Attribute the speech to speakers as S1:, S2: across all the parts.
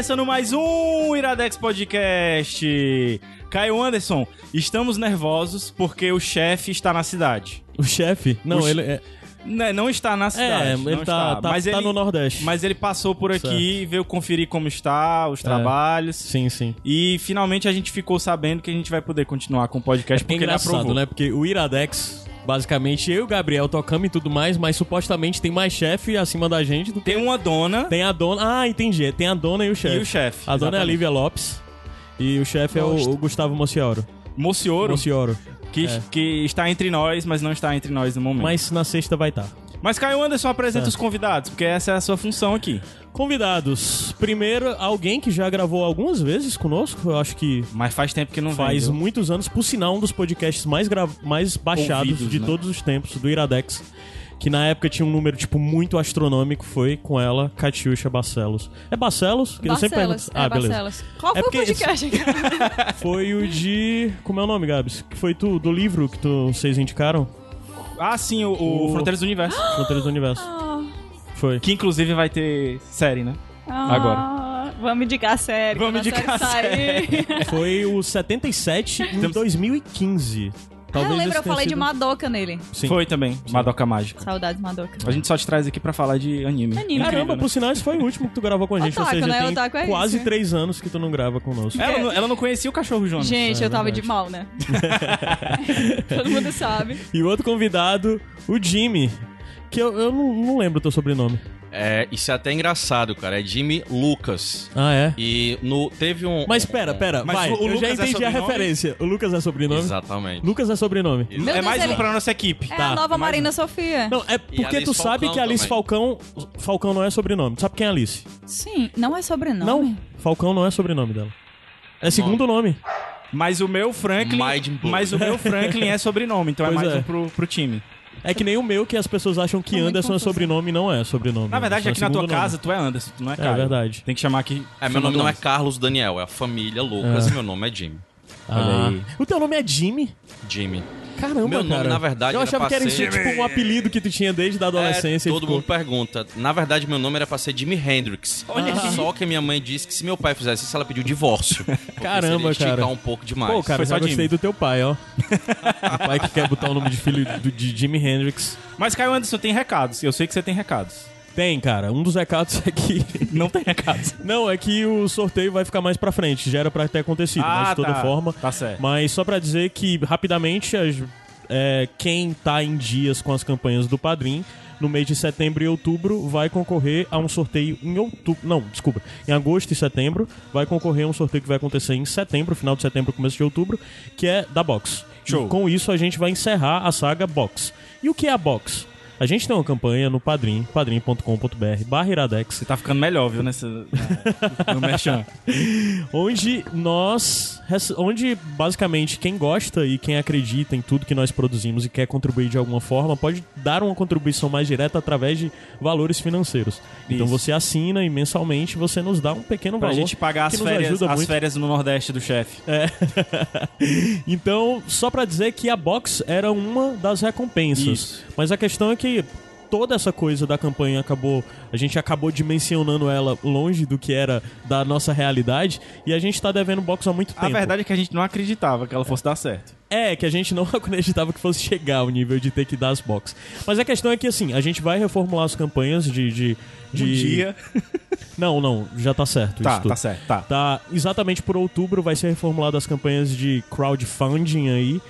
S1: Começando mais um Iradex Podcast. Caio Anderson, estamos nervosos porque o chefe está na cidade.
S2: O chefe? Não,
S1: O
S2: ele é.
S1: Né, Não está na cidade.
S2: É,
S1: não
S2: ele tá,
S1: está.
S2: tá,
S1: mas
S2: tá
S1: ele,
S2: no Nordeste.
S1: Mas ele passou por aqui,
S2: Certo. É.
S1: veio conferir como está, os trabalhos.
S2: Sim, sim.
S1: E finalmente a gente ficou sabendo que a gente vai poder continuar com o podcast
S2: É
S1: porque ele aprovou.
S2: né? Porque o Iradex, basicamente, eu e o Gabriel tocamos e tudo mais, mas supostamente tem mais chefe acima da gente do que.
S1: Tem uma dona
S2: Tem a dona. Ah, entendi. Tem a dona e o chefe.
S1: e o chefe.
S2: A dona é a. Lívia Lopes. E o chefe é o, o Gustavo Mocioro.
S1: Mocioro,
S2: Mocioro.
S1: que,
S2: é.
S1: que está entre nós, mas não está entre nós no momento. Mas,
S2: Mas na sexta vai estar.
S1: Caio Anderson apresenta
S2: Certo.
S1: os convidados, porque essa é a sua função aqui.
S2: Convidados. Primeiro, alguém que já gravou algumas vezes conosco. Eu acho que
S1: Mas faz tempo que não
S2: faz
S1: vem, viu?
S2: muitos anos, por sinal, um dos podcasts mais, gra... mais baixados
S1: Ouvidos,
S2: de
S1: né?
S2: todos os tempos, do Iradex. Que na época tinha um número, tipo, muito astronômico, foi com ela, Catiuxa Barcelos. É Barcelos? Que eu sempre
S3: Barcelos,
S2: pergunto-
S3: é
S2: Ah, beleza.
S3: Barcelos. Qual
S2: É
S3: foi o
S2: porque-
S3: podcast, cara?
S2: Foi o de... Como é o nome, Gabs? Que foi tu, do livro que tu, vocês indicaram?
S1: Ah, sim, o, o
S2: O-
S1: Fronteiras do Universo.
S2: Fronteiras do Universo.
S3: Ah,
S2: Foi.
S1: que inclusive vai ter série, né?
S3: ah, Vamos indicar a série.
S1: Vamos indicar a
S3: sair.
S2: Foi o 77 em
S1: Temos-
S2: 2015.
S3: Ah,
S2: Talvez
S3: eu lembro,
S2: esse
S3: eu falei de
S2: sido-
S3: Madoka nele.
S2: Sim.
S1: Foi também, Madoka Mágica.
S3: Saudades Madoka.
S1: A gente só te traz aqui pra falar de anime.
S3: Anime.
S1: Incrível,
S2: Caramba,
S1: né?
S2: por sinal, esse foi o último que tu gravou com a gente.
S3: Otaku,
S2: ou seja,
S3: né?
S2: tem
S3: é
S2: quase
S3: isso.
S2: três anos que tu não grava conosco.
S1: Ela, não- ela não conhecia o cachorro Jonas.
S3: Gente,
S2: é
S3: eu tava
S2: verdade.
S3: de mal, né? Todo mundo sabe.
S2: E o outro convidado, o Jimmy. Que eu, eu não, não lembro o teu sobrenome.
S4: É, isso é até engraçado, cara. É Jimmy Lucas.
S2: Ah, é?
S4: E no, teve um.
S2: Mas pera, pera,
S1: Mas
S2: vai.
S1: o- o
S2: eu já
S1: Lucas é
S2: entendi a
S1: sobrenome?
S2: referência. O Lucas é sobrenome?
S4: Exatamente.
S2: Lucas é sobrenome.
S1: É
S3: Meu
S1: mais
S3: Deus,
S1: um
S3: ele-
S1: pra nossa equipe.
S3: É
S2: Tá,
S3: a nova
S1: mais
S3: Marina Sofia.
S2: Não, é porque
S4: Alice
S2: tu sabe
S4: Falcão
S2: que Alice
S4: também.
S2: Falcão. Falcão não é sobrenome. Tu sabe quem é Alice?
S3: Sim, não é sobrenome.
S2: Não, Falcão não é sobrenome dela. É segundo nome.
S1: Mas o meu Franklin.
S4: Mind blown.
S1: Mas o meu Franklin é sobrenome, então é
S2: Pois
S1: mais
S2: é.
S1: um pro, pro time.
S2: É que nem o meu, que as pessoas acham que Anderson é sobrenome e não é sobrenome.
S1: Na verdade,
S2: Anderson
S1: aqui
S2: é
S1: na tua
S2: nome.
S1: casa, tu é Anderson, tu não é
S2: É
S1: Caio.
S2: verdade.
S1: Tem que chamar aqui.
S4: É, meu nome não é Carlos Daniel, é a família Lucas e meu nome é Jimmy.
S1: Olha
S2: Ah.
S1: aí.
S2: O teu nome é Jimmy?
S4: Jimmy.
S2: Caramba,
S4: Meu nome,
S2: cara.
S4: na verdade,
S2: Eu achava que era
S4: ser-
S2: tipo um apelido que tu tinha desde a adolescência.
S4: É,
S2: e
S4: todo
S2: ficou-
S4: mundo pergunta. Na verdade, meu nome era pra ser Jimi Hendrix.
S1: Olha aí.
S4: Só que minha mãe disse que se meu pai fizesse isso, ela pediu divórcio.
S2: Caramba, cara.
S4: um pouco demais.
S2: Pô, cara,
S1: Foi
S2: já
S1: só
S2: gostei
S1: Jimmy.
S2: do teu pai, ó. o pai que quer botar o nome de filho do- de Jimi Hendrix.
S1: Mas Caio Anderson tem recados. Eu sei que você tem recados.
S2: Tem, cara. Um dos recados é que...
S1: Não tem recados.
S2: Não, é que o sorteio vai ficar mais pra frente. Já era pra ter acontecido, mas de toda
S1: tá.
S2: forma...
S1: Tá certo.
S2: Mas só pra dizer que, rapidamente, as- é, quem tá em dias com as campanhas do Padrim, no mês de setembro e outubro, vai concorrer a um sorteio em outubro. Não, desculpa. Em agosto e setembro, vai concorrer a um sorteio que vai acontecer em setembro, final de setembro, começo de outubro, que é da Box.
S1: Show.
S2: E com isso, a gente vai encerrar a saga Box. E o que é a Box? A gente tem uma campanha no Padrim, padrim.com.br, barra iradex,
S1: Você tá ficando melhor, viu, nessa, na- no Merchan.
S2: onde nós onde basicamente quem gosta e quem acredita em tudo que nós produzimos e quer contribuir de alguma forma pode dar uma contribuição mais direta através de valores financeiros. Então
S1: Isso.
S2: você assina e mensalmente você nos dá um pequeno
S1: Pra
S2: valor
S1: gente pagar as férias, as férias no Nordeste do chefe.
S2: então, só pra dizer que a box era uma das recompensas.
S1: Isso.
S2: Mas a questão é que toda essa coisa da campanha acabou, a gente acabou dimensionando ela longe do que era da nossa realidade e a gente tá devendo box há muito tempo.
S1: A verdade é que a gente não acreditava que ela fosse dar certo.
S2: É, que a gente não acreditava que fosse chegar ao nível de ter que dar as box. Mas a questão é que, assim, a gente vai reformular as campanhas de... de, de...
S1: Um dia.
S2: Não, não, já tá certo
S1: Tá, tá certo, tá.
S2: Tá, exatamente por outubro vai ser reformulada as campanhas de crowdfunding aí,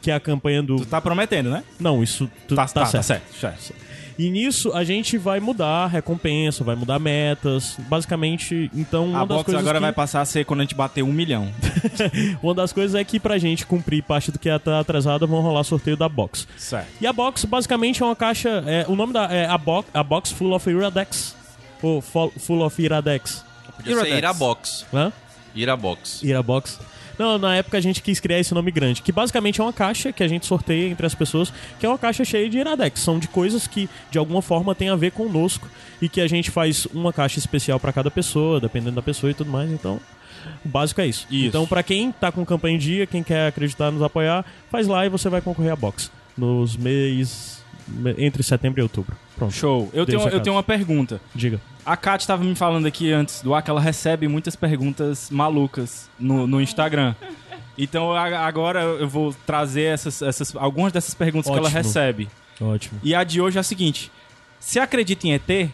S2: que é a campanha do...
S1: Tu tá prometendo, né?
S2: Não, isso tu,
S1: Tá,
S2: tá,
S1: tá,
S2: certo.
S1: tá certo. certo.
S2: E nisso a gente vai mudar a recompensa, vai mudar metas, basicamente, então uma
S1: A
S2: das
S1: box
S2: coisas
S1: agora
S2: que...
S1: vai passar a ser quando a gente bater um milhão.
S2: Uma das coisas é que pra gente cumprir parte do que tá atrasado, vão rolar sorteio da box.
S1: Certo.
S2: E a box basicamente é uma caixa. É, o nome da. É a, box, a box Full of Iradex. Ou Full of Iradex.
S4: Podia
S1: Iradex.
S4: ser Irabox.
S2: Hã?
S4: Irabox.
S2: Irabox. Não, na época a gente quis criar esse nome grande, que basicamente é uma caixa que a gente sorteia entre as pessoas, que é uma caixa cheia de Iradex. São de coisas que de alguma forma tem a ver conosco e que a gente faz uma caixa especial pra cada pessoa, dependendo da pessoa e tudo mais. Então, o básico é isso.
S1: Isso.
S2: Então, pra quem tá com campanha em dia, quem quer acreditar, nos apoiar, faz lá e você vai concorrer a box nos meses entre setembro e outubro. Pronto.
S1: Show. Eu tenho, eu tenho uma pergunta.
S2: Diga.
S1: A Kat estava me falando aqui antes do ar que ela recebe muitas perguntas malucas no, no Instagram. Então agora eu vou trazer essas, essas, algumas dessas perguntas que ela
S2: Ótimo.
S1: recebe.
S2: Ótimo.
S1: E a de hoje é a seguinte: Você acredita em ET?
S3: É,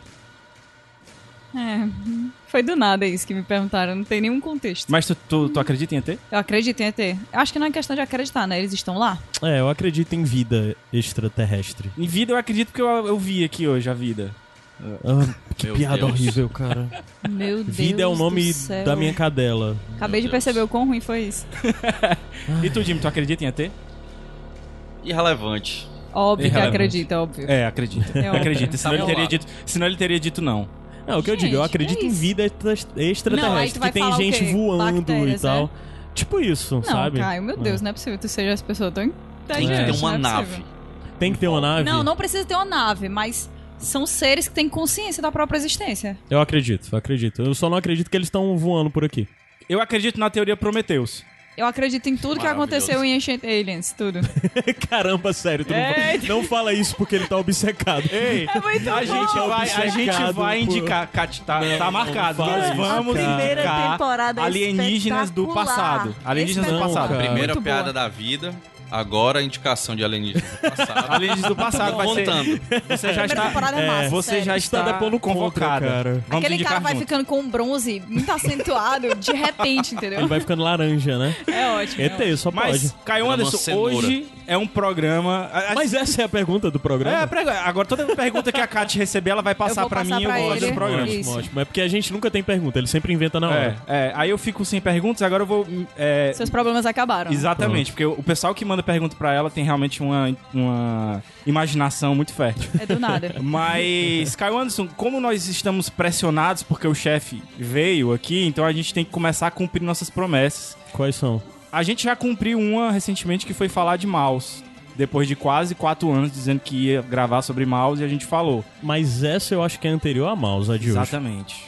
S3: foi do nada isso que me perguntaram, não tem nenhum contexto.
S1: Mas tu, tu, tu acredita em ET?
S3: Eu acredito em ET. Eu acho que não é questão de acreditar, né? Eles estão lá.
S2: É, eu acredito em vida extraterrestre.
S1: Em vida eu acredito porque eu, eu vi aqui hoje a vida.
S2: Ah, que
S4: Meu
S2: piada
S4: Deus.
S2: horrível, cara.
S3: Meu Deus.
S2: Vida é o nome da minha cadela.
S3: Acabei de
S4: Deus.
S3: perceber o quão ruim foi isso.
S1: E tu, Jimmy, tu acredita em ET?
S4: Irrelevante.
S3: Óbvio que
S1: Irrelevante.
S3: acredita, óbvio.
S1: É, acredita.
S3: É óbvio.
S1: acredita. Senão
S4: Tá
S1: ele, teria dito, senão ele teria dito não.
S2: Não, o que eu digo, eu
S3: Gente,
S2: acredito
S3: é
S2: em vida extraterrestre, que tem gente voando
S3: Bactérias,
S2: e tal.
S3: né?
S2: Tipo isso,
S3: Não,
S2: sabe?
S3: Caio, meu Deus, não é possível que tu seja essa pessoa tão
S4: Tem
S3: inteligente.
S4: que ter uma
S3: não é
S4: nave.
S2: Tem que ter uma nave?
S3: Não, não precisa ter uma nave, mas são seres que têm consciência da própria existência.
S2: Eu acredito, eu acredito. Eu só não acredito que eles estão voando por aqui.
S1: Eu acredito na teoria Prometheus.
S3: Eu acredito em tudo que aconteceu em Ancient Aliens, tudo.
S2: Caramba, sério, tu não,
S3: É.
S2: não fala isso porque ele tá obcecado.
S1: Ei,
S3: É muito
S1: a gente
S2: bom.
S1: vai, a gente vai
S2: por-
S1: indicar, Kat, tá,
S2: Não,
S1: tá
S2: não
S1: marcado.
S2: fala
S1: Nós
S2: isso,
S1: vamos
S2: cara. A
S5: primeira
S1: indicar
S5: temporada
S1: alienígenas do
S5: espetacular.
S1: passado. Alienígenas do
S2: Não,
S1: passado.
S2: cara.
S4: Primeira
S3: Muito
S4: piada
S3: boa.
S4: da vida. Agora a indicação de alienígenas do passado.
S1: Alienígenas do passado vai ser.
S4: contando.
S1: Você já está.
S3: temporada é massa,
S1: Você
S3: sério.
S1: já
S2: Está
S1: está
S2: depondo contra,
S1: convocada.
S2: cara.
S1: Vamos
S3: Aquele
S1: indicar
S3: cara vai
S1: junto.
S3: ficando com um bronze muito acentuado de repente, entendeu?
S2: Ele vai ficando laranja, né?
S3: É ótimo. é
S2: ET, só
S1: Mas,
S2: pode.
S1: Caio Anderson, hoje é um programa.
S2: Mas essa é a pergunta do programa?
S1: É, agora toda pergunta que a Kat receber, ela vai passar
S3: passar
S1: mim e eu
S3: pra
S1: vou fazer
S3: ele.
S1: o programa.
S2: Ótimo, ótimo. É porque a gente nunca tem pergunta, ele sempre inventa na
S1: É,
S2: hora.
S1: é, aí eu fico sem perguntas, agora eu vou. é,
S3: Seus problemas acabaram.
S1: Exatamente, porque o pessoal que manda pergunta pra ela tem realmente uma, uma imaginação muito fértil.
S3: É do nada.
S1: Mas, Caio Anderson, como nós estamos pressionados porque o chefe veio aqui, então a gente tem que começar a cumprir nossas promessas.
S2: Quais são?
S1: A gente já cumpriu uma recentemente que foi falar de mouse. Depois de quase quatro anos dizendo que ia gravar sobre mouse e a gente falou.
S2: Mas essa eu acho que é anterior a mouse, a de hoje.
S1: Exatamente.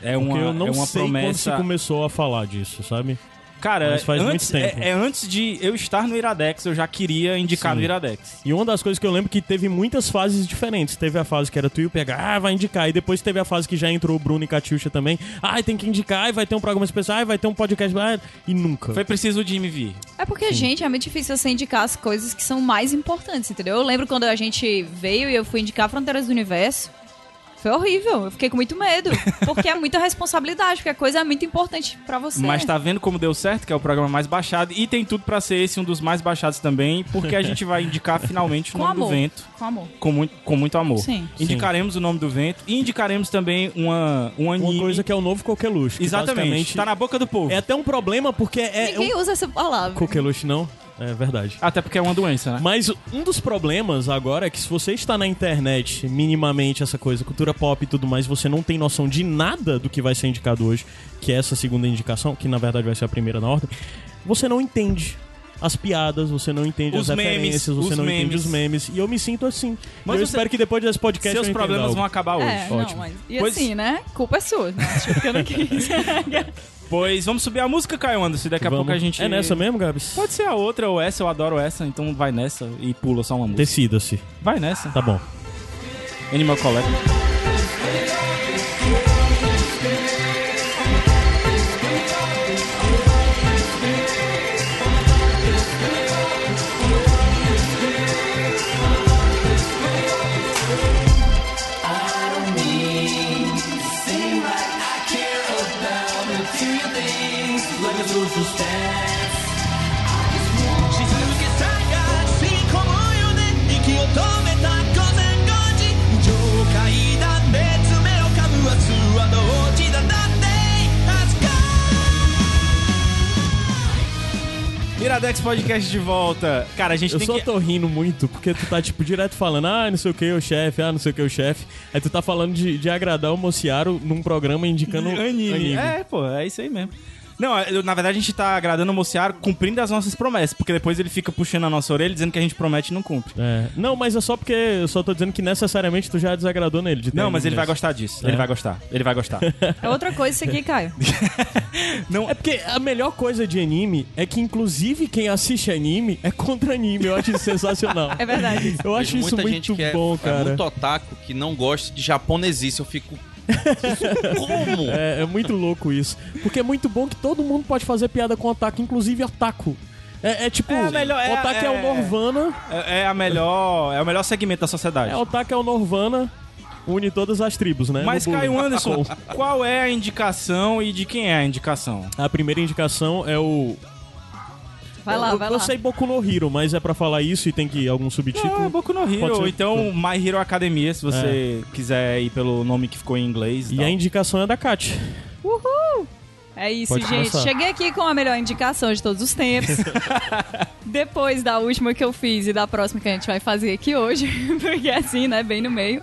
S1: É
S2: Porque
S1: uma,
S2: eu não
S1: é uma
S2: sei quando se
S1: promessa.
S2: começou a falar disso, sabe?
S1: Cara,
S2: Mas faz muito
S1: antes,
S2: tempo.
S1: É, é antes de eu estar no Iradex, eu já queria indicar
S2: Sim.
S1: no Iradex.
S2: E uma das coisas que eu lembro que teve muitas fases diferentes. Teve a fase que era tu e o PH, ah, vai indicar. E depois teve a fase que já entrou o Bruno e Catiuxa também. Ah, tem que indicar, e vai ter um programa especial, ah, vai ter um podcast. Ah, e nunca.
S1: Foi preciso o Jimmy vir.
S3: É porque, gente, é muito difícil você indicar as coisas que são mais importantes, entendeu? Eu lembro quando a gente veio e eu fui indicar Fronteiras do Universo. Foi horrível. Eu fiquei com muito medo. Porque é muita responsabilidade, porque a coisa é muito importante pra você.
S1: Mas tá vendo como deu certo, que é o programa mais baixado. E tem tudo pra ser esse um dos mais baixados também, porque a gente vai indicar finalmente o
S3: Com
S1: nome
S3: amor.
S1: do vento.
S3: Com amor.
S1: Com muito, com muito amor.
S3: Sim.
S1: Indicaremos o nome do vento e indicaremos também uma, um anime.
S2: Uma coisa que é o novo Coqueluche. que
S1: Exatamente. Tá na boca do povo.
S2: É até um problema porque é.
S3: Ninguém
S2: um...
S3: usa essa palavra.
S2: Coqueluche não? É verdade.
S1: Até porque é uma doença, né?
S2: Mas um dos problemas agora é que se você está na internet, minimamente essa coisa, cultura pop e tudo mais, você não tem noção de nada do que vai ser indicado hoje, que é essa segunda indicação, que na verdade vai ser a primeira na ordem, você não entende as piadas, você não entende
S1: Os
S2: as
S1: memes,
S2: referências, você não entende
S1: memes.
S2: os memes. E eu me sinto assim.
S1: Mas
S2: eu
S1: você-
S2: espero que depois desse podcast
S1: Seus problemas
S2: algo.
S1: vão acabar hoje.
S3: É,
S2: Ótimo.
S3: não, mas. E
S1: Pois-
S3: assim, né? Culpa é sua. Que eu não quis.
S1: Pois vamos subir a música, Caio Anderson. Daqui a
S2: Vamos.
S1: pouco a gente.
S2: É nessa mesmo, Gabs?
S1: Pode ser a outra ou essa, eu adoro essa, então vai nessa e pula só uma música.
S2: Decida-se.
S1: Vai nessa.
S2: Tá bom.
S1: Animal Collective. Iradex Podcast de volta. Cara, a gente
S2: Eu
S1: tem
S2: só
S1: que...
S2: tô rindo muito, porque tu tá, tipo, direto falando, ah, não sei o que, o chefe, ah, não sei o que, o chefe. Aí tu tá falando de, de agradar o Mociaro num programa indicando
S1: Anime. É, pô, é isso aí mesmo. Não, eu- na verdade a gente tá agradando o Mociaro cumprindo as nossas promessas, porque depois ele fica puxando a nossa orelha dizendo que a gente promete e não cumpre.
S2: É. Não, mas é só porque eu só tô dizendo que necessariamente tu já desagradou nele. de
S1: Não, mas ele vai gostar disso.
S2: É.
S1: Ele vai gostar. Ele vai gostar.
S3: É outra coisa isso aqui, Caio.
S2: É porque a melhor coisa de anime é que, inclusive, quem assiste anime é contra anime. Eu acho isso sensacional.
S3: É verdade.
S2: Eu acho
S4: Vejo
S2: isso
S4: muita
S2: muito
S4: gente que é,
S2: bom,
S4: é
S2: cara.
S4: muito otaku que não gosta de japonesice. Eu fico. Como?
S2: É, é muito louco isso. Porque é muito bom que todo mundo pode fazer piada com otaku, inclusive otaku. É, é tipo,
S1: É melhor- é-
S2: otaku é,
S1: é-
S2: o Norvana,
S1: É, é a melhor, é o melhor segmento da sociedade.
S2: é otaku é o Norvana, une todas as tribos, né?
S1: Mas. Caio Anderson, qual é a indicação e de quem é a indicação?
S2: A primeira indicação é o...
S3: Vai lá,
S2: eu,
S3: vai
S2: eu
S3: lá.
S2: sei Boku no Hero, mas é pra falar isso e tem que algum subtítulo.
S1: Ah, Boku no Hero, ou então My Hero Academia, se você quiser ir pelo nome que ficou em inglês.
S2: E
S1: tal.
S2: a indicação é da Kat.
S3: Uhul! É isso,
S2: Pode
S3: gente.
S2: começar.
S3: Cheguei aqui com a melhor indicação de todos os tempos. Depois da última que eu fiz e da próxima que a gente vai fazer aqui hoje, porque é assim, né, bem no meio.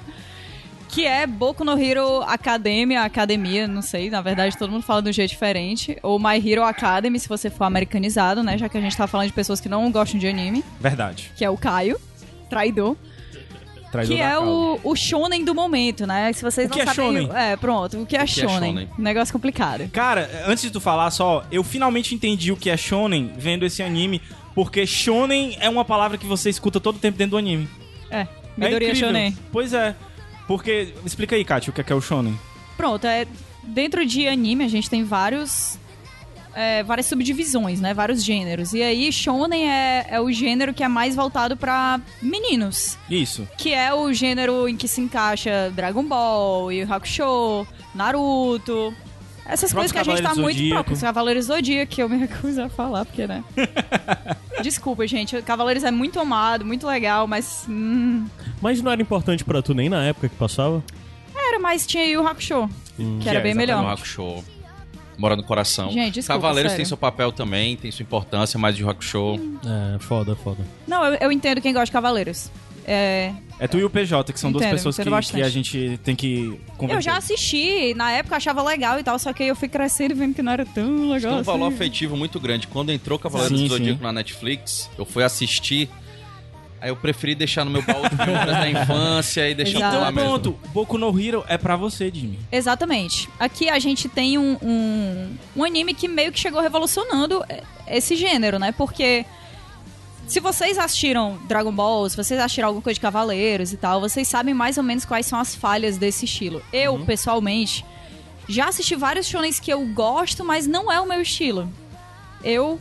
S3: Que é Boku no Hero Academia, Academia, não sei, na verdade todo mundo fala de um jeito diferente. Ou My Hero Academy, se você for americanizado, né, já que a gente tá falando de pessoas que não gostam de anime,
S1: Verdade.
S3: que é o Caio, traidor.
S1: Traidor
S3: Que é o, o shonen do momento, né? Se vocês
S1: O
S3: não
S1: que é
S3: sabem...
S1: shonen?
S3: É, pronto. O que é,
S4: que é
S3: shonen?
S4: shonen?
S3: Negócio complicado.
S1: Cara, antes de tu falar só, eu finalmente entendi o que é shonen vendo esse anime, porque shonen é uma palavra que você escuta todo tempo dentro do anime.
S3: É,
S1: É
S3: Midoriya
S1: incrível.
S3: Shonen.
S1: Pois é. Porque, explica aí, Kátia, o que é, que é o shonen.
S3: Pronto, é, dentro de anime a gente tem vários. é, várias subdivisões, né? Vários gêneros. E aí, Shonen é, é o gênero que é mais voltado pra meninos.
S1: Isso.
S3: Que é o gênero em que se encaixa Dragon Ball, Yu Hakusho, Naruto. Essas coisas que a gente tá muito
S1: Zodíaco.
S3: próximo. Cavaleiros Zodíaco, que eu me recuso a falar, porque, né? Desculpa, gente. Cavaleiros é muito amado, muito legal, mas. Hum,
S2: Mas não era importante pra tu nem na época que passava?
S3: era, mas tinha Yu Yu Hakusho, que era bem melhor.
S4: Hakusho. Mora no coração.
S3: Gente, desculpa,
S4: Cavaleiros
S3: sério.
S4: tem seu papel também, tem sua importância, mas de Hakusho.
S2: É, foda, foda.
S3: Não, eu, eu entendo quem gosta de Cavaleiros. É,
S1: É tu e o PJ, que são duas
S3: Entendo,
S1: pessoas que,
S3: entendo bastante.
S1: que a gente tem que conversar.
S3: eu já assisti, na época eu achava legal e tal, só que aí eu fui crescendo e vendo que não era tão legal
S4: Tem um valor
S3: assim.
S4: afetivo muito grande. Quando entrou Cavaleiros
S1: Sim,
S4: do Zodíaco
S1: sim.
S4: na Netflix, eu fui assistir. Aí eu preferi deixar no meu baú de memórias da infância e deixar
S3: Exato.
S4: lá
S1: Então
S4: mesmo.
S1: pronto, Boku no Hero é pra você, Jimmy.
S3: Exatamente. Aqui a gente tem um, um, um anime que meio que chegou revolucionando é, esse gênero, né? Porque se vocês assistiram Dragon Ball, se vocês assistiram alguma coisa de Cavaleiros e tal, vocês sabem mais ou menos quais são as falhas desse estilo. Eu, pessoalmente, já assisti vários shonens que eu gosto, mas não é o meu estilo. Eu,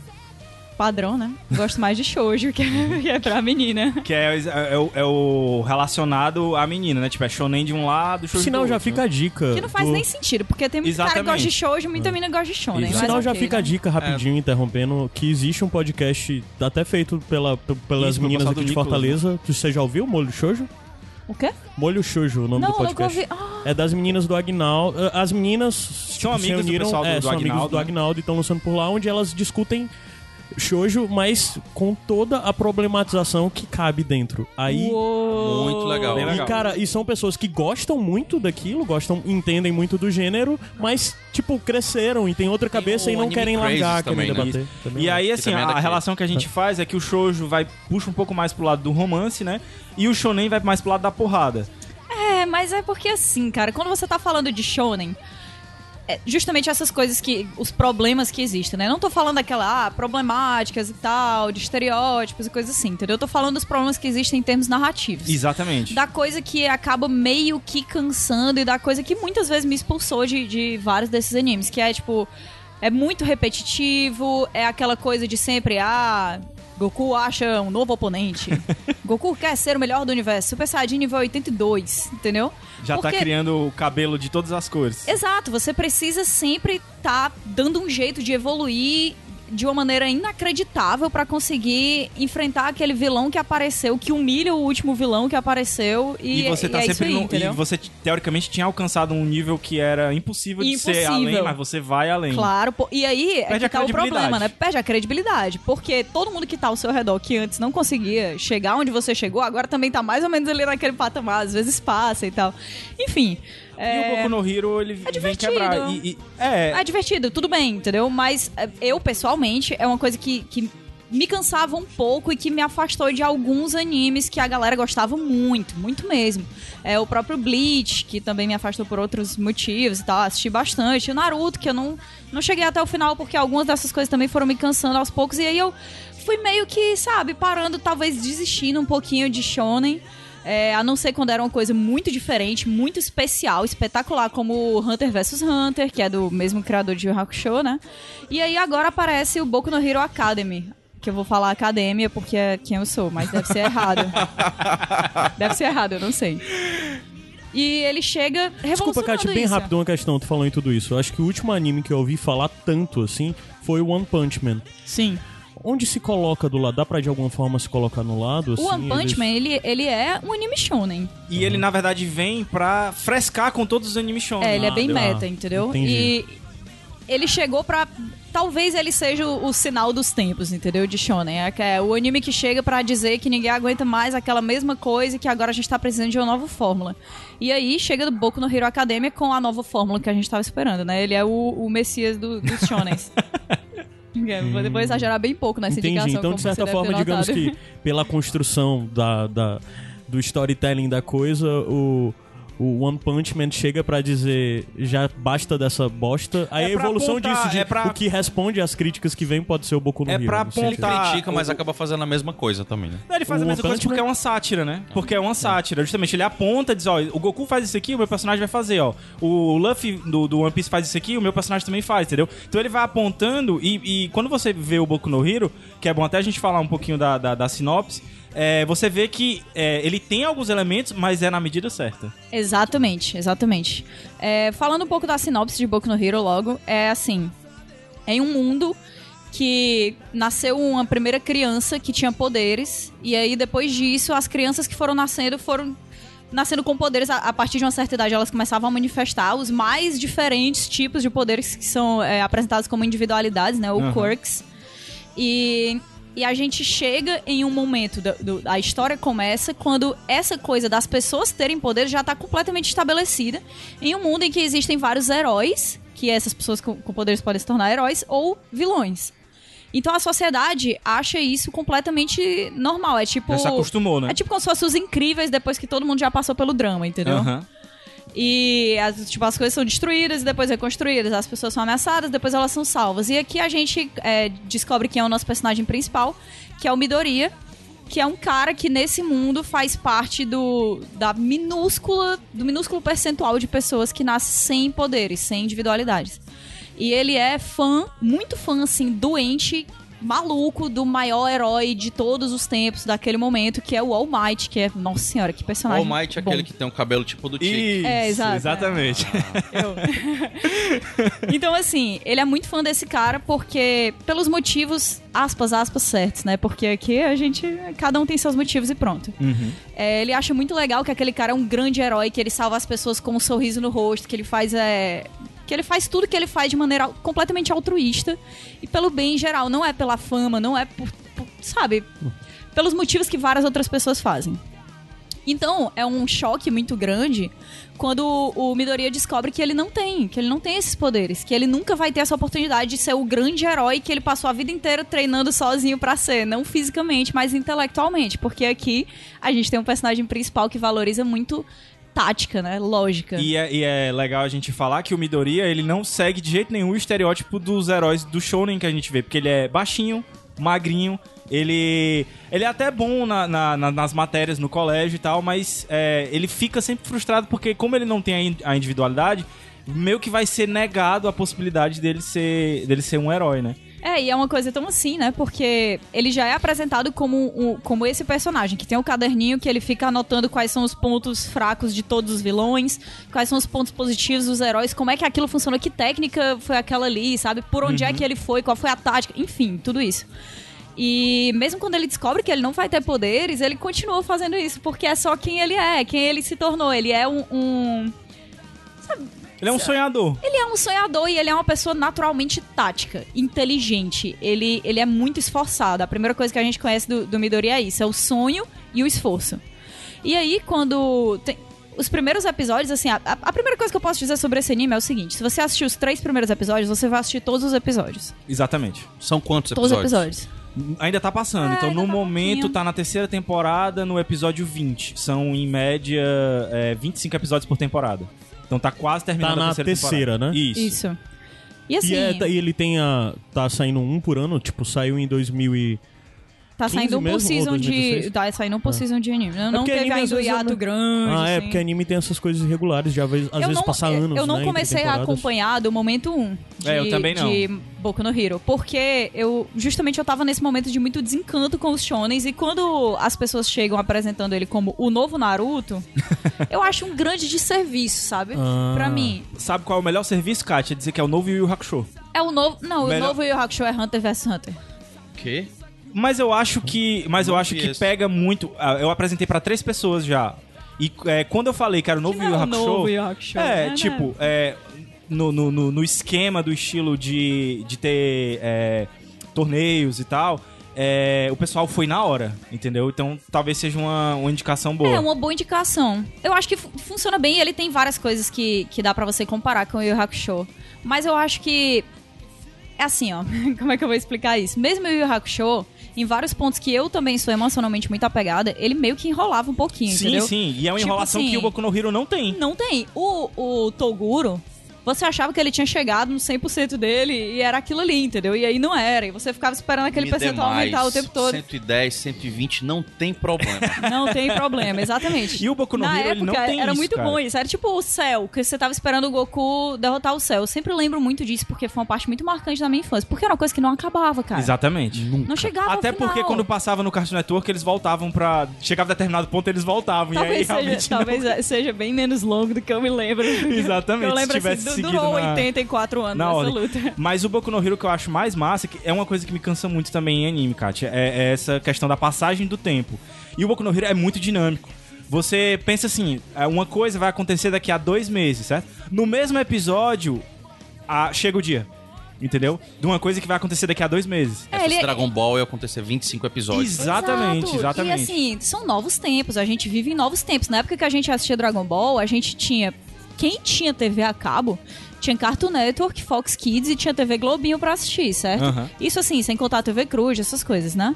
S3: padrão, né? Gosto mais de shoujo, que é, que é pra menina.
S1: Que é, é, o- é o relacionado à menina, né? Tipo, é shonen de um lado, shoujo
S2: sinal,
S1: do
S2: já
S1: outro,
S2: fica a dica.
S3: Que não faz
S2: do-
S3: nem sentido, porque tem muito cara que gosta de shoujo, muita menina gosta de shonen.
S1: Isso.
S2: Por
S3: mas
S2: sinal, já
S3: ok,
S2: fica a
S3: né?
S2: dica rapidinho, interrompendo, que existe um podcast até feito pela, p- pelas
S1: Isso, pelo
S2: meninas
S1: pessoal
S2: aqui
S1: do
S2: de
S1: Nicolas,
S2: Fortaleza. Você já ouviu Molho Shoujo?
S3: O quê?
S2: Molho Shoujo, o nome
S3: Não,
S2: do
S3: nunca
S2: podcast.
S3: ouvi. Ah,
S2: É das meninas do Agnaldo. As meninas tipo,
S1: amigas
S2: se
S1: do
S2: uniram,
S1: pessoal do-
S2: é,
S1: do
S2: são amigos
S1: Agnaldo,
S2: do
S1: né?
S2: Agnaldo e estão lançando por lá, onde elas discutem shoujo, mas com toda a problematização que cabe dentro. Aí
S4: Muito legal.
S2: E,
S1: legal.
S2: cara, e são pessoas que gostam muito daquilo, gostam, entendem muito do gênero, mas, tipo, cresceram e tem outra
S4: Tem
S2: cabeça
S4: o
S2: e não querem largar, querem
S4: também, né?
S2: debater. Também
S1: E
S2: é.
S1: aí, assim,
S4: é
S1: a, a
S4: daqui.
S1: relação que a gente faz é que o shoujo vai puxa um pouco mais pro lado do romance, né? E o shonen vai mais pro lado da porrada.
S3: É, mas é porque assim, cara, quando você tá falando de shonen, é justamente essas coisas que. os problemas que existem, né? Não tô falando daquela, ah, problemáticas e tal, de estereótipos e coisas assim, entendeu? Eu tô falando dos problemas que existem em termos narrativos.
S1: Exatamente.
S3: Da coisa que acaba meio que cansando e da coisa que muitas vezes me expulsou de, de vários desses animes, que é tipo. É muito repetitivo, é aquela coisa de sempre, ah, Goku acha um novo oponente. Goku quer ser o melhor do universo. Super Saiyajin nível 82, entendeu?
S1: Já tá
S3: Porque-
S1: criando o cabelo de todas as cores.
S3: Exato, você precisa sempre estar dando um jeito de evoluir de uma maneira inacreditável pra conseguir enfrentar aquele vilão que apareceu, que humilha o último vilão que apareceu. E,
S1: E você tá
S3: e é
S1: sempre
S3: aí,
S1: no, E você, teoricamente, tinha alcançado um nível que era impossível de ser
S3: Impossível.
S1: além, mas você vai além.
S3: Claro, pô, e aí é
S1: Perde
S3: que
S1: a
S3: tá o problema, né? Perde a credibilidade. Porque todo mundo que tá ao seu redor, que antes não conseguia chegar onde você chegou, agora também tá mais ou menos ali naquele patamar, às vezes passa e tal. Enfim.
S1: E
S3: é-
S1: o Boku no Hero, ele vem
S3: divertido.
S1: quebrar. E, e- é,
S3: É divertido, tudo bem, entendeu? Mas é, eu, pessoalmente, é uma coisa que, que me cansava um pouco e que me afastou de alguns animes que a galera gostava muito, muito mesmo. É o próprio Bleach, que também me afastou por outros motivos e tal, assisti bastante. O Naruto, que eu não, não cheguei até o final porque algumas dessas coisas também foram me cansando aos poucos. E aí eu fui meio que, sabe, parando, talvez desistindo um pouquinho de shonen. É, a não ser quando era uma coisa muito diferente, muito especial, espetacular, como Hunter vs Hunter, que é do mesmo criador de Yu Hakusho, né? E aí agora aparece o Boku no Hero Academy. Que eu vou falar academia porque é quem eu sou, mas deve ser errado. deve ser errado, eu não sei. E ele chega
S2: Desculpa, Kátia, bem
S3: isso.
S2: rápido uma questão, tu falando em tudo isso. Eu acho que o último anime que eu ouvi falar tanto assim foi o One Punch Man.
S3: Sim.
S2: Onde se coloca do lado? Dá pra de alguma forma se colocar no lado? Assim,
S3: O One Punch
S2: eles-
S3: Man, ele, ele é um anime shonen.
S1: e ele, na verdade, vem pra frescar com todos os animes shonen.
S3: É, ele é bem
S2: Ah,
S3: meta, entendeu?
S2: entendi.
S3: E ele chegou pra. Talvez ele seja o, o sinal dos tempos, entendeu? De Shonen. É, que é o anime que chega pra dizer que ninguém aguenta mais aquela mesma coisa e que agora a gente tá precisando de uma nova fórmula. E aí chega do Boku no Hero Academia com a nova fórmula que a gente tava esperando, né? Ele é o, o messias do- dos Shonens. É, Vou depois exagerar bem pouco nessa
S2: Entendi.
S3: indicação.
S2: Então, de certa forma, digamos que pela construção da, da- do storytelling da coisa, o, o One Punch Man chega pra dizer já basta dessa bosta. Aí
S1: É
S2: a evolução
S1: apontar,
S2: disso, de,
S1: é pra-
S2: o que responde às críticas que vem pode ser o Boku no
S1: É
S2: Hero.
S1: pra
S2: sentido.
S4: Ele
S1: apontar-
S4: critica, mas
S1: o-
S4: acaba fazendo a mesma coisa também, né?
S1: Não, ele faz
S2: O
S1: a mesma
S2: One
S1: coisa
S2: Punch
S1: porque é uma sátira, né? Porque é uma sátira. Justamente, ele aponta e diz, ó, o Goku faz isso aqui, o meu personagem vai fazer, ó. O Luffy do, do One Piece faz isso aqui, o meu personagem também faz, entendeu? Então ele vai apontando e, e quando você vê o Boku no Hero, que é bom até a gente falar um pouquinho da, da, da sinopse, é, você vê que é, ele tem alguns elementos, mas é na medida certa.
S3: Exatamente, exatamente. É, falando um pouco da sinopse de Boku no Hero logo, é assim: em um mundo que nasceu uma primeira criança que tinha poderes, e aí depois disso as crianças que foram nascendo foram nascendo com poderes a, partir de uma certa idade elas começavam a manifestar os mais diferentes tipos de poderes que são é, apresentados como individualidades, né, ou
S1: Aham.
S3: quirks. E, e a gente chega em um momento, da do- a história começa quando essa coisa das pessoas terem poder já está completamente estabelecida em um mundo em que existem vários heróis, que essas pessoas com, com poderes podem se tornar heróis, ou vilões. Então a sociedade acha isso completamente normal. É tipo.
S1: Já se acostumou, né?
S3: É tipo como se fossem os incríveis depois que todo mundo já passou pelo drama, entendeu?
S1: Aham.
S3: E as, tipo, as coisas são destruídas e depois reconstruídas. As pessoas são ameaçadas, depois elas são salvas. E aqui a gente é, descobre quem é o nosso personagem principal, que é o Midoriya, que é um cara que nesse mundo faz parte do da minúscula do minúsculo percentual de pessoas que nascem sem poderes, sem individualidades. E ele é fã, muito fã assim, doente, maluco do maior herói de todos os tempos daquele momento, que é o All Might, que é, nossa senhora, que
S4: O
S3: personagem.
S4: All Might é aquele que tem um cabelo tipo do.
S1: Isso,
S3: É, exato,
S1: exatamente.
S3: Então, assim, ele é muito fã desse cara porque, pelos motivos, aspas, aspas, certos, né? Porque aqui a gente, cada um tem seus motivos e pronto.
S1: Uhum.
S3: É, ele acha muito legal que aquele cara é um grande herói, que ele salva as pessoas com um sorriso no rosto, que ele faz, é... Que ele faz tudo que ele faz de maneira completamente altruísta e pelo bem em geral, não é pela fama, não é por, por- sabe, pelos motivos que várias outras pessoas fazem. Então, é um choque muito grande quando o Midoriya descobre que ele não tem, que ele não tem esses poderes, que ele nunca vai ter essa oportunidade de ser o grande herói que ele passou a vida inteira treinando sozinho pra ser, não fisicamente, mas intelectualmente, porque aqui a gente tem um personagem principal que valoriza muito tática, né, lógica.
S1: E é, e é legal a gente falar que o Midoriya, ele não segue de jeito nenhum o estereótipo dos heróis do shonen que a gente vê, porque ele é baixinho, magrinho, ele ele é até bom na- na- na- nas matérias no colégio e tal, mas é, ele fica sempre frustrado porque como ele não tem a in- a individualidade, meio que vai ser negado a possibilidade dele ser, dele ser um herói, né?
S3: É, e é uma coisa tão assim, né? Porque ele já é apresentado como, um- como esse personagem, que tem um caderninho que ele fica anotando quais são os pontos fracos de todos os vilões, quais são os pontos positivos dos heróis, como é que aquilo funcionou, que técnica foi aquela ali, sabe? Por onde é que ele foi, qual foi a tática, enfim, tudo isso. E mesmo quando ele descobre que ele não vai ter poderes, ele continua fazendo isso, porque é só quem ele é, quem ele se tornou. Ele é um- um
S1: Ele é um sonhador.
S3: ele é um sonhador e ele é uma pessoa naturalmente tática, inteligente. Ele, ele é muito esforçado. A primeira coisa que a gente conhece do, do Midori é isso: é o sonho e o esforço. E aí, quando. tem- os primeiros episódios, assim, a, a- primeira coisa que eu posso dizer sobre esse anime é o seguinte: se você assistir os três primeiros episódios, você vai assistir todos os episódios.
S1: Exatamente.
S4: São quantos
S3: Todos os
S4: episódios?
S3: episódios.
S1: Ainda tá passando.
S3: É,
S1: então, no
S3: tá um
S1: momento,
S3: pouquinho.
S1: tá na terceira temporada, no episódio 20. São, em média, é, 25 episódios por temporada. Então tá quase terminando
S2: Tá na
S1: a terceira,
S2: terceira,
S1: temporada.
S2: né?
S1: Isso.
S3: Isso. E assim,
S2: E, é- e ele tem a. Tá saindo um por ano, tipo, saiu em 2000 e.
S3: tá
S2: 15
S3: saindo um por
S2: mesmo,
S3: season de.
S2: 2016?
S3: Tá saindo um por season de anime. Não, não
S2: porque
S3: teve ainda o
S2: é
S3: hiato grande.
S2: Ah, é,
S3: assim.
S2: porque anime tem essas coisas irregulares, já às vezes às
S3: eu
S2: vezes
S3: não,
S2: passa anos.
S3: Eu não
S2: né,
S3: comecei a acompanhar do momento 1 de,
S1: É, eu também não.
S3: de Boku no Hero. Porque eu justamente eu tava nesse momento de muito desencanto com os shonens. E quando as pessoas chegam apresentando ele como o novo Naruto, eu acho um grande desserviço, sabe?
S2: Ah.
S3: Pra mim.
S1: Sabe qual é o melhor serviço, Kátia? Dizer que é o novo Yu Yu Hakusho.
S3: É o novo. Não,
S1: Melhor-
S3: o novo Yu Yu Hakusho é Hunter vs Hunter.
S4: quê?
S1: Mas eu acho que, mas eu acho que pega muito. ah, Eu apresentei pra três pessoas já. E é, quando eu falei que era o novo Yu Yu
S3: não é o
S1: Hakusho,
S3: Hakusho,
S1: é
S3: né,
S1: tipo
S3: né?
S1: é, no, no, no, no esquema do estilo de, de ter é, torneios e tal. é, o pessoal foi na hora, entendeu? Então talvez seja uma, uma indicação boa.
S3: É uma boa indicação. Eu acho que fu- funciona bem. Ele tem várias coisas que, que dá pra você comparar com o Yu Yu Hakusho. Mas eu acho que é assim, ó. Como é que eu vou explicar isso? Mesmo o Yu Yu Hakusho, em vários pontos que eu também sou emocionalmente muito apegada, ele meio que enrolava um pouquinho,
S1: sim,
S3: entendeu?
S1: sim. E é uma
S3: Tipo
S1: enrolação
S3: assim,
S1: que o Boku no Hero não tem.
S3: Não tem. O, o Toguro, você achava que ele tinha chegado no 100% dele e era aquilo ali, entendeu? E aí não era. E você ficava esperando aquele
S4: Me
S3: percentual
S4: dê mais,
S3: aumentar o tempo todo.
S4: 110, 120, não tem problema.
S3: Não tem problema, exatamente.
S1: E o Boku no
S3: Na
S1: Hero, ele
S3: época,
S1: não tem
S3: era
S1: isso,
S3: muito
S1: cara.
S3: bom isso. Era tipo o céu, que você tava esperando o Goku derrotar o céu. Eu sempre lembro muito disso, porque foi uma parte muito marcante da minha infância. Porque era uma coisa que não acabava, cara.
S1: Exatamente.
S3: Não chegava
S1: Até
S3: ao final.
S1: porque quando passava no Cartoon Network, eles voltavam pra. Chegava a determinado ponto, eles voltavam. e aí
S3: Talvez,
S1: realmente
S3: seja,
S1: não-
S3: talvez seja bem menos longo do que eu me lembro.
S1: Exatamente,
S3: Eu
S1: se
S3: lembro
S1: tivesse
S3: assim, du-
S1: seguido
S3: durou
S1: na-
S3: 84 anos
S1: na
S3: essa
S1: ordem.
S3: luta.
S1: Mas o Boku no Hero que eu acho mais massa, que é uma coisa que me cansa muito também em anime, Kátia, é, é essa questão da passagem do tempo. E o Boku no Hero é muito dinâmico. Você pensa assim, é, uma coisa vai acontecer daqui a dois meses, certo? No mesmo episódio, a- chega o dia. Entendeu? De uma coisa que vai acontecer daqui a dois meses.
S3: É,
S4: É,
S3: ele-
S4: fosse Dragon Ball ia acontecer 25 episódios.
S1: Exatamente,
S3: Exato.
S1: exatamente.
S3: E assim, são novos tempos, a gente vive em novos tempos. Na época que a gente assistia Dragon Ball, a gente tinha. Quem tinha TV a cabo tinha Cartoon Network, Fox Kids e tinha TV Globinho pra assistir, certo?
S1: Aham.
S3: Isso assim, sem contar a TV Cruz, essas coisas, né?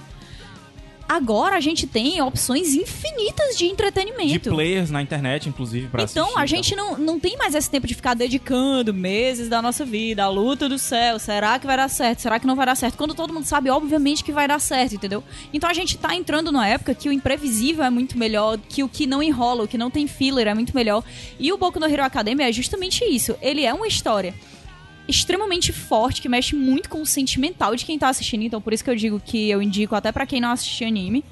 S3: Agora a gente tem opções infinitas de
S1: De
S3: entretenimento.
S1: players na internet, inclusive, pra
S3: Então,
S1: assistir,
S3: a gente não, não tem mais esse tempo de ficar dedicando meses da nossa vida à luta do céu. Será que vai dar certo? Será que não vai dar certo? Quando todo mundo sabe, obviamente, que vai dar certo, entendeu? Então a gente tá entrando numa época que o imprevisível é muito melhor, que o que não enrola, o que não tem filler é muito melhor. E o Boku no Hero Academia é justamente isso. Ele é uma história extremamente forte, que mexe muito com o sentimental de quem tá assistindo. Então, por isso que eu digo que eu indico até pra quem não assistiu anime.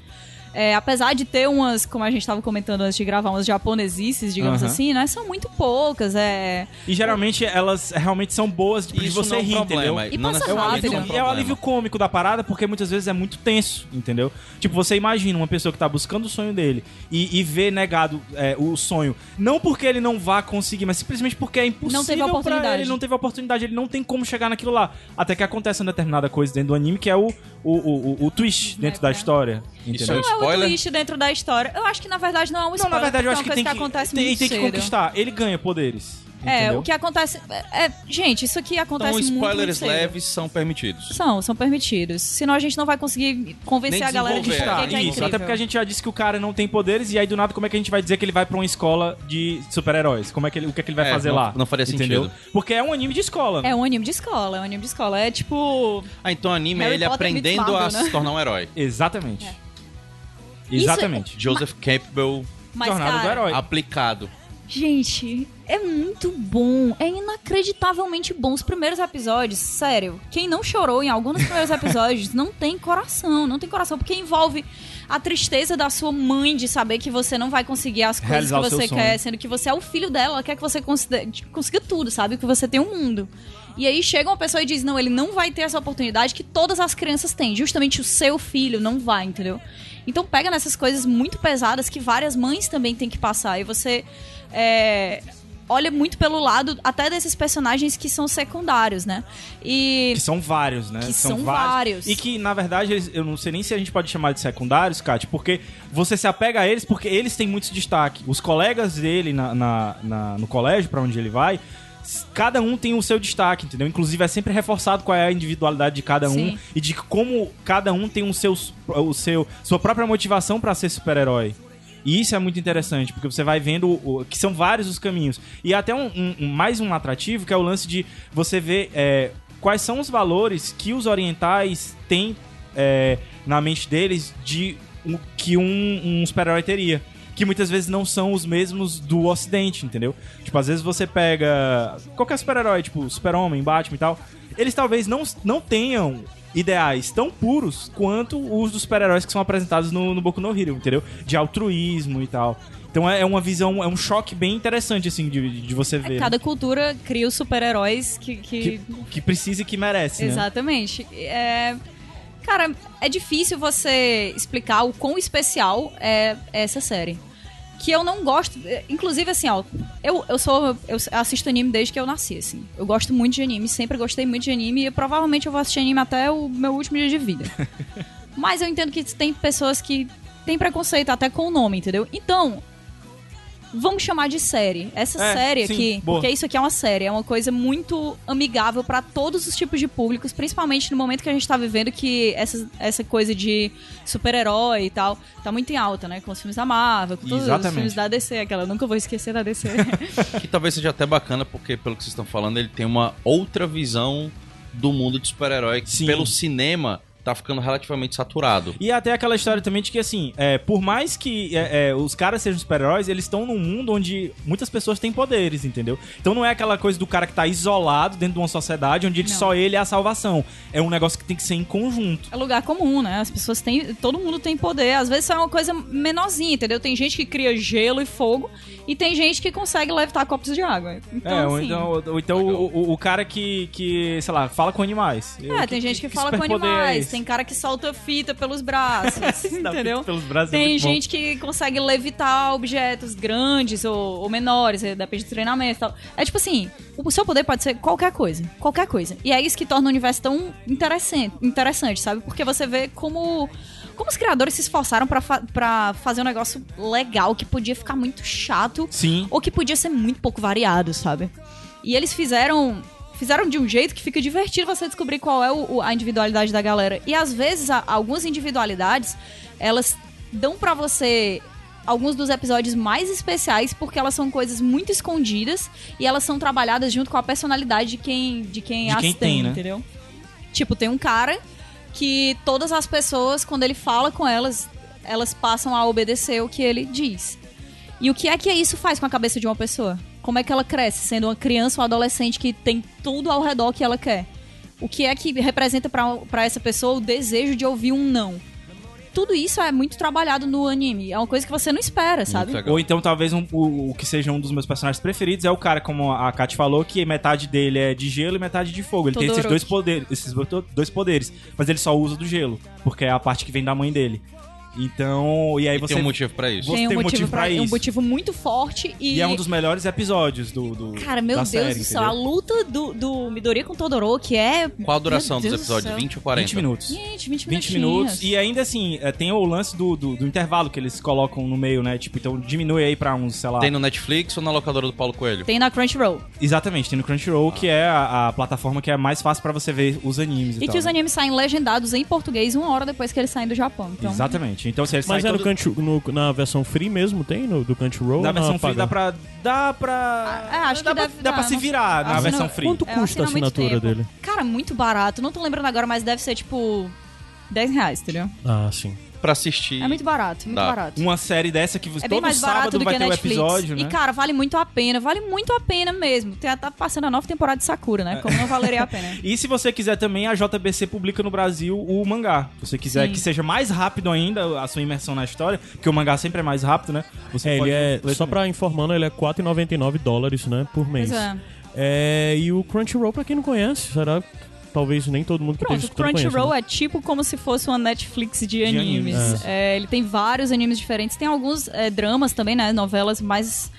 S3: É, apesar de ter umas, como a gente tava comentando antes de gravar, umas japonesices, digamos assim, né? São muito poucas. É...
S1: E geralmente elas realmente são boas de
S4: Isso
S1: você
S4: não é
S1: rir,
S4: problema.
S1: entendeu?
S3: E
S4: não
S3: passa
S1: É
S3: rápido.
S1: alívio,
S4: é um
S1: e é o alívio cômico da parada, porque muitas vezes é muito tenso, entendeu? Tipo, você imagina uma pessoa que tá buscando o sonho dele e, e vê negado é, o sonho, não porque ele não vá conseguir, mas simplesmente porque é impossível
S3: Não teve oportunidade.
S1: ele, não teve a oportunidade, ele não tem como chegar naquilo lá. Até que acontece uma determinada coisa dentro do anime, que é o, o, o, o, o twist dentro da história,
S4: Isso é
S1: entendeu?
S4: um
S3: Não é o
S4: spoiler?
S3: twist dentro da história. Eu acho que, na verdade, não é um
S1: Não,
S3: spoiler.
S1: na verdade, eu acho
S3: é
S1: que tem
S3: coisa
S1: que,
S3: acontece
S1: tem,
S3: muito
S1: tem que conquistar. Ele ganha poderes.
S3: É,
S1: entendeu?
S3: o que acontece... É, gente, isso aqui acontece
S4: Então,
S3: muito, muito
S4: spoilers
S3: cedo.
S4: leves são permitidos.
S3: São, são permitidos. Senão a gente não vai conseguir convencer
S4: Nem
S3: a galera de que que é
S1: Isso, até porque a gente já disse que o cara não tem poderes, e aí do nada, como é que a gente vai dizer que ele vai pra uma escola de super-heróis? Como é que ele, o que é que ele vai
S4: É,
S1: fazer
S4: não-
S1: lá?
S4: não faria
S1: entendeu?
S4: sentido.
S1: Porque é um anime de escola. né?
S3: É um anime de escola, é um anime de escola. É tipo...
S4: Ah, então o anime é
S3: Harry
S4: ele
S3: Potter
S4: aprendendo a
S3: Marvel, né?
S4: se tornar um herói.
S1: Exatamente.
S3: Isso
S1: Exatamente.
S4: Joseph Campbell
S3: Mas,
S1: Jornada do herói.
S4: aplicado.
S3: Gente, é muito bom. É inacreditavelmente bom. Os primeiros episódios, sério. Quem não chorou em algum dos primeiros episódios não tem coração. Não tem coração, porque envolve a tristeza da sua mãe de saber que você não vai conseguir as coisas
S1: Realizar
S3: que você
S1: sonho.
S3: quer, sendo que você é o filho dela, ela quer que você consiga, consiga tudo, sabe? Que você tem um mundo. E aí chega uma pessoa e diz: não, ele não vai ter essa oportunidade que todas as crianças têm. Justamente o seu filho não vai, entendeu? Então pega nessas coisas muito pesadas que várias mães também têm que passar. E você é, olha muito pelo lado até desses personagens que são secundários, né? E.
S1: Que são vários, né?
S3: Que são vários.
S1: E que, na verdade, eles- eu não sei nem se a gente pode chamar de secundários, Kátia, porque você se apega a eles porque eles têm muito destaque. Os colegas dele na, na- na- no colégio, pra onde ele vai, cada um tem o seu destaque, entendeu? Inclusive, é sempre reforçado qual é a individualidade de cada um
S3: Sim.
S1: e de como cada um tem o seu, o seu, sua própria motivação pra ser super-herói. E isso é muito interessante, porque você vai vendo o- que são vários os caminhos. E até um, um- mais um atrativo, que é o lance de você ver é, quais são os valores que os orientais têm é, na mente deles de um- que um, um super-herói teria. Que muitas vezes não são os mesmos do ocidente, entendeu? Tipo, às vezes você pega qualquer super-herói, tipo Super-Homem, Batman e tal. Eles talvez não, não tenham ideais tão puros quanto os dos super-heróis que são apresentados no, no Boku no Hero, entendeu? De altruísmo e tal. Então é é uma visão, é um choque bem interessante, assim, de, de você ver. né?
S3: Cada cultura cria os super-heróis que, que-
S1: Que, que precisa e que merece, né?
S3: Exatamente. É, Cara, é difícil você explicar o quão especial é essa série. Que eu não gosto. é, Inclusive, assim, ó. Eu, eu sou. Eu assisto anime desde que eu nasci, assim. Eu gosto muito de anime, sempre gostei muito de anime e provavelmente eu vou assistir anime até o meu último dia de vida. Mas eu entendo que tem pessoas que têm preconceito até com o nome, entendeu? Então. Vamos chamar de série. Essa
S1: É,
S3: série
S1: sim,
S3: aqui,
S1: boa.
S3: porque isso aqui é uma série, é uma coisa muito amigável pra todos os tipos de públicos, principalmente no momento que a gente tá vivendo que essa, essa coisa de super-herói e tal tá muito em alta, né? Com os filmes da Marvel, com todos os filmes da DC, aquela, nunca vou esquecer da DC.
S4: Que talvez seja até bacana, porque pelo que vocês estão falando, ele tem uma outra visão do mundo de super-herói pelo cinema tá ficando relativamente saturado.
S1: E até aquela história também de que, assim, é, por mais que é, é, os caras sejam super-heróis, eles estão num mundo onde muitas pessoas têm poderes, entendeu? Então não é aquela coisa do cara que tá isolado dentro de uma sociedade onde ele- só ele é a salvação. É um negócio que tem que ser em conjunto.
S3: É lugar comum, né? As pessoas têm. Todo mundo tem poder. Às vezes é uma coisa menorzinha, entendeu? Tem gente que cria gelo e fogo e tem gente que consegue levitar copos de água. Então,
S1: é, ou
S3: assim,
S1: então, ou então o, o- o cara que, que, sei lá, fala com animais.
S3: É, tem gente que, fala com animais? Tem cara que solta fita pelos braços, entendeu?
S1: Pelos braços é
S3: Tem
S1: bom.
S3: gente que consegue levitar objetos grandes ou, ou menores, eh, depende do treinamento e tal. É tipo assim, o seu poder pode ser qualquer coisa, qualquer coisa. E é isso que torna o universo tão interessante, interessante sabe? Porque você vê como como os criadores se esforçaram pra, fa pra fazer um negócio legal que podia ficar muito chato
S1: Sim.
S3: ou que podia ser muito pouco variado, sabe? E eles fizeram fizeram de um jeito que fica divertido você descobrir qual é o- a individualidade da galera. E às vezes a- algumas individualidades, elas dão pra você alguns dos episódios mais especiais porque elas são coisas muito escondidas e elas são trabalhadas junto com a personalidade de quem de quem
S1: De
S3: as
S1: quem
S3: tem,
S1: tem, né?
S3: entendeu? Tipo, tem um cara que todas as pessoas quando ele fala com elas, elas passam a obedecer o que ele diz. E o que é que isso faz com a cabeça de uma pessoa? Como é que ela cresce sendo uma criança ou adolescente que tem tudo ao redor que ela quer? O que é que representa pra pra essa pessoa o desejo de ouvir um não? Tudo isso é muito trabalhado no anime. É uma coisa que você não espera, sabe?
S1: Ou então, talvez, um- o, o que seja um dos meus personagens preferidos é o cara, como a Kat falou, que metade dele é de gelo e metade de fogo. Ele tem esses
S3: Todoroki.
S1: dois, poderes, esses dois poderes, mas ele só usa do gelo, porque é a parte que vem da mãe dele. Então, e aí
S4: E
S1: você...
S4: tem um motivo pra isso.
S1: Você
S3: tem um
S1: tem um
S3: motivo,
S1: motivo
S3: pra,
S1: pra
S3: um
S1: isso.
S3: motivo muito forte e,
S1: E é um dos melhores episódios do, do
S3: Cara, meu
S1: da
S3: Deus
S1: série,
S3: do céu, a
S1: entendeu?
S3: luta do, do Midoriya com Todoroki é...
S4: Qual a duração dos
S3: do
S4: episódios?
S3: céu.
S4: 20 ou 40?
S1: 20 minutos.
S3: Gente, 20
S1: 20
S3: minutinhos.
S1: minutos. E ainda assim, é, tem o lance do, do, do intervalo que eles colocam no meio, né? Tipo, então diminui aí pra uns, sei lá.
S4: Tem no Netflix ou na locadora do Paulo Coelho?
S3: Tem na Crunchyroll.
S1: Exatamente, tem no Crunchyroll, que é a, a plataforma que é mais fácil pra você ver os animes e,
S3: E
S1: tal,
S3: que os
S1: né?
S3: animes saem legendados em português uma hora depois que eles saem do Japão. Então,
S1: Exatamente. Então, se eles
S2: Mas é no
S1: todo...
S2: Crunchy- no- na versão free mesmo, tem? No, do Crunchyroll?
S1: Na versão
S2: não
S1: free dá pra. Dá pra.
S3: Ah, é, acho
S1: dá
S3: que
S1: pra,
S3: deve
S1: dá
S3: dar,
S1: pra se virar na versão free.
S2: Quanto
S3: É,
S2: custa a
S3: muito
S2: assinatura dele?
S3: Cara, muito barato. Não tô lembrando agora, mas deve ser tipo 10 reais, entendeu?
S2: Ah, sim.
S4: Pra assistir.
S3: É muito barato, muito
S4: Dá.
S3: barato.
S1: Uma série dessa que você
S3: É
S1: todo sábado
S3: do
S1: vai ter
S3: Netflix.
S1: episódio, né?
S3: E, cara, vale muito a pena, vale muito a pena mesmo. Tem, tá passando a nova temporada de Sakura, né? Como não valeria a pena.
S1: E se você quiser também, a JBC publica no Brasil o mangá. Se você quiser
S3: Sim.
S1: que seja mais rápido ainda a sua imersão na história, porque o mangá sempre é mais rápido, né? Você
S2: É,
S1: pode
S2: ele é,
S1: ler
S2: só pra informando, ele é 4,99 dólares, né, por mês.
S3: Pois é.
S2: É, e o Crunchyroll, pra quem não conhece, será? Talvez nem todo mundo que esteja
S3: Pronto, o
S2: escutando conheça.
S3: Crunchyroll
S2: né?
S3: é tipo como se fosse uma Netflix de animes.
S1: animes.
S3: É, ele tem vários animes diferentes. Tem alguns é, dramas também, né? Novelas, mas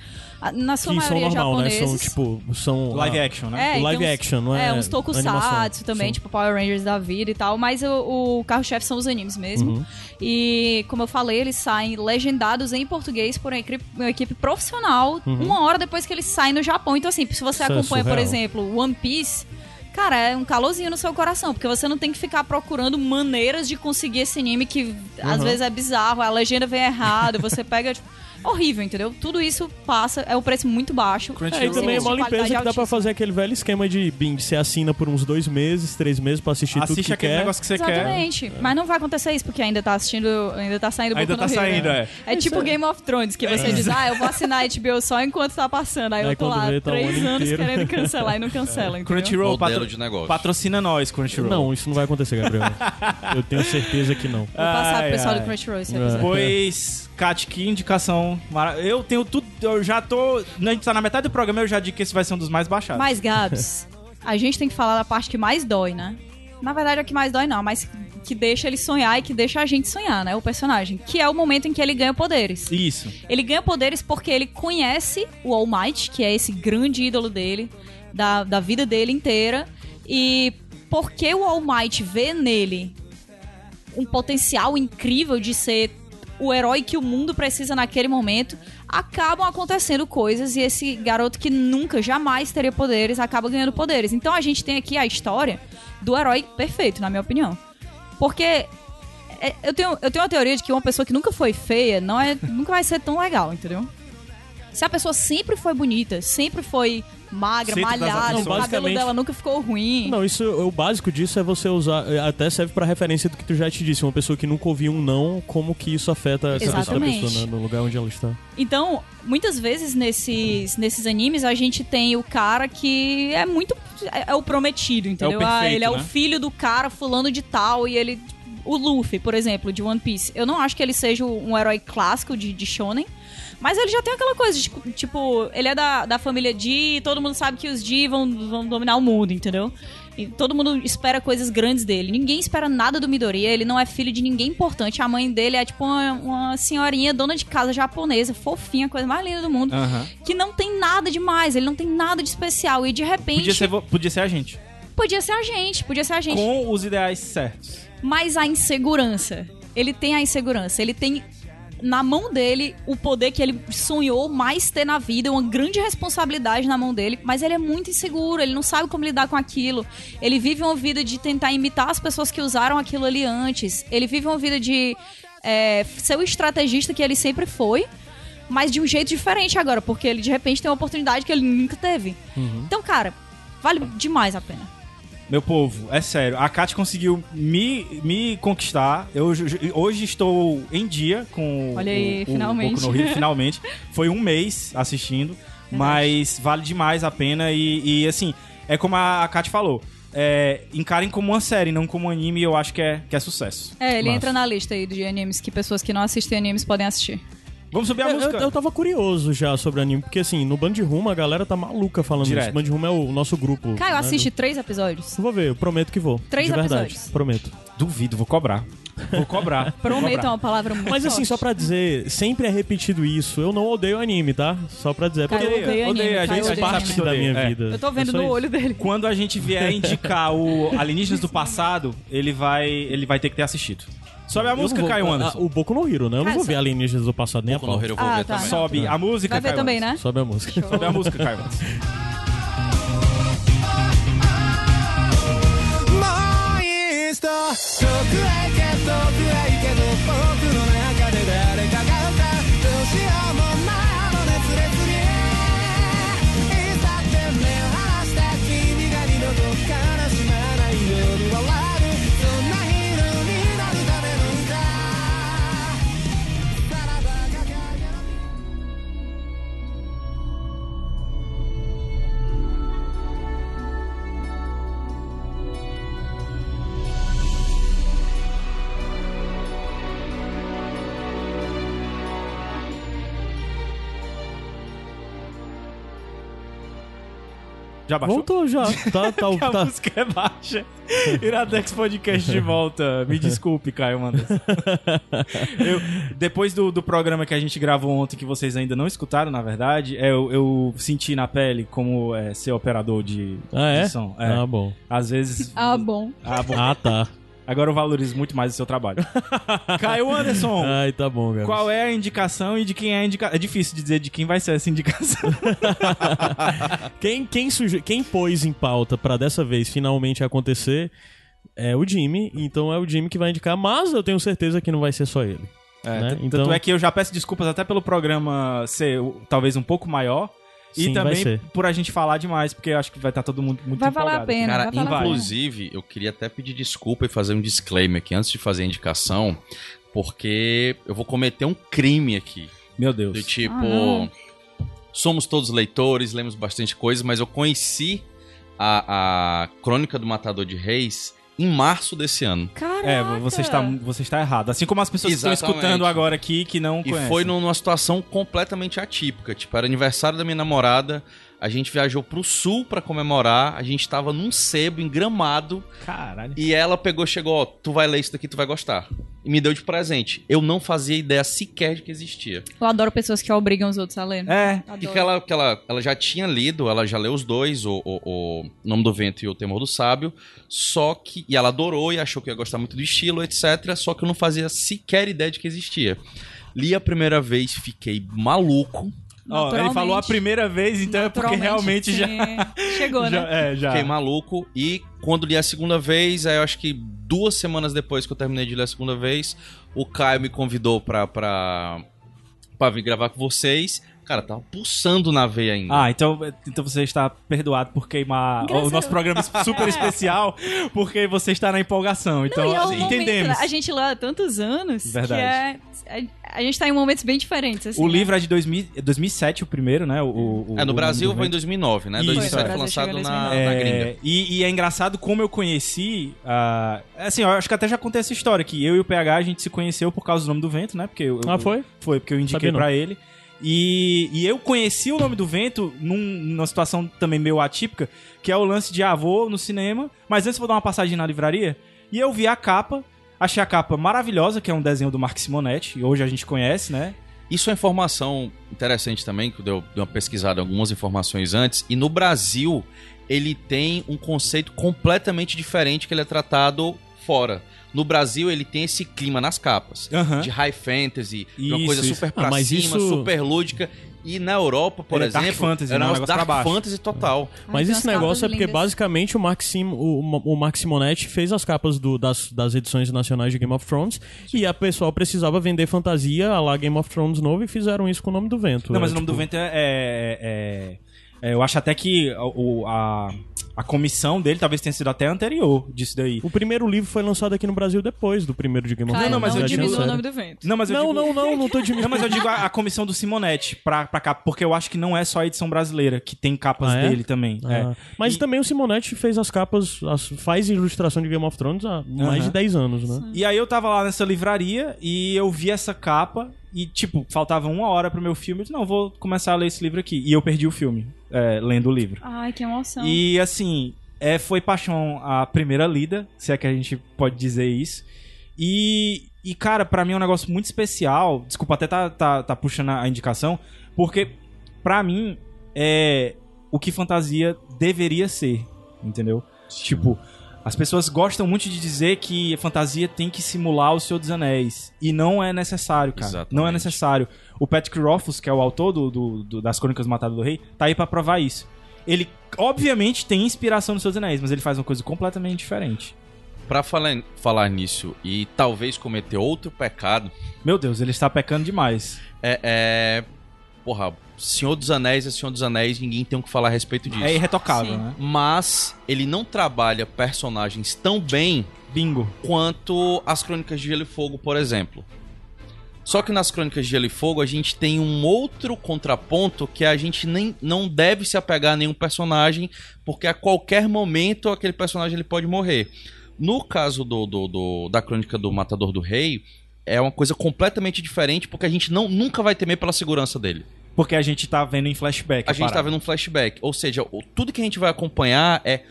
S3: ah, na sua
S2: Que são
S3: maioria
S2: normal, né?
S3: japoneses.
S2: São, tipo, são...
S1: Live
S2: ah,
S1: action, né?
S3: É, e
S2: live
S3: uns-
S2: action, não é
S3: É, uns tokusatsu também,
S2: Sim.
S3: tipo Power Rangers da vida e tal, mas o, o carro-chefe são os animes mesmo.
S2: Uhum.
S3: E, como eu falei, eles saem legendados em português por uma equipe, uma equipe profissional
S2: Uhum.
S3: uma hora depois que eles saem no Japão. Então, assim, se você
S2: Isso é
S3: acompanha, por exemplo, One Piece. Cara, é um calorzinho no seu coração, porque você não tem que ficar procurando maneiras de conseguir esse anime que às
S2: Uhum.
S3: vezes é bizarro, a legenda vem errada, você pega. Tipo, horrível, entendeu? Tudo isso passa, é um preço muito baixo.
S1: Crunchyroll.
S2: É, e também é uma limpeza que dá pra fazer aquele velho esquema de Bing, você assina por uns dois meses, três meses pra assistir tudo
S1: Assiste
S2: que
S1: aquele
S2: quer.
S1: negócio que você quer.
S3: Exatamente. Mas não vai acontecer isso, porque ainda tá assistindo, ainda tá saindo
S1: Ainda tá
S3: no Hero.
S1: saindo, é.
S3: É tipo Game of Thrones, que você diz, ah, eu vou assinar HBO só enquanto tá passando. Aí eu tô lá
S2: vê, tá
S3: três
S2: ano
S3: anos
S2: inteiro.
S3: querendo cancelar e não cancela, entendeu?
S1: Crunchyroll patro-
S4: de negócio.
S1: patrocina nós, Crunchyroll.
S2: Não, isso não vai acontecer, Gabriel. Eu tenho certeza que não.
S3: Vou passar pro pessoal
S1: ai.
S3: do Crunchyroll
S2: É.
S3: episódio.
S1: Pois, Kat, que indicação. mara- Eu tenho tudo. Eu já tô. A gente tá na metade do programa, eu já digo que esse vai ser um dos mais baixados.
S3: Mas, Gabs, a gente tem que falar da parte que mais dói, né? Na verdade, é que mais dói não, mas que deixa ele sonhar e que deixa a gente sonhar, né? O personagem. Que é o momento em que ele ganha poderes.
S1: Isso.
S3: Ele ganha poderes porque ele conhece o All Might, que é esse grande ídolo dele, da, da vida dele inteira. E porque o All Might vê nele um potencial incrível de ser o herói que o mundo precisa naquele momento, acabam acontecendo coisas e esse garoto que nunca, jamais teria poderes, acaba ganhando poderes. Então a gente tem aqui a história do herói perfeito, na minha opinião. Porque é, eu tenho, eu tenho uma teoria de que uma pessoa que nunca foi feia não é, nunca vai ser tão legal, entendeu? Se a pessoa sempre foi bonita, sempre foi magra,
S1: Centro das
S3: malhada, o cabelo dela nunca ficou ruim.
S2: Não, isso, o básico disso é você usar, até serve pra referência do que tu já te disse, uma pessoa que nunca ouviu um não, como que isso afeta essa
S3: Exatamente.
S2: pessoa né, no lugar onde ela está.
S3: Então, muitas vezes nesses, nesses animes a gente tem o cara que é muito. É, é o prometido, entendeu? ah,
S1: perfeito,
S3: ele é
S1: né?
S3: o filho do cara fulano de tal e ele. O Luffy, por exemplo, de One Piece. Eu não acho que ele seja um herói clássico de, de Shonen. Mas ele já tem aquela coisa de, tipo, ele é da, da família Di e todo mundo sabe que os Di vão, vão dominar o mundo, entendeu? E todo mundo espera coisas grandes dele. Ninguém espera nada do Midoriya, ele não é filho de ninguém importante. A mãe dele é tipo uma, uma senhorinha dona de casa japonesa, fofinha, coisa mais linda do mundo.
S1: Aham.
S3: Que não tem nada demais, ele não tem nada de especial. E de repente.
S1: Podia ser, podia ser a gente.
S3: podia ser a gente, podia ser a gente.
S1: Com os ideais certos.
S3: Mas a insegurança. Ele tem a insegurança. Ele tem na mão dele o poder que ele sonhou mais ter na vida, uma grande responsabilidade na mão dele, mas ele é muito inseguro, ele não sabe como lidar com aquilo. Ele vive uma vida de tentar imitar as pessoas que usaram aquilo ali antes. Ele vive uma vida de é, ser o estrategista que ele sempre foi, mas de um jeito diferente agora, porque ele de repente tem uma oportunidade que ele nunca teve. Então, cara, vale demais a pena.
S1: Meu povo, é sério, a Kat conseguiu me, me conquistar. Eu hoje estou em dia com
S3: Olha aí,
S1: o, o
S3: finalmente.
S1: Boku no Hero, finalmente. Foi um mês assistindo, mas vale demais a pena e, e, assim, é como a, a Kat falou. É, encarem como uma série, não como um anime, eu acho que é, que é sucesso.
S3: É, ele entra na lista aí de animes que pessoas que não assistem animes podem assistir.
S1: Vamos subir a
S2: Eu,
S1: música.
S2: eu, eu tava curioso já sobre anime, porque assim, no Band Rumo a galera tá maluca falando
S1: Direto.
S2: isso. Band Rumo é o nosso grupo.
S3: Caio,
S2: né,
S3: assiste três episódios.
S2: do- Vou ver, eu prometo que vou.
S3: Três
S2: de verdade,
S3: episódios.
S2: prometo.
S1: Duvido, vou cobrar. Vou cobrar.
S3: Prometo é uma palavra muito
S2: Mas assim,
S3: forte.
S2: só pra dizer, sempre é repetido isso. Eu não odeio anime, tá? Só pra dizer. Porque
S3: eu odeio anime,
S1: odeio, a gente
S3: eu odeio
S1: parte
S3: anime.
S2: da minha
S1: É.
S2: vida.
S3: Eu tô vendo
S2: É
S3: no
S2: isso.
S3: olho dele.
S1: Quando a gente vier indicar o Alienígenas do Passado, ele vai, ele vai ter que ter assistido. Sobe a
S2: Eu não
S1: música,
S2: vou-
S1: Caio
S2: ah,
S1: Anderson.
S2: o Boku no Hero, né? Eu não
S3: Cara,
S2: vou ver
S3: só-
S2: alienígenas do passado nem a
S4: Boku no
S2: pau.
S4: Hero eu vou
S3: Ah,
S4: ver
S3: tá.
S4: também.
S1: Sobe a música,
S3: Vai ver
S1: Caio
S3: também,
S1: Anderson.
S3: né?
S2: Sobe a música.
S1: Sobe a música, Caio Anderson.
S5: もういいスト遠くへ行け遠くへ行けど僕
S1: Já baixou?
S2: Voltou já. Tá, tá,
S1: A
S2: tá.
S1: música é baixa. Iradex Podcast de volta. Me desculpe, Caio. Eu- depois do, do programa que a gente gravou ontem, que vocês ainda não escutaram, na verdade, é, eu, eu senti na pele como é, ser operador de,
S2: Ah, é?
S1: de som. É.
S2: Ah, bom.
S1: Às vezes.
S3: Ah, bom.
S1: Ah, bom.
S2: Ah, tá.
S1: Agora eu valorizo muito mais o seu trabalho. Caio Anderson.
S2: Ai, tá bom, cara.
S1: Qual é a indicação e de quem é a indicação? É difícil de dizer de quem vai ser essa indicação.
S2: Quem, quem, suge... quem pôs em pauta pra dessa vez finalmente acontecer é o Jimmy. Então é o Jimmy que vai indicar, mas eu tenho certeza que não vai ser só ele.
S1: É,
S2: Né? Então-
S1: Tanto é que eu já peço desculpas até pelo programa ser talvez um pouco maior. E
S2: Sim, vai
S1: também por a gente falar demais, porque eu acho que vai estar todo mundo muito
S3: Vai valer a
S1: empolgado.
S3: pena.
S4: Cara,
S3: vai valer a pena.
S4: inclusive, eu queria até pedir desculpa e fazer um disclaimer aqui antes de fazer a indicação, porque eu vou cometer um crime aqui.
S1: Meu
S4: Do
S1: Deus.
S4: tipo,
S3: Ah,
S4: somos todos leitores, lemos bastante coisa, mas eu conheci a, a Crônica do Matador de Reis em março desse ano.
S3: Caraca.
S1: É, você está, você está errado. Assim como as pessoas que estão
S4: Exatamente.
S1: escutando agora aqui que não
S4: E
S1: conhecem.
S4: foi numa situação completamente atípica. Tipo, era aniversário da minha namorada, a gente viajou pro sul pra comemorar, a gente tava num sebo, em Gramado,
S1: Caralho.
S4: e ela pegou, chegou, ó, tu vai ler isso daqui, tu vai gostar. E me deu de presente. Eu não fazia ideia sequer de que existia.
S3: Eu adoro pessoas que obrigam os outros a ler.
S1: É,
S4: E
S3: Adoro.
S4: que ela, que ela, ela já tinha lido, ela já leu os dois, o, o, o Nome do Vento e o Temor do Sábio, só que. E ela adorou e achou que ia gostar muito do estilo, etc. Só que eu não fazia sequer ideia de que existia. Li a primeira vez, fiquei maluco.
S1: Ó, ele falou a primeira vez, então é porque realmente já.
S3: Chegou,
S1: já.
S3: né?
S1: É, já.
S4: Fiquei maluco. E quando li a segunda vez, aí eu acho que duas semanas depois que eu terminei de ler a segunda vez, o Caio me convidou pra, pra, pra vir gravar com vocês. Cara, tava pulsando na veia ainda.
S1: Ah, então, então você está perdoado por queimar
S3: Graças
S1: o nosso programa super especial, porque você está na empolgação. Então,
S3: Não, e é
S1: assim,
S3: momento,
S1: entendemos.
S3: a gente lê há tantos anos
S1: Verdade.
S3: que é, a, a gente tá em momentos bem diferentes. assim,
S1: O
S3: né?
S1: livro é de 2000, 2007, o primeiro, né? O, o-
S4: É, no
S1: o
S4: Brasil foi em
S1: Vento.
S4: 2009, né?
S1: Isso.
S4: 2007
S3: Foi,
S4: foi lançado
S3: chegou em
S4: na,
S3: 2009.
S4: na
S1: É,
S4: gringa.
S1: e, e é engraçado como eu conheci. ah, assim, eu acho que até já contei essa história, que eu e o PH a gente se conheceu por causa do nome do vento, né? Porque eu,
S2: Ah,
S1: eu-
S2: foi?
S1: Foi, porque eu indiquei
S2: não.
S1: pra ele. E, e eu conheci o nome do vento num- numa situação também meio atípica, que é o lance de avô no cinema, mas antes vou dar uma passagem na livraria. E eu vi a capa, achei a capa maravilhosa, que é um desenho do Mark Simonetti, e hoje a gente conhece, né?
S4: Isso é informação interessante também, que eu dei uma pesquisada algumas informações antes. E no Brasil, ele tem um conceito completamente diferente que ele é tratado fora. No Brasil, ele tem esse clima nas capas. De high fantasy, de uma
S1: Isso,
S4: coisa
S1: isso.
S4: super
S2: Ah,
S4: pra
S2: mas
S4: cima,
S2: isso-
S4: super lúdica. E na Europa, por
S1: Ele é dark
S4: exemplo,
S1: fantasy,
S4: era
S1: né?
S4: um negócio dark
S1: baixo.
S4: fantasy total.
S3: Ai,
S2: Mas esse negócio é porque
S3: lindas.
S2: basicamente o Maxim, o, o Max Simonetti fez as capas do- das, das edições nacionais de Game of Thrones e a pessoal precisava vender fantasia a lá Game of Thrones novo e fizeram isso com o nome do vento.
S1: Não, mas
S2: É,
S1: o nome
S2: tipo,
S1: do vento é, é- é- é, Eu acho até que o, a, a comissão dele talvez tenha sido até anterior disso daí.
S2: O primeiro livro foi lançado aqui no Brasil depois do primeiro de Game of Thrones.
S1: não, mas
S3: não
S1: eu
S2: já tinha
S1: digo-
S3: o nome do vento.
S1: Não, mas eu
S2: Não,
S1: digo...
S2: não, não, não tô diminuindo.
S1: Não, mas eu digo a, a comissão do Simonetti pra, pra cá, porque eu acho que não é só a edição brasileira que tem capas
S2: Ah, é?
S1: dele também.
S2: Ah,
S1: é.
S2: Mas
S1: E-
S2: também o Simonetti fez as capas, as- faz ilustração de Game of Thrones há mais
S1: Aham.
S2: de 10 anos, né?
S1: E aí eu tava lá nessa livraria e eu vi essa capa e, tipo, faltava uma hora pro meu filme. Eu disse, não, vou começar a ler esse livro aqui. E eu perdi o filme, é, lendo o livro.
S3: Ai, que emoção.
S1: E assim, é, foi paixão a primeira lida, se é que a gente pode dizer isso. E, e cara, pra mim é um negócio muito especial. Desculpa até tá, tá, tá puxando a indicação, porque pra mim é o que fantasia deveria ser, entendeu? Tipo, as pessoas gostam muito de dizer que a fantasia tem que simular o Senhor dos Anéis. E não é necessário, cara.
S4: Exatamente.
S1: Não é necessário. O Patrick Rothfuss, que é o autor do, do- do- das Crônicas do Matado do Rei, tá aí pra provar isso. Ele, obviamente, tem inspiração no Senhor dos Anéis, mas ele faz uma coisa completamente diferente.
S4: Pra falar, falar nisso e talvez cometer outro pecado,
S1: Meu Deus, ele está pecando demais.
S4: é. é porra, Senhor dos Anéis é Senhor dos Anéis, ninguém tem o que falar a respeito disso.
S1: É irretocável,
S3: Sim.
S1: né?
S4: Mas ele não trabalha personagens tão bem
S1: Bingo.
S4: quanto as Crônicas de Gelo e Fogo, por exemplo. Só que nas Crônicas de Gelo e Fogo a gente tem um outro contraponto que a gente nem não deve se apegar a nenhum personagem, porque a qualquer momento aquele personagem ele pode morrer. No caso do, do- do- da Crônica do Matador do Rei, é uma coisa completamente diferente, porque a gente não, nunca vai temer pela segurança dele.
S1: Porque a gente tá vendo em flashback.
S4: A gente tá
S1: parada.
S4: vendo um flashback. Ou seja, tudo que a gente vai acompanhar é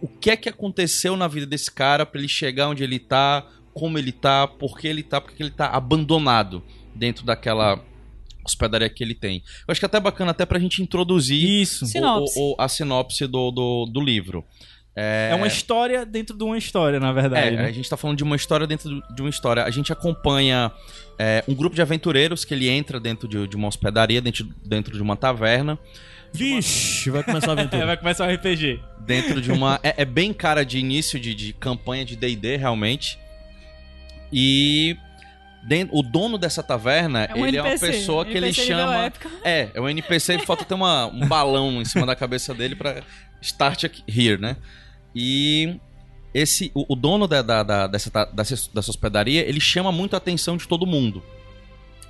S4: o que é que aconteceu na vida desse cara pra ele chegar onde ele tá, como ele tá, por que ele tá, porque ele tá abandonado dentro daquela hospedaria que ele tem. Eu acho que é até bacana até pra gente introduzir
S1: Isso.
S4: o-
S3: Sinopse.
S4: o- o- a sinopse do, do, do livro.
S1: É uma história dentro de uma história, na verdade.
S4: É,
S1: né?
S4: a gente tá falando de uma história dentro de uma história. A gente acompanha é, um grupo de aventureiros que ele entra dentro de, de uma hospedaria, dentro, dentro de uma taverna,
S2: Vixe, vai começar a
S1: É,
S2: aventura.
S1: vai começar o RPG.
S4: dentro de uma. é, é bem cara de início de, de campanha de DD, realmente. E. o dono dessa taverna,
S3: É um
S4: ele é uma
S3: NPC,
S4: pessoa que ele
S3: NPC
S4: chama.
S3: épica.
S4: É, é um NPC, falta ter uma, um balão em cima da cabeça dele pra start here, né? E esse o, o dono da, da- da- dessa, dessa, dessa hospedaria, ele chama muito a atenção de todo mundo.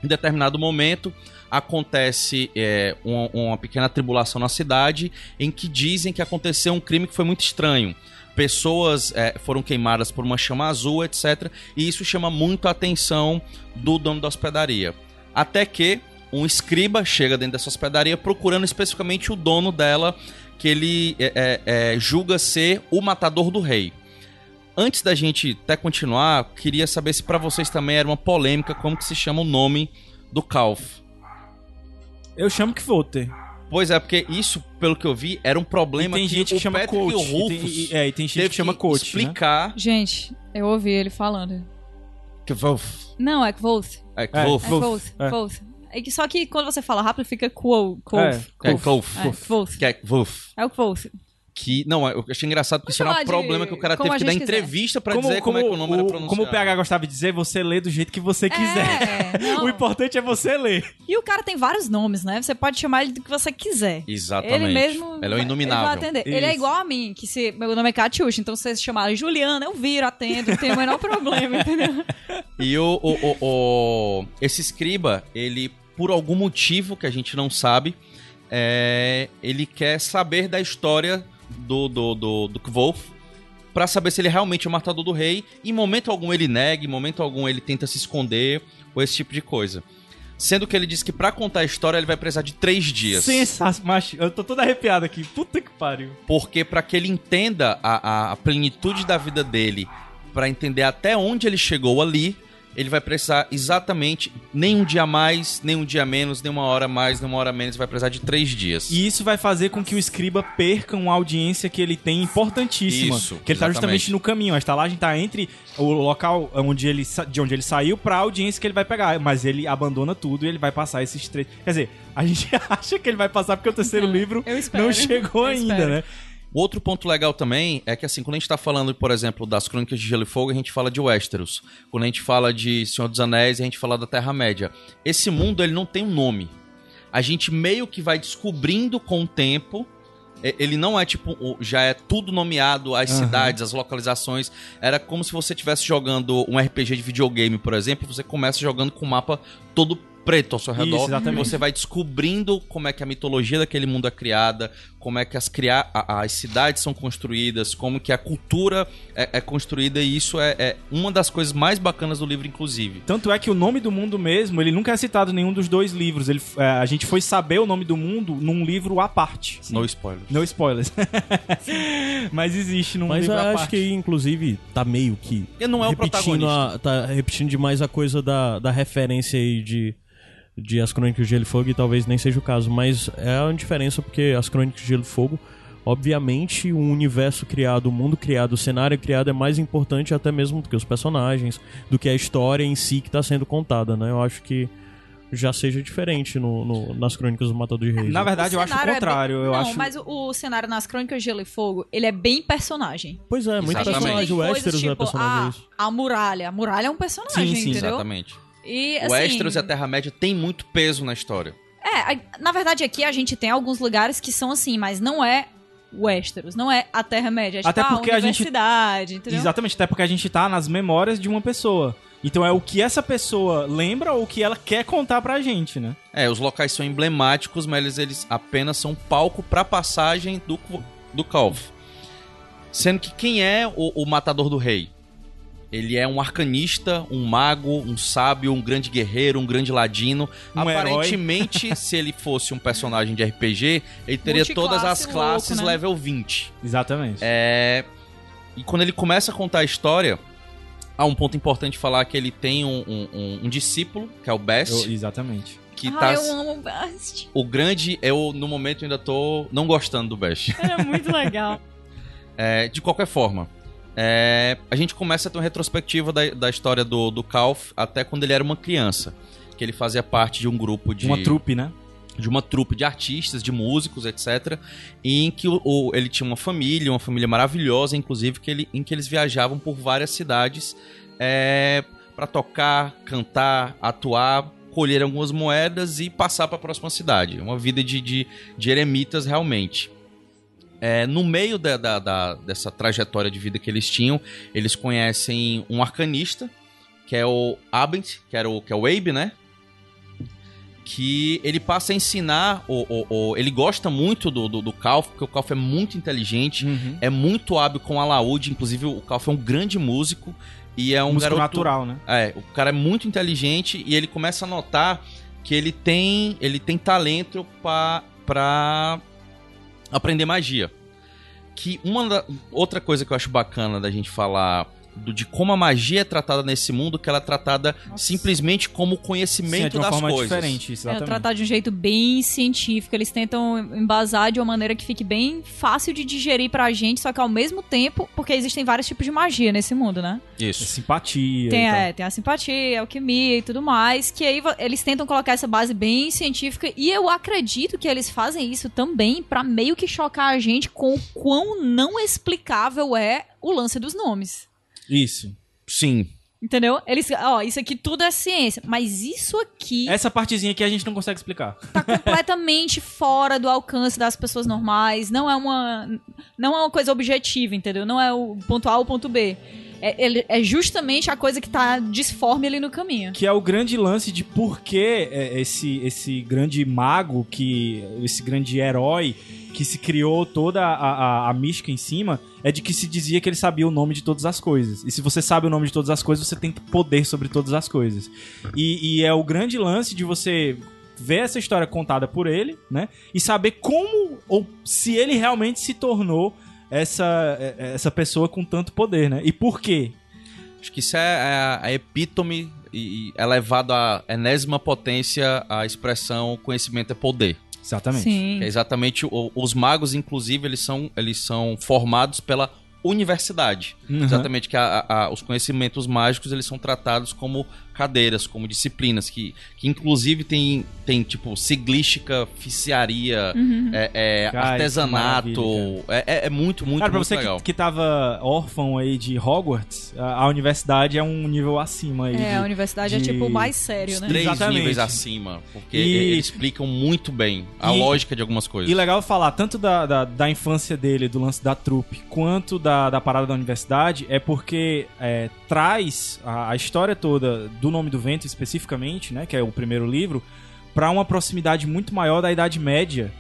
S4: Em determinado momento, acontece é, uma, uma pequena tribulação na cidade em que dizem que aconteceu um crime que foi muito estranho. Pessoas é, foram queimadas por uma chama azul, etc. E isso chama muito a atenção do dono da hospedaria. Até que um escriba chega dentro dessa hospedaria procurando especificamente o dono dela, que ele é, é, é, julga ser o matador do rei. Antes da gente até continuar, queria saber se pra vocês também era uma polêmica como que se chama o nome do Calf.
S1: Eu chamo que Voter.
S4: Pois é, porque isso, pelo que eu vi, era um
S1: E
S4: problema
S1: tem gente que
S4: o
S1: chama
S4: Patrick
S1: coach. E tem,
S4: Rufus
S1: e- é, e tem gente que chama coach. Né?
S4: explicar
S3: Gente, eu ouvi ele falando.
S4: que Wolf,
S3: Não, é Kvoth.
S4: é,
S1: É,
S4: Wolf,
S3: É
S1: Kvoth. é.
S3: É que só que quando você fala rápido fica Quo.
S1: É,
S3: Quoth.
S4: é Wolf,
S3: É, Kvoth.
S4: que é Wolf.
S3: É o Kvoth.
S4: Que, não, eu achei engraçado porque isso era um
S3: chamar de
S4: problema que o cara
S3: como
S4: teve que dar
S3: quiser.
S4: entrevista pra dizer como, é que o nome era pronunciado.
S1: Como o PH gostava de dizer, você lê do jeito que você quiser.
S3: É.
S1: O importante é você ler.
S3: E o cara tem vários nomes, né? Você pode chamar ele do que você quiser.
S4: Exatamente.
S3: Ele mesmo.
S4: Ele é o inominável.
S3: Ele, atender. ele é igual a mim, que se meu nome é Katiush, então se vocês chamarem Juliana, eu viro, atendo, não tem o menor problema, entendeu?
S4: E o, o, o- o- esse escriba, ele, por algum motivo que a gente não sabe, é, ele quer saber da história do, do, do, do Kvolf pra saber se ele realmente é o matador do rei. Em momento algum ele nega, em momento algum ele tenta se esconder, ou esse tipo de coisa. Sendo que ele diz que pra contar a história ele vai precisar de três dias.
S1: Sensacional. Eu tô todo arrepiado aqui. Puta que pariu.
S4: Porque pra que ele entenda a, a- a plenitude da vida dele, pra entender até onde ele chegou ali, ele vai precisar exatamente nem um dia mais, nem um dia menos, nem uma hora mais, nem uma hora menos, vai precisar de três dias.
S1: E isso vai fazer com que o escriba perca uma audiência que ele tem importantíssima.
S4: Isso,
S1: que ele tá
S4: exatamente.
S1: justamente no caminho. A estalagem tá entre o local onde ele, de onde ele saiu pra audiência que ele vai pegar. Mas ele abandona tudo e ele vai passar esses três. Quer dizer, a gente acha que ele vai passar porque o terceiro livro
S3: eu espero.
S1: não chegou
S3: Eu
S1: ainda,
S3: espero.
S1: né?
S4: O outro ponto legal também é que, assim, quando a gente tá falando, por exemplo, das Crônicas de Gelo e Fogo, a gente fala de Westeros. Quando a gente fala de Senhor dos Anéis, a gente fala da Terra-média. Esse mundo, ele não tem um nome. A gente meio que vai descobrindo com o tempo. E- Ele não é tipo, já é tudo nomeado, as
S1: Aham.
S4: cidades, as localizações. Era como se você estivesse jogando um RPG de videogame, por exemplo, e você começa jogando com o mapa todo preto ao seu redor.
S1: Isso, exatamente.
S4: Você vai descobrindo como é que a mitologia daquele mundo é criada, como é que as, cria a- as cidades são construídas, como que a cultura é, é construída, e isso é, é uma das coisas mais bacanas do livro, inclusive.
S1: Tanto é que o nome do mundo mesmo, ele nunca é citado em nenhum dos dois livros. Ele, é, a gente foi saber o nome do mundo num livro à parte.
S4: No spoiler.
S1: No spoilers. Mas existe num
S2: Mas
S1: livro
S2: eu
S1: à
S2: acho
S1: parte.
S2: que, inclusive, tá meio que.
S4: Ele não é o
S2: repetindo
S4: protagonista.
S2: a, Tá repetindo demais a coisa da, da referência aí de, de As Crônicas de Gelo e Fogo, e talvez nem seja o caso. Mas é uma diferença porque As Crônicas de Gelo e Fogo, obviamente, o universo criado, o mundo criado, o cenário criado é mais importante até mesmo do que os personagens, do que a história em si que tá sendo contada, né? Eu acho que já seja diferente no, no- nas Crônicas do Matador de Reis.
S1: Na verdade, eu acho o
S3: cenário é
S1: contrário.
S3: bem-
S1: Eu
S3: não,
S1: acho...
S3: mas o, o cenário nas Crônicas de Gelo e Fogo, ele é bem personagem.
S2: Pois é, muito
S4: Exatamente.
S2: personagem. O Westeros é
S3: tipo,
S2: personagem.
S3: ah,
S2: isso.
S3: a muralha. A muralha é um personagem,
S1: Sim, sim,
S3: entendeu?
S4: Exatamente.
S3: E,
S4: o
S3: assim,
S4: Westeros e a Terra-média tem muito peso na história.
S3: É, a- na verdade aqui a gente tem alguns lugares que são assim, mas não é Westeros, não é a Terra-média. É tipo
S1: Até porque a
S3: a
S1: gente-
S3: universidade, entendeu?
S1: Exatamente, até porque a gente tá nas memórias de uma pessoa. Então é o que essa pessoa lembra ou o que ela quer contar pra gente, né?
S4: É, os locais são emblemáticos, mas eles, eles apenas são palco pra passagem do, do Calv. Sendo que quem é o, o matador do rei? Ele é um arcanista, um mago, um sábio, um grande guerreiro, um grande ladino.
S1: Um
S4: Aparentemente, se ele fosse um personagem de RPG, ele teria todas as classes
S3: louco, né?
S4: level 20.
S1: Exatamente.
S4: É, E quando ele começa a contar a história, há um ponto importante falar que ele tem um, um- um- um discípulo, que é o Best,
S1: Eu- exatamente.
S4: que
S3: Ah,
S4: tá.
S3: eu amo o Bast.
S4: O grande, eu no momento ainda tô não gostando do Best.
S3: Ele é muito legal.
S4: É, de qualquer forma, é, a gente começa a ter uma retrospectiva da, da história do, do Kalf até quando ele era uma criança. Que ele fazia parte de um grupo de.
S1: Uma trupe, né?
S4: de uma trupe de artistas, de músicos, etc. Em que o, o- ele tinha uma família, uma família maravilhosa, inclusive, que ele, em que eles viajavam por várias cidades é, para tocar, cantar, atuar, colher algumas moedas e passar para a próxima cidade. Uma vida de, de, de eremitas, realmente. É, no meio da, da- da- dessa trajetória de vida que eles tinham, eles conhecem um arcanista, que é o Abent, que, era o, que é o Abe, né? que ele passa a ensinar, o, o- o- ele gosta muito do, do, do Kalf, porque o Kalf é muito inteligente,
S1: Uhum.
S4: é muito hábil com alaúde, inclusive o Kalf é um grande músico e é um
S1: Músico
S4: garoto...
S1: natural, né?
S4: É, o cara é muito inteligente e ele começa a notar que ele tem, ele tem talento pa- pra aprender magia. Que uma da- outra coisa que eu acho bacana da gente falar do- de como a magia é tratada nesse mundo, que ela é tratada simplesmente como
S1: Sim, é
S4: conhecimento
S1: de uma
S4: das
S1: forma
S4: coisas.
S1: diferente,
S3: É
S1: exatamente.
S3: tratar de um jeito bem científico. Eles tentam embasar de uma maneira que fique bem fácil de digerir pra gente, só que ao mesmo tempo, porque existem vários tipos de magia nesse mundo, né?
S1: É
S4: Isso.
S1: simpatia.
S3: Tem, é, tem a simpatia, a alquimia e tudo mais, que aí eles tentam colocar essa base bem científica e eu acredito que eles fazem isso também pra meio que chocar a gente com o quão não explicável é o lance dos nomes.
S1: Isso.
S4: Sim.
S3: Entendeu? Eles, ó, isso aqui tudo é ciência, mas isso aqui
S1: Essa partezinha aqui a gente não consegue explicar.
S3: tá completamente fora do alcance das pessoas normais, não é uma não é uma coisa objetiva, entendeu? Não é o ponto A ou o ponto B. É, é justamente a coisa que tá disforme ali no caminho.
S1: Que é o grande lance de por que é, esse, esse grande mago, que esse grande herói que se criou toda a, a, a mística em cima, é de que se dizia que ele sabia o nome de todas as coisas. E se você sabe o nome de todas as coisas, você tem poder sobre todas as coisas. E, e é o grande lance de você ver essa história contada por ele, né? E saber como ou se ele realmente se tornou essa, essa pessoa com tanto poder, né? E por quê?
S4: Acho que isso é a, a epítome e elevado à enésima potência a expressão conhecimento é poder.
S1: Exatamente.
S3: Sim.
S4: É exatamente o- os magos, inclusive, eles são, eles são formados pela universidade.
S1: Uhum.
S4: Exatamente, que a- a- os conhecimentos mágicos eles são tratados como cadeiras, como disciplinas, que, que inclusive tem, tem tipo siglística, ficiaria, é, é,
S1: Cara,
S4: artesanato.
S1: é maravilha,
S4: É, é- é muito, muito,
S1: Cara, pra
S4: muito
S1: você
S4: legal.
S1: que, que tava órfão aí de Hogwarts, a, a universidade é um nível acima aí.
S3: É, a
S1: de-
S3: universidade é
S1: de-
S3: tipo mais sério, né?
S4: Três
S1: Exatamente.
S4: níveis acima, porque
S1: E-
S4: eles explicam muito bem a
S1: E-
S4: lógica de algumas coisas.
S1: E legal falar tanto da, da, da infância dele, do lance da trupe, quanto da, da parada da universidade, é porque é, traz a, a história toda do Nome do Vento, especificamente, né, que é o primeiro livro, pra uma proximidade muito maior da Idade Média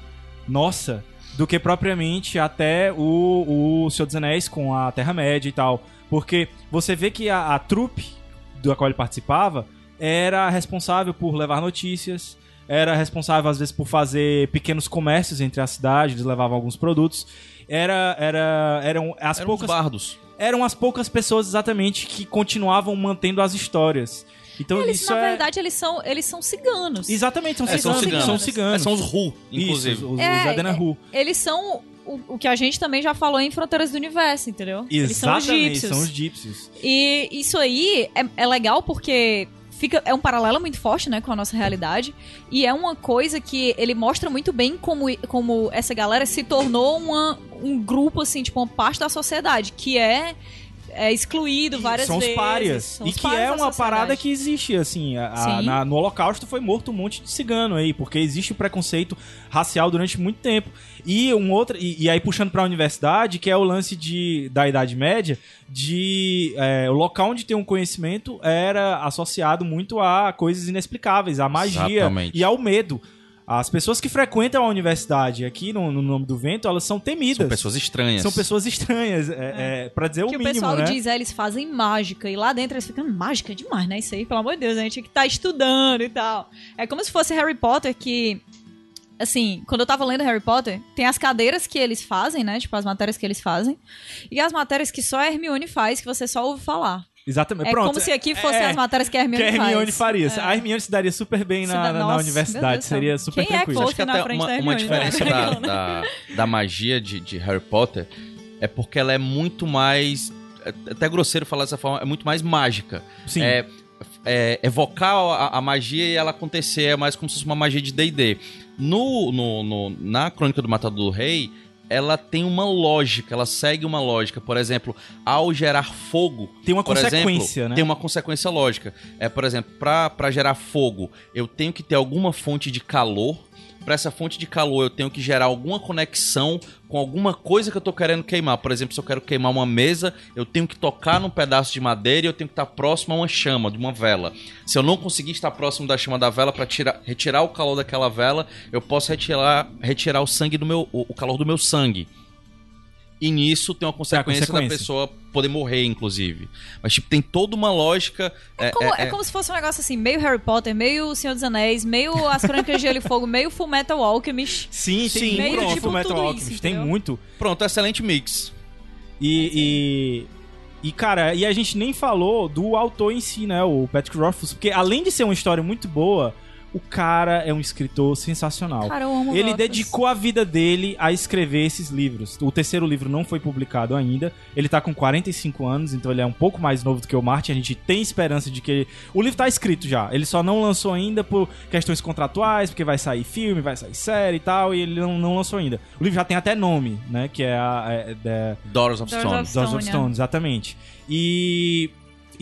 S1: nossa do que propriamente até o, o Senhor dos Anéis com a Terra-média e tal. Porque você vê que a, a trupe da qual ele participava era responsável por levar notícias, era responsável às vezes por fazer pequenos comércios entre a cidade, eles levavam alguns produtos. Era, era, eram as
S4: Eram
S1: poucas
S4: os bardos.
S1: Eram as poucas pessoas exatamente que continuavam mantendo as histórias. Então
S3: Eles,
S1: isso
S3: na
S1: é
S3: verdade, eles são, eles são ciganos.
S1: exatamente são
S4: É,
S1: ciganos,
S4: são ciganos.
S1: são
S4: É,
S1: ciganos.
S4: são os Ru, inclusive.
S1: Isso, os, os
S3: É,
S1: Edna Hu.
S3: Eles são o, o que a gente também já falou em Fronteiras do Universo, entendeu? Eles são os
S1: Exatamente,
S3: egípcios.
S1: são os egípcios.
S3: E isso aí é, é legal porque fica, é um paralelo muito forte, né, com a nossa realidade. E é uma coisa que ele mostra muito bem como, como essa galera se tornou uma, um grupo, assim, tipo, uma parte da sociedade, que é, é excluído várias
S1: são os
S3: vezes.
S1: párias.
S3: São
S1: E
S3: os
S1: que
S3: párias
S1: é uma
S3: sociedade.
S1: parada que existe, assim. a- a- na- no Holocausto foi morto um monte de cigano aí, porque existe o preconceito racial durante muito tempo. E um outro. E, e aí, puxando pra universidade, que é o lance de, da Idade Média, de. é, o local onde tem um conhecimento era associado muito a coisas inexplicáveis, à magia
S4: Exatamente.
S1: e ao medo. As pessoas que frequentam a universidade aqui no, no Nome do Vento, elas são temidas.
S4: São pessoas estranhas.
S1: São pessoas estranhas, é, é, pra dizer
S3: que
S1: o
S3: o
S1: mínimo,
S3: pessoal
S1: né?
S3: diz, é, eles fazem mágica. E lá dentro eles ficam, mágica demais, né? Isso aí, pelo amor de Deus, a gente que tá estudando e tal. É como se fosse Harry Potter que. Assim, quando eu tava lendo Harry Potter, tem as cadeiras que eles fazem, né? Tipo, as matérias que eles fazem. E as matérias que só a Hermione faz, que você só ouve falar.
S1: Exatamente.
S3: É
S1: Pronto.
S3: como se aqui fossem
S1: é,
S3: as matérias que a Hermione
S1: que a
S3: faz.
S1: Hermione faria.
S3: É.
S1: A Hermione se daria super bem na, na- na
S3: nossa, meu
S1: universidade. Seria super
S3: Quem é
S1: tranquilo.
S3: que
S4: Acho que até uma,
S3: da
S4: uma diferença
S3: né?
S4: da, da, da magia de, de Harry Potter é porque ela é muito mais. é até grosseiro falar dessa forma, é muito mais mágica.
S1: Sim.
S4: É, é, evocar a, a magia e ela acontecer é mais como se fosse uma magia de DD. No, no, no- na Crônica do Matador do Rei, ela tem uma lógica, ela segue uma lógica. Por exemplo, ao gerar fogo.
S1: Tem uma consequência,
S4: exemplo,
S1: né?
S4: Tem uma consequência lógica. É, por exemplo, para gerar fogo, eu tenho que ter alguma fonte de calor. Para essa fonte de calor, eu tenho que gerar alguma conexão com alguma coisa que eu tô querendo queimar. Por exemplo, se eu quero queimar uma mesa, eu tenho que tocar num pedaço de madeira e eu tenho que estar próximo a uma chama, de uma vela. Se eu não conseguir estar próximo da chama da vela para retirar o calor daquela vela, eu posso retirar, retirar o sangue do meu, o, o calor do meu sangue. E nisso tem uma consequência,
S1: consequência.
S4: da pessoa poder morrer, inclusive. Mas, tipo, tem toda uma lógica.
S3: É como, é como se fosse um negócio assim, meio Harry Potter, meio O Senhor dos Anéis, meio As Crônicas de Gelo e Fogo, meio Full Metal Alchemist.
S1: Sim,
S4: Sim,
S3: meio
S1: de
S3: tipo
S1: Fullmetal
S3: tudo
S1: Alchemist,
S3: isso,
S1: tem
S3: entendeu?
S1: muito.
S4: Pronto, excelente mix.
S1: E, e, e, cara, e a gente nem falou do autor em si, né? O Patrick Rothfuss, porque além de ser uma história muito boa, o cara é um escritor sensacional.
S3: Cara, eu amo
S1: Ele dedicou a vida dele a escrever esses livros. O terceiro livro não foi publicado ainda. Ele tá com 45 anos, então ele é um pouco mais novo do que o Martin. A gente tem esperança de que ele... O livro tá escrito já. Ele só não lançou ainda por questões contratuais, porque vai sair filme, vai sair série e tal, e ele não, não lançou ainda. O livro já tem até nome, né? Que é a... É, é,
S4: Daughters of
S3: Daughters
S4: Stone.
S3: of
S1: Daughters of
S3: Stone,
S1: Stone, exatamente. E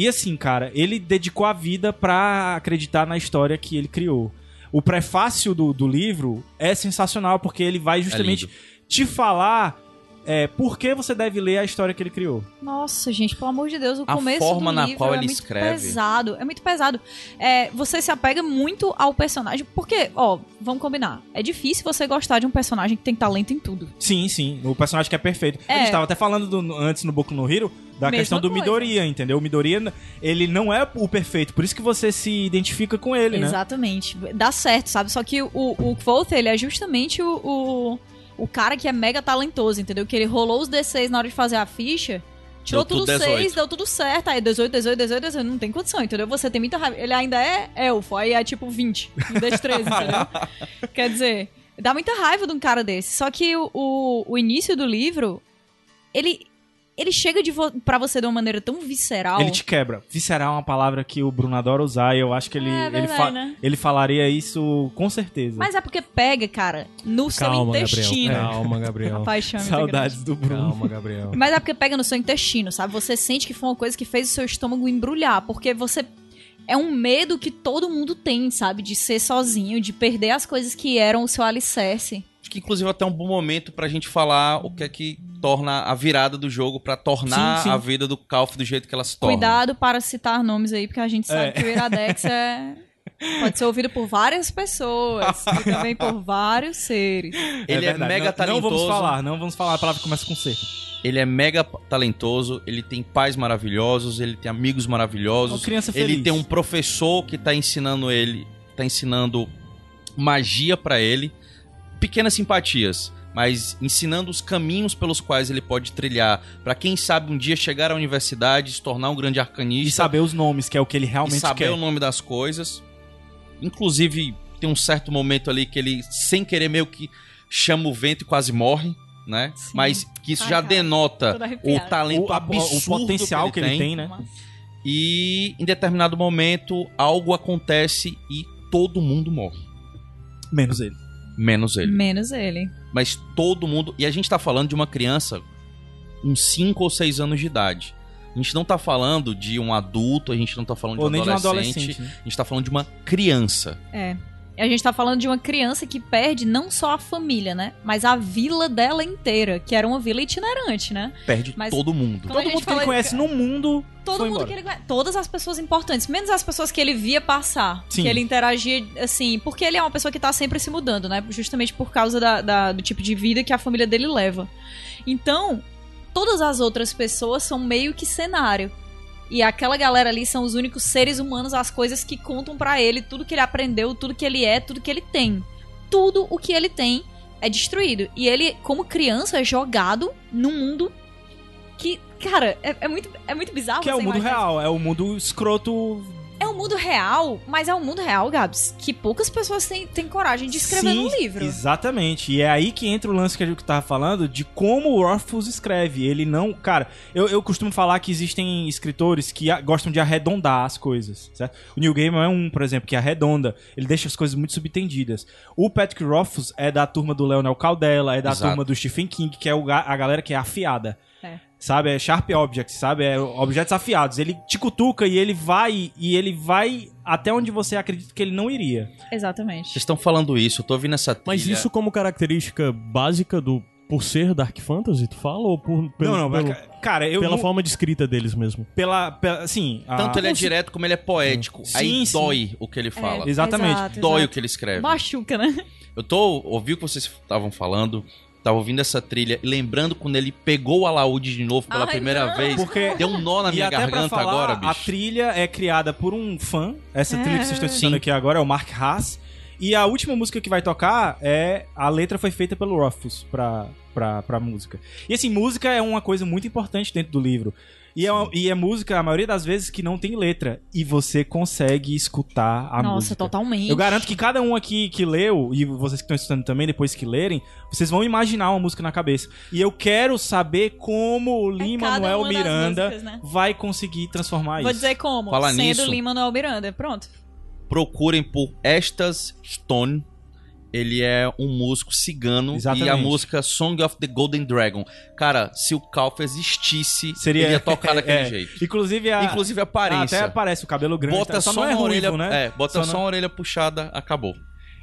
S1: e assim, cara, ele dedicou a vida pra acreditar na história que ele criou. O prefácio do, do livro é sensacional porque ele vai justamente
S4: lindo.
S1: te falar é, por que você deve ler a história que ele criou.
S3: Nossa, gente, pelo amor de Deus, o
S4: A
S3: começo
S4: forma
S3: do
S4: na
S3: livro
S4: qual
S3: é
S4: ele
S3: muito
S4: escreve.
S3: pesado. É muito pesado. É, você se apega muito ao personagem, porque, ó, vamos combinar. É difícil você gostar de um personagem que tem talento em tudo.
S1: Sim, sim, o personagem que é perfeito. A
S3: É.
S1: gente tava até falando do- antes no Boku no Hero da
S3: Mesma
S1: questão do
S3: coisa.
S1: Midoriya, entendeu? O Midoriya, ele não é o perfeito, por isso que você se identifica com ele, né?
S3: Exatamente. Dá certo, sabe? Só que o, o Kvothe, ele é justamente o, o, o cara que é mega talentoso, entendeu? Que ele rolou os D6 na hora de fazer a ficha. Tirou
S4: Deu tudo
S3: tudo 6,
S4: 18.
S3: deu tudo certo. Aí 18, 18, 18, 18, não tem condição, entendeu? Você tem muita raiva. Ele ainda é elfo, aí é tipo 20, em vez de 13, entendeu? Quer dizer, dá muita raiva de um cara desse. Só que o, o, o início do livro, ele, ele chega de vo pra você de uma maneira tão visceral.
S1: Ele te quebra. Visceral é uma palavra que o Bruno adora usar e eu acho que ele,
S3: É
S1: ele, fa-
S3: né?
S1: ele falaria isso com certeza.
S3: Mas é porque pega, cara, no
S2: Calma,
S3: seu intestino.
S2: Gabriel. Calma, Gabriel.
S3: paixão é grande.
S1: Saudades do Bruno.
S2: Calma, Gabriel.
S3: Mas é porque pega no seu intestino, sabe? Você sente que foi uma coisa que fez o seu estômago embrulhar, porque você é um medo que todo mundo tem, sabe? De ser sozinho, de perder as coisas que eram o seu alicerce.
S4: Acho que inclusive até um bom momento pra gente falar o que é que torna a virada do jogo pra tornar
S1: Sim, sim.
S4: a vida do Calf do jeito que ela se torna.
S3: Cuidado para citar nomes aí, porque a gente sabe
S1: É.
S3: que o Iradex é pode ser ouvido por várias pessoas e também por vários seres.
S4: Ele é,
S1: verdade.
S4: mega
S1: não,
S4: talentoso.
S1: Não vamos falar, não vamos falar. A palavra começa com C.
S4: Ele é mega talentoso, ele tem pais maravilhosos, ele tem amigos maravilhosos.
S1: Uma criança
S4: Ele
S1: feliz.
S4: tem um professor que tá ensinando ele, tá ensinando magia pra ele, pequenas simpatias, mas ensinando os caminhos pelos quais ele pode trilhar Pra quem sabe um dia chegar à universidade, se tornar um grande
S1: E
S4: arcanista
S1: saber os nomes, que é o que ele
S4: e
S1: realmente
S4: saber
S1: quer.
S4: o nome das coisas. Inclusive, tem um certo momento ali que ele, sem querer, meio que chama o vento e quase morre, né?
S3: Sim.
S4: Mas que isso
S3: Ai,
S4: já
S3: cara,
S4: denota o talento
S1: O,
S4: absurdo
S1: o potencial que ele, tem, né?
S4: E em determinado momento, algo acontece e todo mundo morre.
S1: Menos ele.
S4: Menos ele.
S3: Menos ele.
S4: Mas todo mundo. E a gente tá falando de uma criança uns 5 ou 6 anos de idade. A gente não tá falando de um adulto, a gente não tá falando de
S1: Ou
S4: um
S1: nem de um
S4: adolescente.
S1: adolescente. né?
S4: A gente tá falando de uma criança.
S3: É. E a gente tá falando de uma criança que perde não só a família, né? Mas a vila dela inteira, que era uma vila itinerante, né?
S4: Perde
S3: Mas-
S4: todo mundo.
S1: Todo mundo que ele conhece no mundo
S3: Todo
S1: foi
S3: mundo
S1: embora.
S3: que ele conhece. Todas as pessoas importantes, menos as pessoas que ele via passar.
S1: Sim.
S3: Que ele interagia, assim. Porque ele é uma pessoa que tá sempre se mudando, né? Justamente por causa da- da- do tipo de vida que a família dele leva. Então, todas as outras pessoas são meio que cenário. E aquela galera ali são os únicos seres humanos, as coisas que contam pra ele, tudo que ele aprendeu, tudo que ele é, tudo que ele tem. Tudo o que ele tem é destruído. E ele, como criança, é jogado num mundo que, cara, é, é muito, é muito bizarro.
S1: Que é o mundo real, é o mundo escroto.
S3: É um mundo real, mas é um mundo real, Gabs, que poucas pessoas têm, têm coragem de escrever
S1: Sim,
S3: num livro.
S1: Exatamente. E é aí que entra o lance que a gente tava falando de como o Rothfuss escreve. Ele não. Cara, eu, eu costumo falar que existem escritores que a- gostam de arredondar as coisas, certo? O Neil Gaiman é um, por exemplo, que arredonda. Ele deixa as coisas muito subtendidas. O Patrick Rothfuss é da turma do Leonel Caldela, é da
S4: Exato.
S1: turma do Stephen King, que é o a galera que é afiada.
S3: É.
S1: Sabe, é Sharp Objects, sabe? É objetos afiados. Ele te cutuca e ele vai e ele vai até onde você acredita que ele não iria.
S3: Exatamente.
S4: Vocês estão falando isso, eu tô ouvindo essa trilha.
S2: Mas isso como característica básica do. Por ser Dark Fantasy, tu fala? Ou por, pelo,
S1: não, não,
S2: pelo-
S1: cara, eu
S2: pela
S1: não-
S2: forma de escrita deles mesmo?
S1: pela, pela assim, a-
S4: Tanto ele é direto como ele é poético.
S1: Sim,
S4: Aí
S1: sim.
S4: dói o que ele fala.
S1: Exatamente.
S3: Exato,
S4: Dói o
S3: exato.
S4: que ele escreve.
S3: Machuca, né?
S4: Eu tô ouvi o que vocês estavam falando, tava ouvindo essa trilha e lembrando quando ele pegou o alaúde de novo pela
S3: Ai,
S4: primeira
S3: não.
S4: vez.
S1: Porque-
S4: Deu um nó na minha garganta
S1: falar,
S4: agora,
S1: a
S4: bicho.
S1: trilha é criada por um fã. Essa trilha que vocês estão
S4: Sim.
S1: aqui agora é o Mark Haas. E a última música que vai tocar é. A letra foi feita pelo Rothfuss pra, pra, pra música. E assim, música é uma coisa muito importante dentro do livro. E é, uma- e é música, a maioria das vezes, que não tem letra. E você consegue escutar a
S3: Nossa,
S1: música.
S3: totalmente.
S1: Eu garanto que cada um aqui que leu, e vocês que estão escutando também, depois que lerem, vocês vão imaginar uma música na cabeça. E eu quero saber como o Lin
S3: É
S1: Miranda
S3: músicas, né?
S1: vai conseguir transformar
S3: Vou
S1: isso.
S3: dizer como.
S4: Falar
S3: Sendo
S4: nisso.
S3: Lima Manuel Miranda. Pronto.
S4: Procurem por Estas Stone. Ele é um músico cigano
S1: Exatamente.
S4: e a música Song of the Golden Dragon. Cara, se o Calfa existisse,
S1: Seria
S4: ele ia tocar daquele
S1: é,
S4: jeito.
S1: Inclusive a
S4: Inclusive a aparência.
S1: Até aparece o cabelo grande,
S4: Bota
S1: tá?
S4: só,
S1: só é
S4: uma orelha,
S1: ruivo, né?
S4: É, bota
S1: Só
S4: só,
S1: não-
S4: uma orelha puxada, acabou.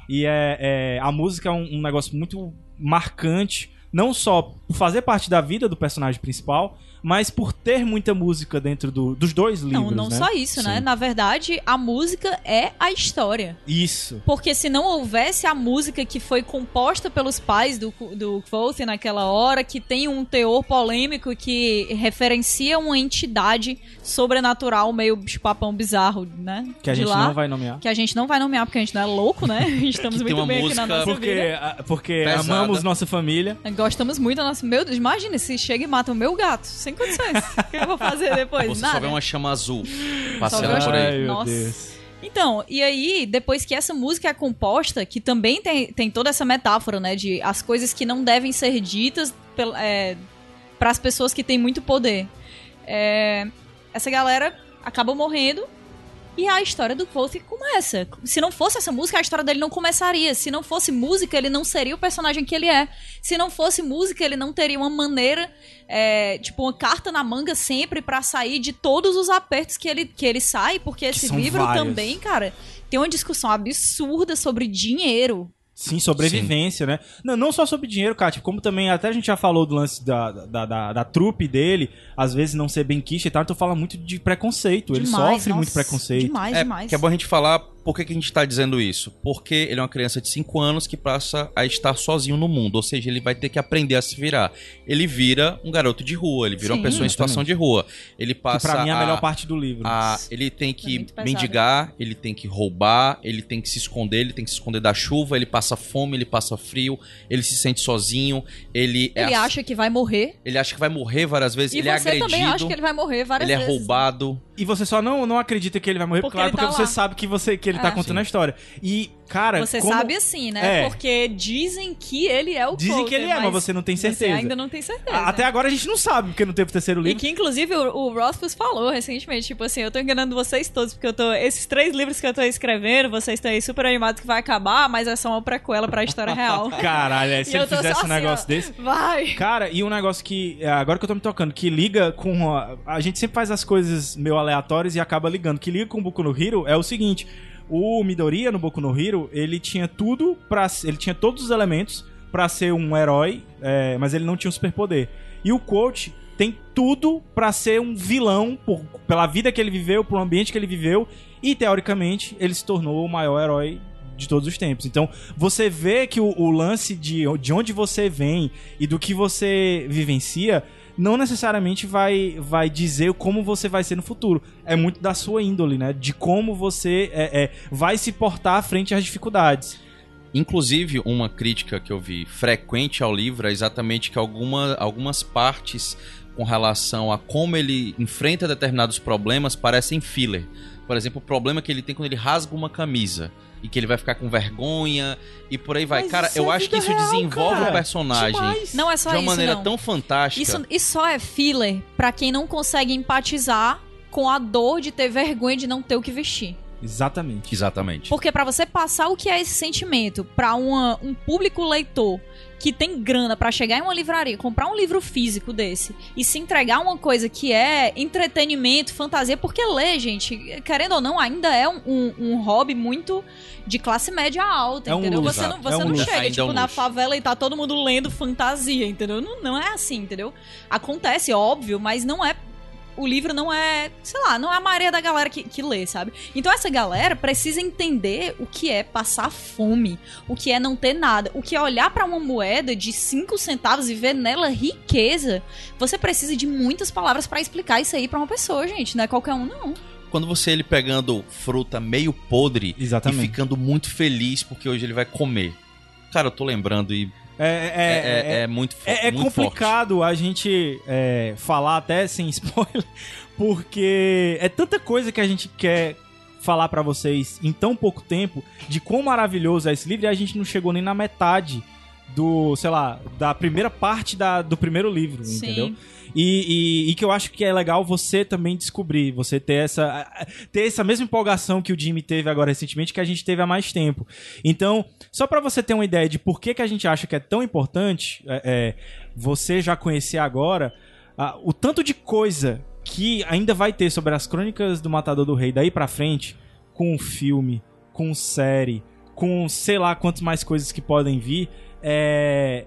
S1: E é, é- a música é um, um negócio muito marcante, não só por fazer parte da vida do personagem principal, mas por ter muita música dentro do- dos dois livros,
S3: não, não
S1: né?
S3: só isso, né?
S1: Sim.
S3: Na verdade, a música é a história.
S1: Isso.
S3: Porque se não houvesse a música que foi composta pelos pais do, do Quoth naquela hora, que tem um teor polêmico que referencia uma entidade sobrenatural, meio bicho-papão bizarro, né?
S1: Que a
S3: de
S1: gente
S3: lá,
S1: não vai nomear.
S3: Que a gente não vai nomear porque a gente não é louco, né? Estamos muito
S4: uma
S3: bem aqui
S4: música-
S3: na nossa
S1: Porque,
S3: vida.
S1: a- porque
S4: Pesada.
S1: amamos nossa família.
S3: Gostamos muito da nossa. Meu Deus, imagina se chega e mata o meu gato. Sem condições. O que eu vou fazer depois?
S4: Você
S3: Nada.
S4: só vê uma chama azul
S3: uma
S4: por aí.
S1: Ai,
S3: Nossa.
S1: Deus.
S3: Então, e aí, depois que essa música é composta, que também tem, tem toda essa metáfora, né? De as coisas que não devem ser ditas para as pessoas que têm muito poder. É, essa galera acaba morrendo e a história do Quoth começa. Se não fosse essa música, a história dele não começaria. Se não fosse música, ele não seria o personagem que ele é. Se não fosse música, ele não teria uma maneira, é, tipo, uma carta na manga sempre pra sair de todos os apertos que ele, que ele sai, porque esse
S1: são
S3: livro
S1: vários.
S3: também, cara, tem uma discussão absurda sobre dinheiro.
S1: Sim, sobrevivência, né? Não, não só sobre dinheiro, Kátia, como também, até a gente já falou do lance da, da, da, da trupe dele, às vezes não ser bem quiche e tal, então fala muito de preconceito. Ele
S3: Demais,
S1: sofre muito
S3: nossa,
S1: preconceito.
S3: Demais,
S4: É,
S3: demais.
S4: que é bom a gente falar por que, que a gente tá dizendo isso. Porque ele é uma criança de 5 anos que passa a estar sozinho no mundo. Ou seja, ele vai ter que aprender a se virar. Ele vira um garoto de rua, ele vira
S3: Sim.
S4: uma pessoa em situação de rua. Ele
S1: Que
S4: passa
S1: pra mim é a
S4: a-
S1: melhor parte do livro.
S4: a- ele tem
S3: É
S4: que
S3: pesado.
S4: mendigar, ele tem que roubar, ele tem que se esconder, ele tem que se esconder da chuva, ele passa fome, ele passa frio, ele se sente sozinho, ele é
S3: Ele
S4: ass-
S3: acha que vai morrer.
S4: ele acha que vai morrer várias vezes,
S3: E
S4: ele é
S3: você
S4: agredido,
S3: também acha que ele vai morrer várias
S4: ele é
S3: vezes.
S4: roubado.
S1: E você só não, não acredita que ele vai morrer,
S3: Porque
S1: claro,
S3: ele
S1: porque
S3: tá
S1: você
S3: lá.
S1: sabe que, você, que ele tá
S3: É.
S1: contando
S4: Sim.
S1: a história. E, cara,
S3: Você
S1: como-
S3: sabe assim, né?
S1: É.
S3: Porque dizem que ele é o
S1: Dizem que ele é, mas você não tem
S3: Você
S1: certeza.
S3: ainda não tem certeza.
S1: A- Até agora a gente não sabe, porque não teve o terceiro
S3: E
S1: livro.
S3: que, inclusive, o, o Rothfuss falou recentemente, tipo assim, eu tô enganando vocês todos, porque eu tô... Esses três livros que eu tô escrevendo, vocês estão aí super animados que vai acabar, mas é só uma prequela pra história real.
S1: Caralho, é,
S3: E
S1: se ele fizesse um
S3: assim,
S1: negócio
S3: ó,
S1: desse.
S3: Vai!
S1: Cara, e um negócio que, é, agora que eu tô me tocando, que liga com. A, a gente sempre faz as coisas meio aleatórias e acaba ligando. Que liga com o Boku no Hero é o seguinte: O Midoriya no Boku no Hero, ele tinha tudo para ele tinha todos os elementos pra ser um herói, é, mas ele não tinha um superpoder. E o Coach tem tudo pra ser um vilão por- pela vida que ele viveu, pelo ambiente que ele viveu e teoricamente ele se tornou o maior herói de todos os tempos. Então, você vê que o, o lance de, de onde você vem e do que você vivencia não necessariamente vai, vai dizer como você vai ser no futuro. É muito da sua índole, né? De como você é, é, vai se portar frente às dificuldades.
S4: Inclusive, uma crítica que eu vi frequente ao livro é exatamente que alguma, algumas partes com relação a como ele enfrenta determinados problemas parecem filler. Por exemplo, o problema que ele tem quando ele rasga uma camisa e que ele vai ficar com vergonha e por aí vai.
S1: Mas
S4: cara, eu
S1: é
S4: acho que isso
S1: real,
S4: desenvolve
S1: cara.
S4: o personagem
S1: Demais.
S3: Não é só
S4: de uma
S3: isso,
S4: maneira
S3: não.
S4: tão fantástica.
S3: Isso, isso só é filler pra quem não consegue empatizar com a dor de ter vergonha de não ter o que vestir.
S1: Exatamente.
S4: Exatamente.
S3: Porque pra você passar o que é esse sentimento pra uma- um público leitor que tem grana pra chegar em uma livraria, comprar um livro físico desse e se entregar uma coisa que é entretenimento, fantasia, porque ler, gente, querendo ou não, ainda é um, um- um hobby muito de classe média alta,
S1: É um
S3: entendeu?
S1: luxo.
S3: Você não,
S1: É
S3: você
S1: um
S3: não chega,
S4: Ainda é
S3: tipo,
S4: um
S3: na favela e tá todo mundo lendo fantasia, entendeu? Não, não é assim, entendeu? Acontece, óbvio, mas não é o livro não é, sei lá, não é a maioria da galera que, que lê, sabe? Então essa galera precisa entender o que é passar fome, o que é não ter nada, o que é olhar pra uma moeda de 5 centavos e ver nela riqueza. Você precisa de muitas palavras pra explicar isso aí pra uma pessoa, gente, não é qualquer um não.
S4: Quando você ele pegando fruta meio podre e
S1: Exatamente.
S4: ficando muito feliz porque hoje ele vai comer. Cara, eu tô lembrando e
S1: É,
S4: é,
S1: é, é,
S4: é- é muito fo-
S1: É, é
S4: muito forte.
S1: complicado a gente é, falar até sem spoiler, porque é tanta coisa que a gente quer falar pra vocês em tão pouco tempo de quão maravilhoso é esse livro e a gente não chegou nem na metade do, sei lá, da primeira parte da, do primeiro livro, entendeu? E, e- e que eu acho que é legal você também descobrir, você ter essa, ter essa mesma empolgação que o Jimmy teve agora recentemente, que a gente teve há mais tempo. Então, só pra você ter uma ideia de por que, que a gente acha que é tão importante é, é, você já conhecer agora ah, o tanto de coisa que ainda vai ter sobre as crônicas do Matador do Rei daí pra frente, com filme, com série, com sei lá quantas mais coisas que podem vir, é,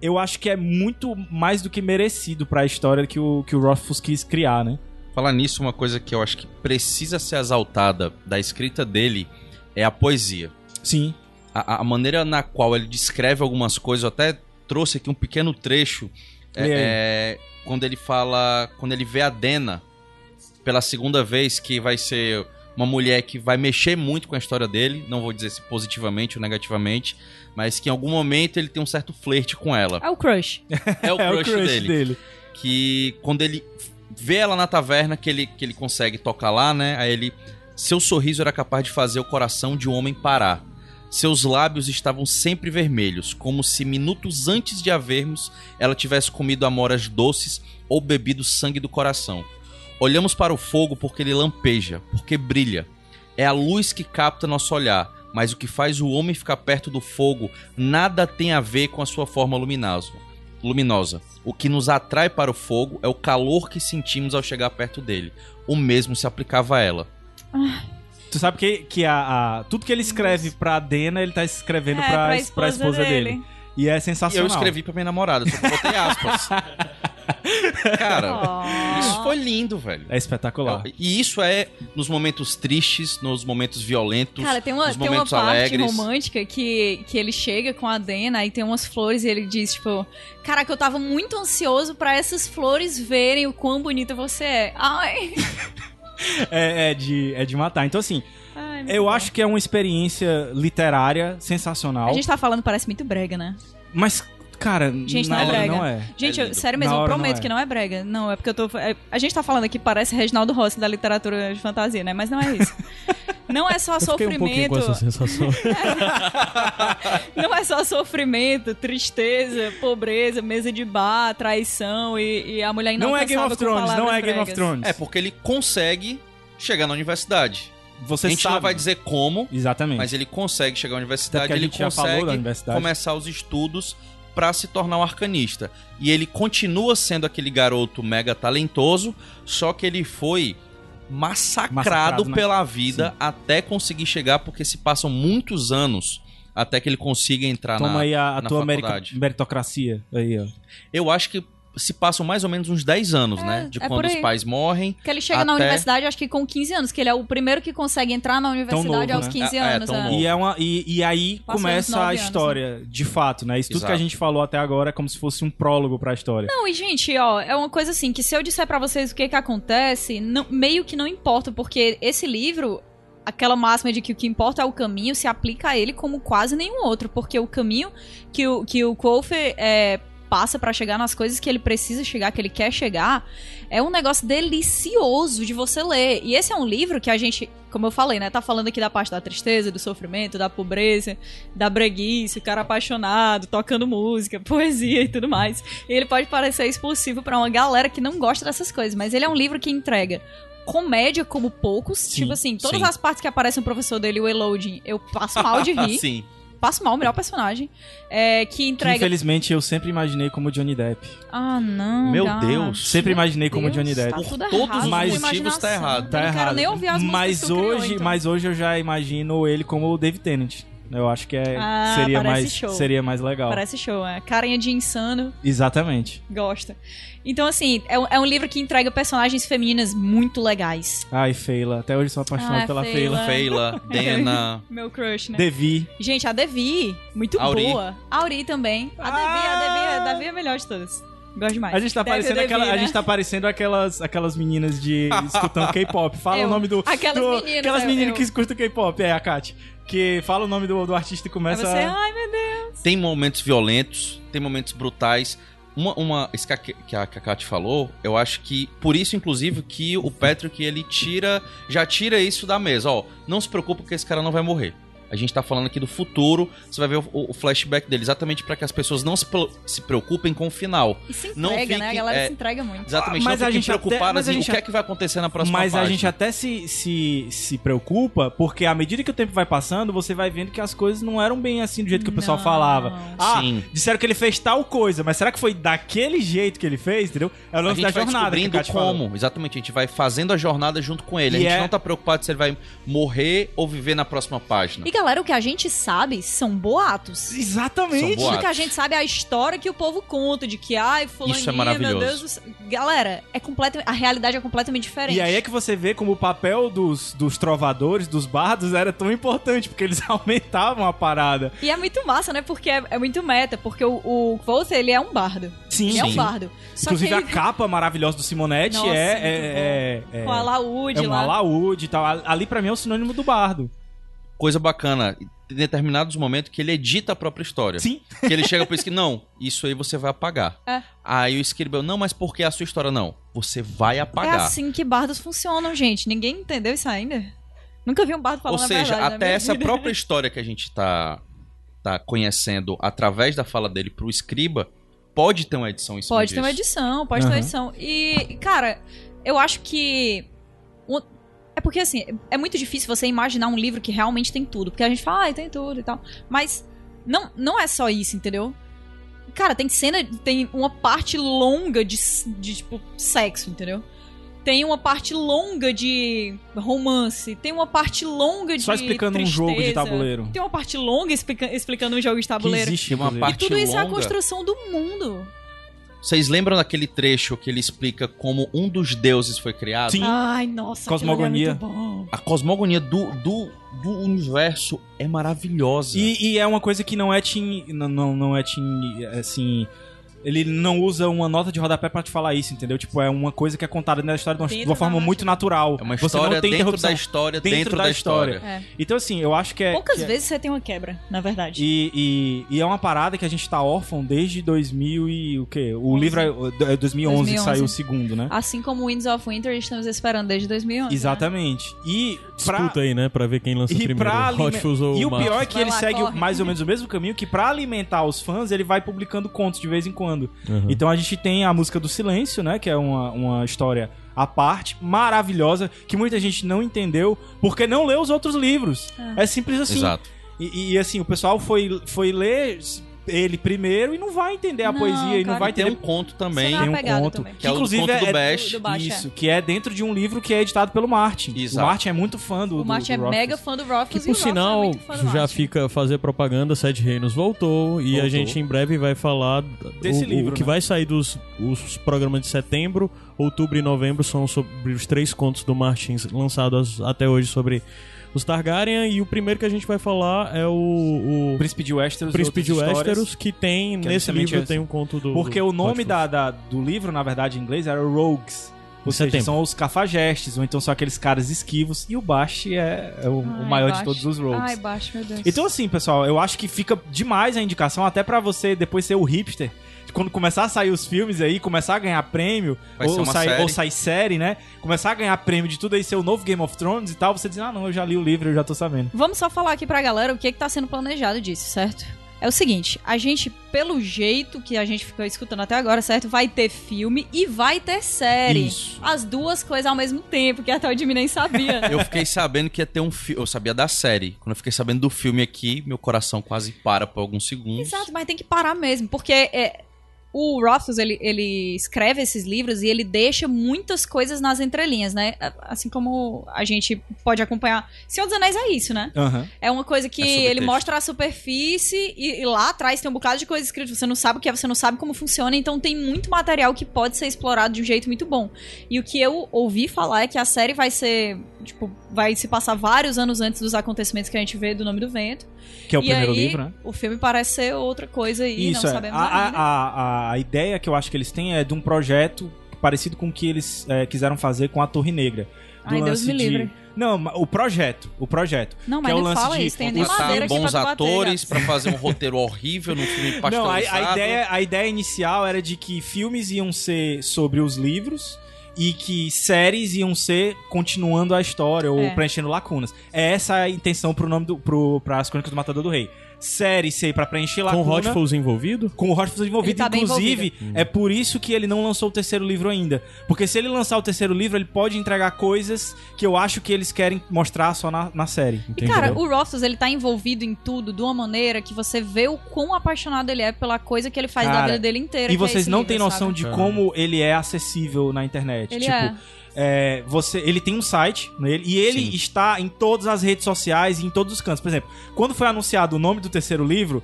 S1: eu acho que é muito mais do que merecido pra história que o, que o Rothfuss quis criar, né?
S4: Falar nisso, uma coisa que eu acho que precisa ser exaltada da escrita dele é a poesia.
S1: Sim.
S4: A, a maneira na qual ele descreve algumas coisas, eu até trouxe aqui um pequeno trecho. É, é, quando ele fala. Quando ele vê a Dena pela segunda vez, que vai ser uma mulher que vai mexer muito com a história dele. Não vou dizer se positivamente ou negativamente, mas que em algum momento ele tem um certo flerte com ela.
S3: É o crush.
S4: É o
S1: é
S4: crush,
S1: o crush
S4: dele.
S1: dele.
S4: que quando ele vê ela na taverna, que ele, que ele consegue tocar lá, né? Aí ele. Seu sorriso era capaz de fazer o coração de um homem parar. Seus lábios estavam sempre vermelhos, como se minutos antes de a vermos ela tivesse comido amoras doces ou bebido sangue do coração. Olhamos para o fogo porque ele lampeja, porque brilha. É a luz que capta nosso olhar, mas o que faz o homem ficar perto do fogo nada tem a ver com a sua forma luminosa. luminosa. O que nos atrai para o fogo é o calor que sentimos ao chegar perto dele. O mesmo se aplicava a ela.
S1: Tu sabe que, que a, a- tudo que ele escreve pra Dena, ele tá escrevendo
S3: É,
S1: pra,
S3: pra
S1: pra
S3: esposa
S1: esposa, dele.
S3: dele.
S1: E é
S4: E eu
S1: sensacional.
S4: escrevi pra minha namorada, só que botei aspas. Cara,
S3: Oh.
S4: isso foi lindo, velho.
S1: É espetacular.
S4: E isso é nos momentos tristes, nos momentos violentos,
S3: Cara, tem uma,
S4: nos
S3: tem uma parte
S4: alegres.
S3: romântica que, que ele chega com a Dena e tem umas flores e ele diz, tipo, caraca, eu tava muito ansioso pra essas flores verem o quão bonita você é. Ai.
S1: É, é de, é de matar. Então, assim,
S3: Ai,
S1: eu
S3: bom.
S1: acho que é uma experiência literária sensacional.
S3: A gente tá falando, parece muito brega, né?
S1: Mas, cara,
S3: Gente,
S1: na
S3: não é brega.
S1: não é.
S3: Gente,
S4: É
S3: eu- sério mesmo, eu prometo
S1: não é.
S3: que não é brega. Não, é porque eu tô. é- a gente tá falando aqui, parece Reginaldo Rossi da literatura de fantasia, né? Mas não é isso. Não é só
S2: Eu fiquei um
S3: sofrimento.
S2: com essa sensação.
S3: Não é só sofrimento, tristeza, pobreza, mesa de bar, traição e, e a mulher
S1: Não é Game of Thrones, não é Game of
S3: bregas.
S1: Thrones.
S4: É, porque ele consegue chegar na universidade.
S1: Você
S4: a gente
S1: sabe.
S4: não vai dizer como,
S1: Exatamente.
S4: mas ele consegue chegar à universidade, ele consegue
S1: universidade.
S4: começar os estudos pra se tornar um arcanista. E ele continua sendo aquele garoto mega talentoso, só que ele foi massacrado,
S1: Massacrado, né?
S4: pela vida até conseguir chegar, porque se passam muitos anos até que ele consiga entrar
S1: Toma
S4: na,
S1: aí a, a
S4: na
S1: tua
S4: faculdade.
S1: meritocracia. Aí, ó.
S4: Eu acho que se passam mais ou menos uns 10 anos,
S3: É,
S4: né? De
S3: é
S4: quando os pais morrem.
S3: Que ele chega na
S4: Até-
S3: universidade, acho que com 15 anos, que ele é o primeiro que consegue entrar na universidade
S1: novo,
S3: aos
S1: né?
S3: 15
S4: É, é,
S3: anos. é.
S4: novo.
S1: E, é uma, e, e aí começa a
S3: anos,
S1: história, de fato, né? Isso tudo que a gente falou até agora é como se fosse um prólogo pra história.
S3: Não, e gente, ó, é uma coisa assim, que se eu disser pra vocês o que que acontece, não- meio que não importa, porque esse livro, aquela máxima de que o que importa é o caminho, se aplica a ele como quase nenhum outro, porque o caminho que o, que o Kofi é, passa pra chegar nas coisas que ele precisa chegar, que ele quer chegar, é um negócio delicioso de você ler. E esse é um livro que a gente, como eu falei, né, tá falando aqui da parte da tristeza, do sofrimento, da pobreza, da breguice, o cara apaixonado, tocando música, poesia e tudo mais. E ele pode parecer expulsivo pra uma galera que não gosta dessas coisas, mas ele é um livro que entrega comédia como poucos.
S1: Sim,
S3: tipo assim, todas
S4: sim.
S3: as partes que aparece o professor dele, o Eloding, eu passo mal de rir.
S4: Sim.
S3: Passo mal, o melhor personagem. É, que
S1: Que,
S3: entrega.
S1: infelizmente eu sempre imaginei como Johnny Depp.
S3: Ah, não.
S4: Meu
S3: cara.
S4: Deus.
S1: Sempre imaginei como
S3: Deus,
S1: Johnny Depp.
S3: tá
S4: Por todos
S3: errado
S4: os motivos, tá errado.
S1: Tá
S3: eu não
S1: errado.
S3: quero nem ouvir as músicas
S1: mas
S3: que tu criou,
S1: hoje,
S3: então.
S1: mas hoje eu já imagino ele como o David Tennant. Eu acho que é,
S3: Ah,
S1: seria, mais,
S3: show.
S1: seria mais legal.
S3: Parece show, é. Carinha de insano,
S1: Exatamente.
S3: gosta. Então, assim, é um, é um livro que entrega personagens femininas muito legais.
S1: Ai, Feila. Até hoje sou apaixonado
S3: Ah,
S1: pela
S3: Feila.
S1: Feila.
S4: Dena.
S3: Meu crush, né?
S1: Devi.
S3: Gente, a Devi, muito
S4: Auri.
S3: boa. A Auri também. A Devi, a Devi, a Devi é a melhor de todas. Gosto demais.
S1: A gente tá parecendo
S3: Devi,
S1: aquela, a
S3: né?
S1: gente tá parecendo aquelas, aquelas meninas de escutando K-pop. Fala
S3: Eu.
S1: o nome do
S3: Aquelas
S1: do-
S3: meninas,
S1: aquelas
S3: eu-
S1: meninas
S3: eu.
S1: que escutam K-pop, é a Kat. Que fala o nome do, do artista e
S3: Aí
S1: começa
S3: você, ai meu Deus.
S4: Tem momentos violentos, tem momentos brutais. Uma, uma isso que a, que a que a Kat falou, eu acho que por isso, inclusive, que o Patrick ele tira, já tira isso da mesa. Ó, não se preocupe que esse cara não vai morrer. A gente tá falando aqui do futuro, você vai ver o, o flashback dele, exatamente pra que as pessoas não se, se preocupem com o final.
S3: E se
S4: Não
S3: entrega, né? A galera
S4: é,
S3: se entrega muito.
S4: Exatamente,
S1: Mas
S4: não
S1: a
S4: fiquem
S1: gente até-
S4: preocupadas
S1: mas a
S4: em
S1: gente
S4: o que é que vai acontecer na próxima
S1: Mas a
S4: página.
S1: gente até se, se, se preocupa, porque à medida que o tempo vai passando, você vai vendo que as coisas não eram bem assim do jeito que o pessoal
S3: Não.
S1: falava. Ah,
S4: Sim.
S1: disseram que ele fez tal coisa, mas será que foi daquele jeito que ele fez, entendeu? É o
S4: A
S1: lance
S4: gente
S1: da
S4: vai
S1: jornada que a
S4: descobrindo
S1: Kat falou.
S4: como. Exatamente, a gente vai fazendo a jornada junto com ele.
S1: E
S4: a gente
S1: é-
S4: não tá preocupado se ele vai morrer ou viver na próxima página.
S3: E galera, o que a gente sabe são boatos.
S1: Exatamente.
S4: São boatos.
S3: O que a gente sabe é a história que o povo conta, de que, ai, fulaninha,
S4: Isso é maravilhoso.
S3: meu Deus do céu. Galera, é completamente, a realidade é completamente diferente.
S1: E aí é que você vê como o papel dos, dos trovadores, dos bardos, era tão importante, porque eles aumentavam a parada.
S3: E é muito massa, né? Porque é, é muito meta, porque o, o Quoth, ele é um bardo.
S1: Sim,
S3: Ele é um bardo. Só
S1: Inclusive
S3: que
S1: a
S3: ele...
S1: capa maravilhosa do Simonetti
S3: Nossa,
S1: é, é, é, é,
S3: Com a laúde
S1: é um
S3: lá.
S1: alaúde e tal. Ali pra mim é o sinônimo do bardo.
S4: Coisa bacana, em determinados momentos que ele edita a própria história.
S1: Sim.
S4: Que ele chega pro Skirby, não, isso aí você vai apagar.
S3: É.
S4: Aí o Skirby, não, mas por que a sua história não? Você vai
S3: É
S4: apagar.
S3: assim que bardos funcionam, gente. Ninguém entendeu isso ainda. Nunca vi um bardo falando
S4: Ou seja,
S3: verdade
S4: até essa
S3: vida.
S4: própria história que a gente tá, tá conhecendo através da fala dele pro Escriba, pode ter uma edição em cima
S3: Pode ter uma
S4: disso.
S3: edição, pode ter uma edição. E, cara, eu acho que. É porque, assim, é muito difícil você imaginar um livro que realmente tem tudo. Porque a gente fala, ah, tem tudo e tal. Mas não, não é só isso, entendeu? Cara, tem cena. Tem uma parte longa de, de tipo, sexo, entendeu? Tem uma parte longa de romance. Tem uma parte longa de.
S1: Só explicando um jogo de
S3: tristeza,
S1: tabuleiro.
S3: Tem uma parte longa explica- explicando um jogo de
S1: Que
S3: tabuleiro.
S1: existe,
S4: Tem uma
S1: inclusive.
S3: E
S4: parte
S3: tudo isso é a
S4: longa.
S3: construção do mundo.
S4: Vocês lembram daquele trecho que ele explica como um dos deuses foi criado?
S1: Sim.
S3: Ai, nossa,
S1: Cosmogonia.
S3: aquilo ali é muito bom.
S4: A cosmogonia do, do, do universo é maravilhosa.
S1: E, e é uma coisa que não é Tim. Não, não, não é Tim. Assim. Ele não usa uma nota de rodapé pra te falar isso, entendeu? Tipo, é uma coisa que é contada na história de uma, de uma forma muito natural.
S4: É uma
S1: Você
S4: história
S1: não tem
S4: dentro da história,
S1: dentro
S4: dentro,
S1: da
S4: da, história.
S1: história.
S3: É.
S1: Então, assim, eu acho que é.
S3: Poucas
S1: que é-
S3: vezes você tem uma quebra, na verdade.
S1: E, e, e é uma parada que a gente tá órfão desde 2000 e o quê? O livro é é 2011, que
S3: 2011.
S1: saiu o segundo, né?
S3: Assim como Winds of Winter, estamos esperando desde 2011.
S1: Exatamente. E pra,
S2: Disputa aí, né? Pra ver quem lança
S1: e
S2: primeiro.
S1: alime-
S2: Fuzz ou
S1: E o pior é que
S3: Vai
S1: ele
S3: lá,
S1: segue
S3: corre.
S1: mais ou menos o mesmo caminho que pra alimentar os fãs, ele vai publicando contos de vez em quando.
S2: Uhum.
S1: Então a gente tem a música do silêncio, né? Que é uma, uma história à parte, maravilhosa, que muita gente não entendeu porque não leu os outros livros. É, simples assim.
S4: Exato.
S1: E, e, assim, o pessoal foi, foi ler ele primeiro e não vai entender a
S3: Não,
S1: poesia e não vai
S4: Tem
S1: entender
S4: um conto também.
S1: Tem um conto
S3: também.
S1: que,
S4: Que é o
S1: inclusive
S4: conto do
S1: é
S4: Bash.
S3: Do Bash,
S1: isso que é dentro de um livro que é editado pelo Martin
S4: Exato.
S1: o Martin é muito fã do
S3: O Martin
S1: do, do
S3: é mega fã do
S2: Que
S3: Rothfuss e o
S2: por
S3: é
S2: sinal,
S3: muito fã do
S2: já
S3: Martin.
S2: fica fazer propaganda, Sete Reinos voltou, e a
S1: Voltou.
S2: gente em breve vai falar
S1: Desse
S2: o,
S1: livro,
S2: o que
S1: né?
S2: vai sair dos os programas de setembro, outubro e novembro são sobre os três contos do Martins lançados até hoje sobre os Targaryen e o primeiro que a gente vai falar é o, o
S1: Príncipe de Westeros
S2: Príncipe de. Westeros que tem
S1: que é
S2: nesse livro
S1: esse.
S2: tem um conto do
S1: Porque
S2: do
S1: o nome da, da- do livro, na verdade, em inglês, era Rogues. Ou
S2: Em
S1: seja,
S2: setembro.
S1: são os cafajestes, ou então são aqueles caras esquivos. E o Bast é, é o, o
S3: Ai,
S1: maior
S3: baixo.
S1: de todos os Rogues.
S3: Ai, baixo, meu Deus.
S1: Então, assim, pessoal, eu acho que fica demais a indicação, até pra você depois ser o hipster. Quando começar a sair os filmes aí, começar a ganhar prêmio, ou,
S4: uma
S1: sair,
S4: série.
S1: ou sair série, né? Começar a ganhar prêmio de tudo aí, ser o novo Game of Thrones e tal, você diz, ah, não, eu já li o livro, eu já tô sabendo.
S3: Vamos só falar aqui pra galera o que, que tá sendo planejado disso, certo? É o seguinte, a gente, pelo jeito que a gente ficou escutando até agora, certo? Vai ter filme e vai ter série.
S1: Isso.
S3: As duas coisas ao mesmo tempo, que até o Jimmy nem sabia.
S4: Eu fiquei sabendo que ia ter um filme. Eu sabia da série. Quando eu fiquei sabendo do filme aqui, meu coração quase para por alguns segundos.
S3: Exato, mas tem que parar mesmo, porque é, o Rothfuss, ele, ele escreve esses livros e ele deixa muitas coisas nas entrelinhas, né? Assim como a gente pode acompanhar. Senhor dos Anéis é isso, né?
S1: Aham.
S3: É uma coisa que
S4: É
S3: ele mostra a superfície e, e lá atrás tem um bocado de coisa escrita. Você não sabe o que é, você não sabe como funciona, então tem muito material que pode ser explorado de um jeito muito bom. E o que eu ouvi falar é que a série vai ser, tipo, vai se passar vários anos antes dos acontecimentos que a gente vê do Nome do Vento.
S1: Que é o
S3: e
S1: primeiro
S3: aí,
S1: livro, né?
S3: o filme parece ser outra coisa e
S1: Isso,
S3: não
S1: é.
S3: sabemos
S1: A,
S3: ainda.
S1: a, a, a ideia que eu acho que eles têm é de um projeto parecido com o que eles é, quiseram fazer com a Torre Negra. Do
S3: Ai, Deus
S1: lance
S3: me
S1: de-
S3: livre.
S1: Não, o projeto. O projeto.
S3: Não,
S1: que
S3: mas
S1: é o lance
S3: fala
S1: de
S3: isso, tem aqui
S4: bons atores pra fazer um roteiro horrível num filme
S1: Não, a, a ideia, a ideia inicial era de que filmes iam ser sobre os livros e que séries iam ser continuando a história ou
S3: É.
S1: preenchendo lacunas. É essa a intenção pro nome do, pro, pras Crônicas do Matador do Rei. Série ser pra preencher
S2: com o. Rothfuss envolvido?
S1: Com o Rothfuss envolvido,
S3: tá
S1: inclusive, é por isso que ele não lançou o terceiro livro ainda. Porque se ele lançar o terceiro livro, ele pode entregar coisas que eu acho que eles querem mostrar só na, na série.
S3: E, cara, o Rothfuss, ele tá envolvido em tudo de uma maneira que você vê o quão apaixonado ele é pela coisa que ele faz da
S1: Cara,
S3: vida dele inteira.
S1: E
S3: é
S1: vocês
S3: esse
S1: não têm noção
S3: sabe?
S1: de como ele é acessível na internet.
S3: Ele
S1: tipo,
S3: é.
S1: É, você, ele tem um site nele e ele
S4: Sim.
S1: está em todas as redes sociais e em todos os cantos. Por exemplo, quando foi anunciado o nome do terceiro livro,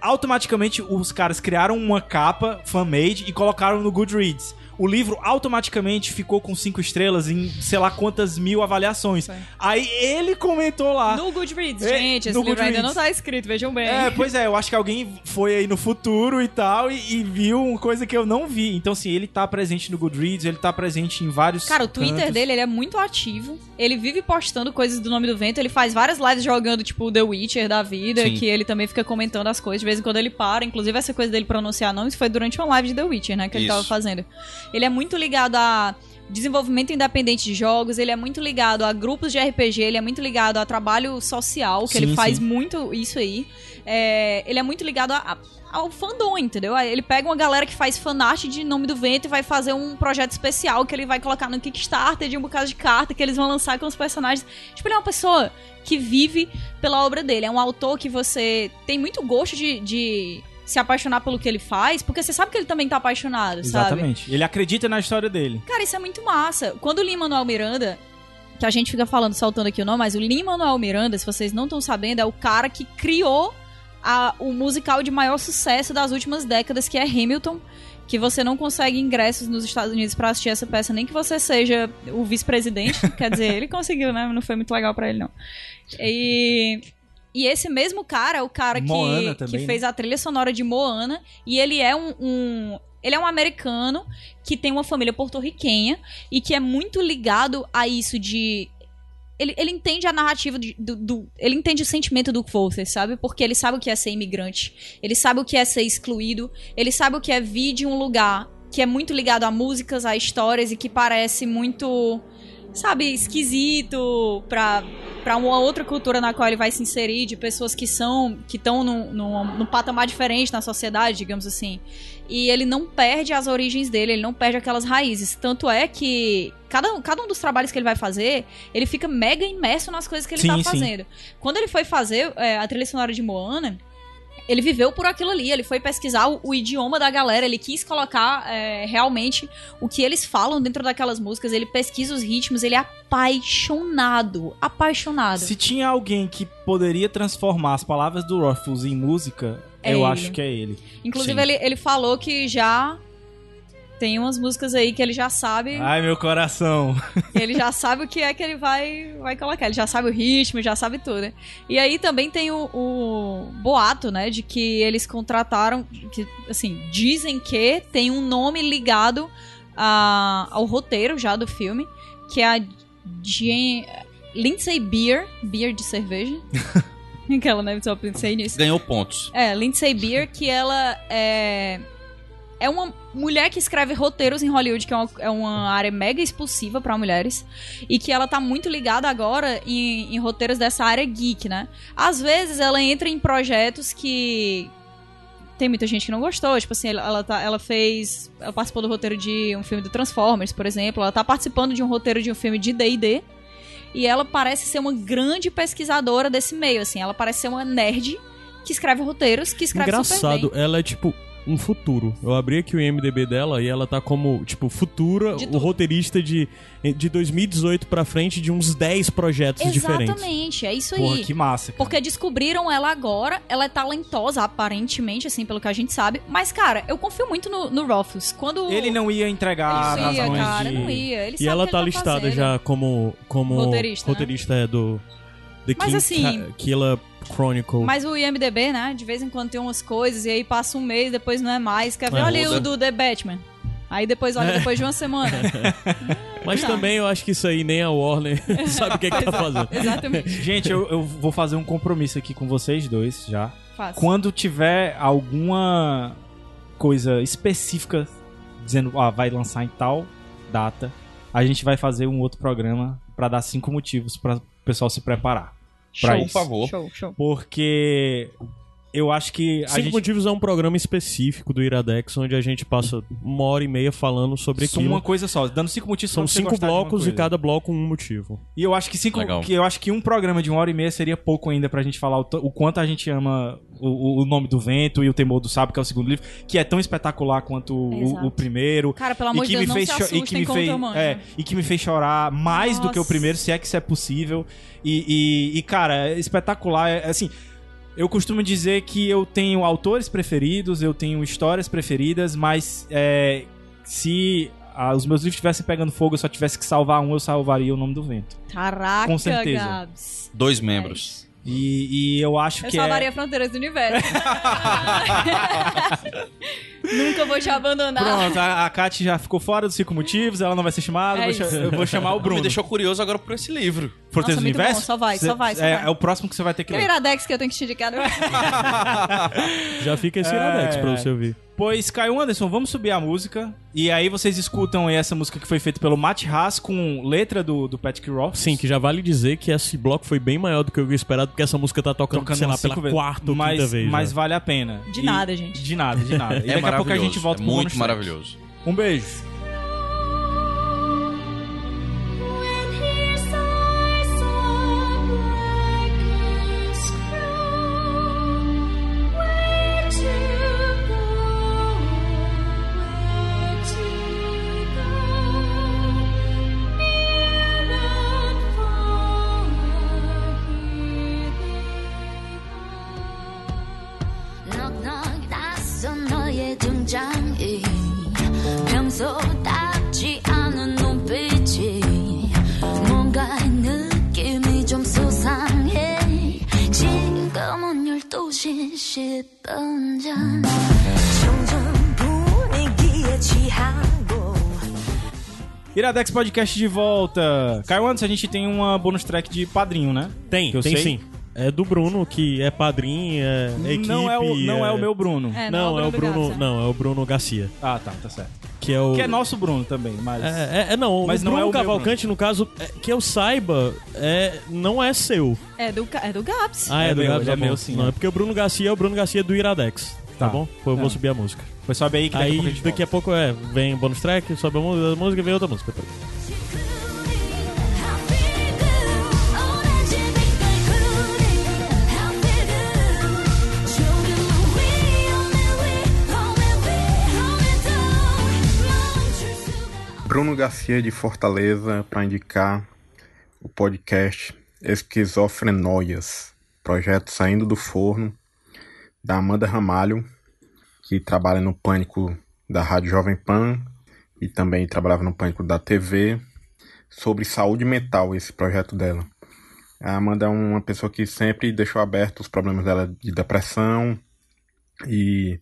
S1: automaticamente os caras criaram uma capa fan-made e colocaram no Goodreads. O livro automaticamente ficou com cinco estrelas em sei lá quantas mil avaliações.
S3: Foi.
S1: Aí ele comentou lá.
S3: No Goodreads,
S1: É,
S3: gente, esse
S1: no
S3: livro ainda
S1: Goodreads.
S3: não tá escrito, vejam bem.
S1: É, pois é, eu acho que alguém foi aí no futuro e tal e, e viu uma coisa que eu não vi. Então, assim, ele tá presente no Goodreads, ele tá presente em vários.
S3: Cara, o Twitter
S1: cantos.
S3: dele, ele é muito ativo. Ele vive postando coisas do Nome do Vento. Ele faz várias lives jogando, tipo, The Witcher da vida,
S4: Sim.
S3: que ele também fica comentando as coisas. De vez em quando ele para. Inclusive, essa coisa dele pronunciar nomes foi durante uma live de The Witcher, né? Que ele
S4: Isso.
S3: tava fazendo. Ele é muito ligado a desenvolvimento independente de jogos, ele é muito ligado a grupos de RPG, ele é muito ligado a trabalho social, que
S1: Sim,
S3: ele faz
S1: sim.
S3: muito isso aí. É, ele é muito ligado a- a- ao fandom, entendeu? Ele pega uma galera que faz fanart de Nome do Vento e vai fazer um projeto especial que ele vai colocar no Kickstarter de um bocado de carta que eles vão lançar com os personagens. Tipo, ele é uma pessoa que vive pela obra dele. É um autor que você tem muito gosto de, de se apaixonar pelo que ele faz, porque você sabe que ele também tá apaixonado, sabe?
S1: Exatamente. Ele acredita na história dele.
S3: Cara, isso é muito massa. Quando o Lin-Manuel Miranda, que a gente fica falando, saltando aqui o nome, mas o Lin-Manuel Miranda, se vocês não estão sabendo, é o cara que criou a- o musical de maior sucesso das últimas décadas, que é Hamilton, que você não consegue ingressos nos Estados Unidos pra assistir essa peça, nem que você seja o vice-presidente. Quer dizer, ele conseguiu, né? Não foi muito legal pra ele, não. E... E esse mesmo cara é o cara
S1: Moana
S3: que,
S1: também,
S3: que fez a trilha sonora de Moana. E ele é um, um- Ele é um americano que tem uma família porto-riquenha e que é muito ligado a isso de. Ele, ele entende a narrativa de- do, do- Ele entende o sentimento do Forster, sabe? Porque ele sabe o que é ser imigrante. Ele sabe o que é ser excluído. Ele sabe o que é vir de um lugar que é muito ligado a músicas, a histórias e que parece muito. Sabe, esquisito pra, pra uma outra cultura na qual ele vai se inserir, de pessoas que são. que estão num, num, num patamar diferente na sociedade, digamos assim. E ele não perde as origens dele, ele não perde aquelas raízes. Tanto é que cada, cada um dos trabalhos que ele vai fazer, ele fica mega imerso nas coisas que ele
S1: Sim,
S3: tá
S1: sim.
S3: fazendo. Quando ele foi fazer é, a trilha sonora de Moana, ele viveu por aquilo ali, ele foi pesquisar o, o idioma da galera, ele quis colocar é, realmente o que eles falam dentro daquelas músicas, ele pesquisa os ritmos, ele é apaixonado, apaixonado.
S1: Se tinha alguém que poderia transformar as palavras do Ruffles em música,
S3: É
S1: eu
S3: ele.
S1: acho que é ele.
S3: Inclusive,
S4: Sim.
S3: ele, ele falou que já tem umas músicas aí que ele já sabe,
S1: Ai, meu coração.
S3: ele já sabe o que é que ele vai, vai colocar, ele já sabe o ritmo, já sabe tudo, né? E aí também tem o, o boato, né, de que eles contrataram, que, assim, dizem que tem um nome ligado a- ao roteiro já do filme, que é a Jen, Lindsay Beer, Beer de cerveja. Aquela, né, só pensei nisso.
S4: Ganhou pontos.
S3: É, Lindsay Beer, que ela é. É uma mulher que escreve roteiros em Hollywood, que é uma, é uma área mega expulsiva pra mulheres. E que ela tá muito ligada agora em, em roteiros dessa área geek, né? Às vezes ela entra em projetos que. Tem muita gente que não gostou. Tipo assim, ela, tá, ela fez. Ela participou do roteiro de um filme do Transformers, por exemplo. Ela tá participando de um roteiro de um filme de DD. E ela parece ser uma grande pesquisadora desse meio, assim. Ela parece ser uma nerd que escreve roteiros, que escreve
S2: Engraçado, ela é tipo um futuro. Eu abri aqui o IMDB dela e ela tá como, tipo, futura,
S3: De
S2: o roteirista de, de 2018 pra frente de uns 10 projetos diferentes.
S3: Exatamente, é isso
S1: Porra,
S3: aí.
S1: que massa. cara.
S3: Porque descobriram ela agora, ela é talentosa, aparentemente, assim, pelo que a gente sabe. Mas, cara, eu confio muito no, no Ruffles. Quando.
S1: Ele não ia entregar
S3: ia,
S1: razões
S3: cara,
S1: de...
S3: não ia. Ele
S2: E
S3: sabe
S2: ela tá
S3: ele
S2: listada
S3: fazendo.
S2: já como, como
S3: Roteirista, né?
S2: roteirista é, do The
S3: Mas
S2: King
S3: assim-
S2: Killer Chronicle.
S3: Mas o IMDB, né? De vez em quando tem umas coisas e aí passa um mês, depois não é mais. Quer ver?
S2: É,
S3: olha o do The Batman. Aí depois olha depois de uma semana.
S2: Mas
S3: Não.
S2: também eu acho que isso aí nem a Warner sabe o que, é que tá fazendo.
S3: Exatamente.
S1: Gente, eu, eu vou fazer um compromisso aqui com vocês dois já.
S3: Fácil.
S1: Quando tiver alguma coisa específica dizendo, ah, vai lançar em tal data, a gente vai fazer um outro programa pra dar cinco motivos pra o pessoal se preparar. Pra
S4: Por
S1: isso.
S4: favor.
S3: Show, show.
S1: Porque eu acho que a
S2: Cinco
S1: gente
S2: Motivos é um programa específico do Iradex, onde a gente passa uma hora e meia falando sobre
S1: são
S2: aquilo.
S1: uma coisa só, dando cinco motivos
S2: São cinco blocos e cada bloco um motivo.
S1: E eu acho que cinco,
S4: Legal.
S1: que eu acho que um programa de uma hora e meia seria pouco ainda pra gente falar o, o quanto a gente ama o, o- nome do vento e o temor do sábio, que é o segundo livro, que é tão espetacular quanto o, o primeiro.
S3: Cara, pelo amor
S1: e
S3: de
S1: que
S3: Deus,
S1: me
S3: não
S1: fez
S3: se assustem
S1: e que me fez é, e que me fez chorar mais do que o
S3: Nossa.
S1: primeiro, se é que isso é possível. E, e, e, cara, é espetacular. É, assim, eu costumo dizer que eu tenho autores preferidos, eu tenho histórias preferidas, mas é, se ah, os meus livros estivessem pegando fogo, eu só tivesse que salvar um, eu salvaria o nome do vento.
S3: Caraca,
S1: Com certeza.
S3: Gabs.
S4: Dois membros.
S1: E, e eu acho
S3: Eu
S1: que
S3: salvaria
S1: é...
S3: Fronteiras do Universo. Nunca vou te abandonar.
S1: Pronto, a, a Kat já ficou fora dos cinco motivos, ela não vai ser chamada,
S3: É
S1: eu, vou eu vou chamar o Bruno.
S4: Me deixou curioso agora por esse livro.
S3: Nossa,
S1: do Universo?
S3: bom, só vai,
S1: Cê-
S3: só vai, só
S1: é,
S3: vai.
S1: é o próximo que você vai ter que ler.
S3: Iradex que eu tenho que te indicar. né?
S2: Já fica esse
S1: É.
S2: Iradex pra você ouvir.
S1: Pois, Caio Anderson, vamos subir a música. E aí vocês escutam aí essa música que foi feita pelo Matt Haas com letra do, do Patrick Roth.
S2: Sim, que já vale dizer que esse bloco foi bem maior do que eu havia esperado, porque essa música tá tocando,
S1: Tocando
S2: sei lá, pela
S1: vezes.
S2: quarta ou
S1: mas,
S2: quinta vez.
S1: Mas
S2: já.
S1: vale a pena.
S3: De
S1: E-
S3: nada, gente.
S1: De nada, de nada. E
S4: É
S1: daqui a pouco a gente volta
S4: é
S1: com o
S4: muito maravilhoso.
S1: Um beijo. Iradex Podcast de volta. Caio Anderson, a gente tem uma bônus track de padrinho, né?
S2: Tem, tem
S1: sei.
S2: sim. É do Bruno, que é padrinho, é equipe...
S1: não é o, não é... o meu Bruno.
S3: É,
S2: Não, é o Bruno,
S3: Garça.
S2: não, é o Bruno Garcia,
S1: Ah, tá, tá certo.
S2: que é o
S1: Que é nosso Bruno também, mas...
S2: É, é, é, não,
S1: Mas
S2: o
S1: não
S2: Bruno
S1: é o meu
S2: Cavalcante, no caso, é, que eu saiba, é, não é seu.
S3: É do, é do Gabs.
S2: Ah, é,
S1: É
S2: do
S1: meu,
S2: Gabs,
S1: ele é
S2: tá
S1: meu, sim,
S2: Não,
S1: é.
S2: é porque o Bruno Garcia é o Bruno Garcia do Iradex. Tá,
S1: Tá.
S2: bom? Pô, Eu vou
S1: Não.
S2: subir a música.
S1: Mas sobe aí que daqui
S2: aí,
S1: a pouco gente
S2: daqui a pouco é, vem bônus track, sobe a música, e vem outra música.
S6: Tá
S7: Bruno Garcia de Fortaleza para indicar o podcast Esquizofrenóias, projeto Saindo do Forno, da Amanda Ramalho, que trabalha no Pânico da Rádio Jovem Pan e também trabalhava no Pânico da TV, sobre saúde mental, esse projeto dela. A Amanda é uma pessoa que sempre deixou aberto os problemas dela de depressão e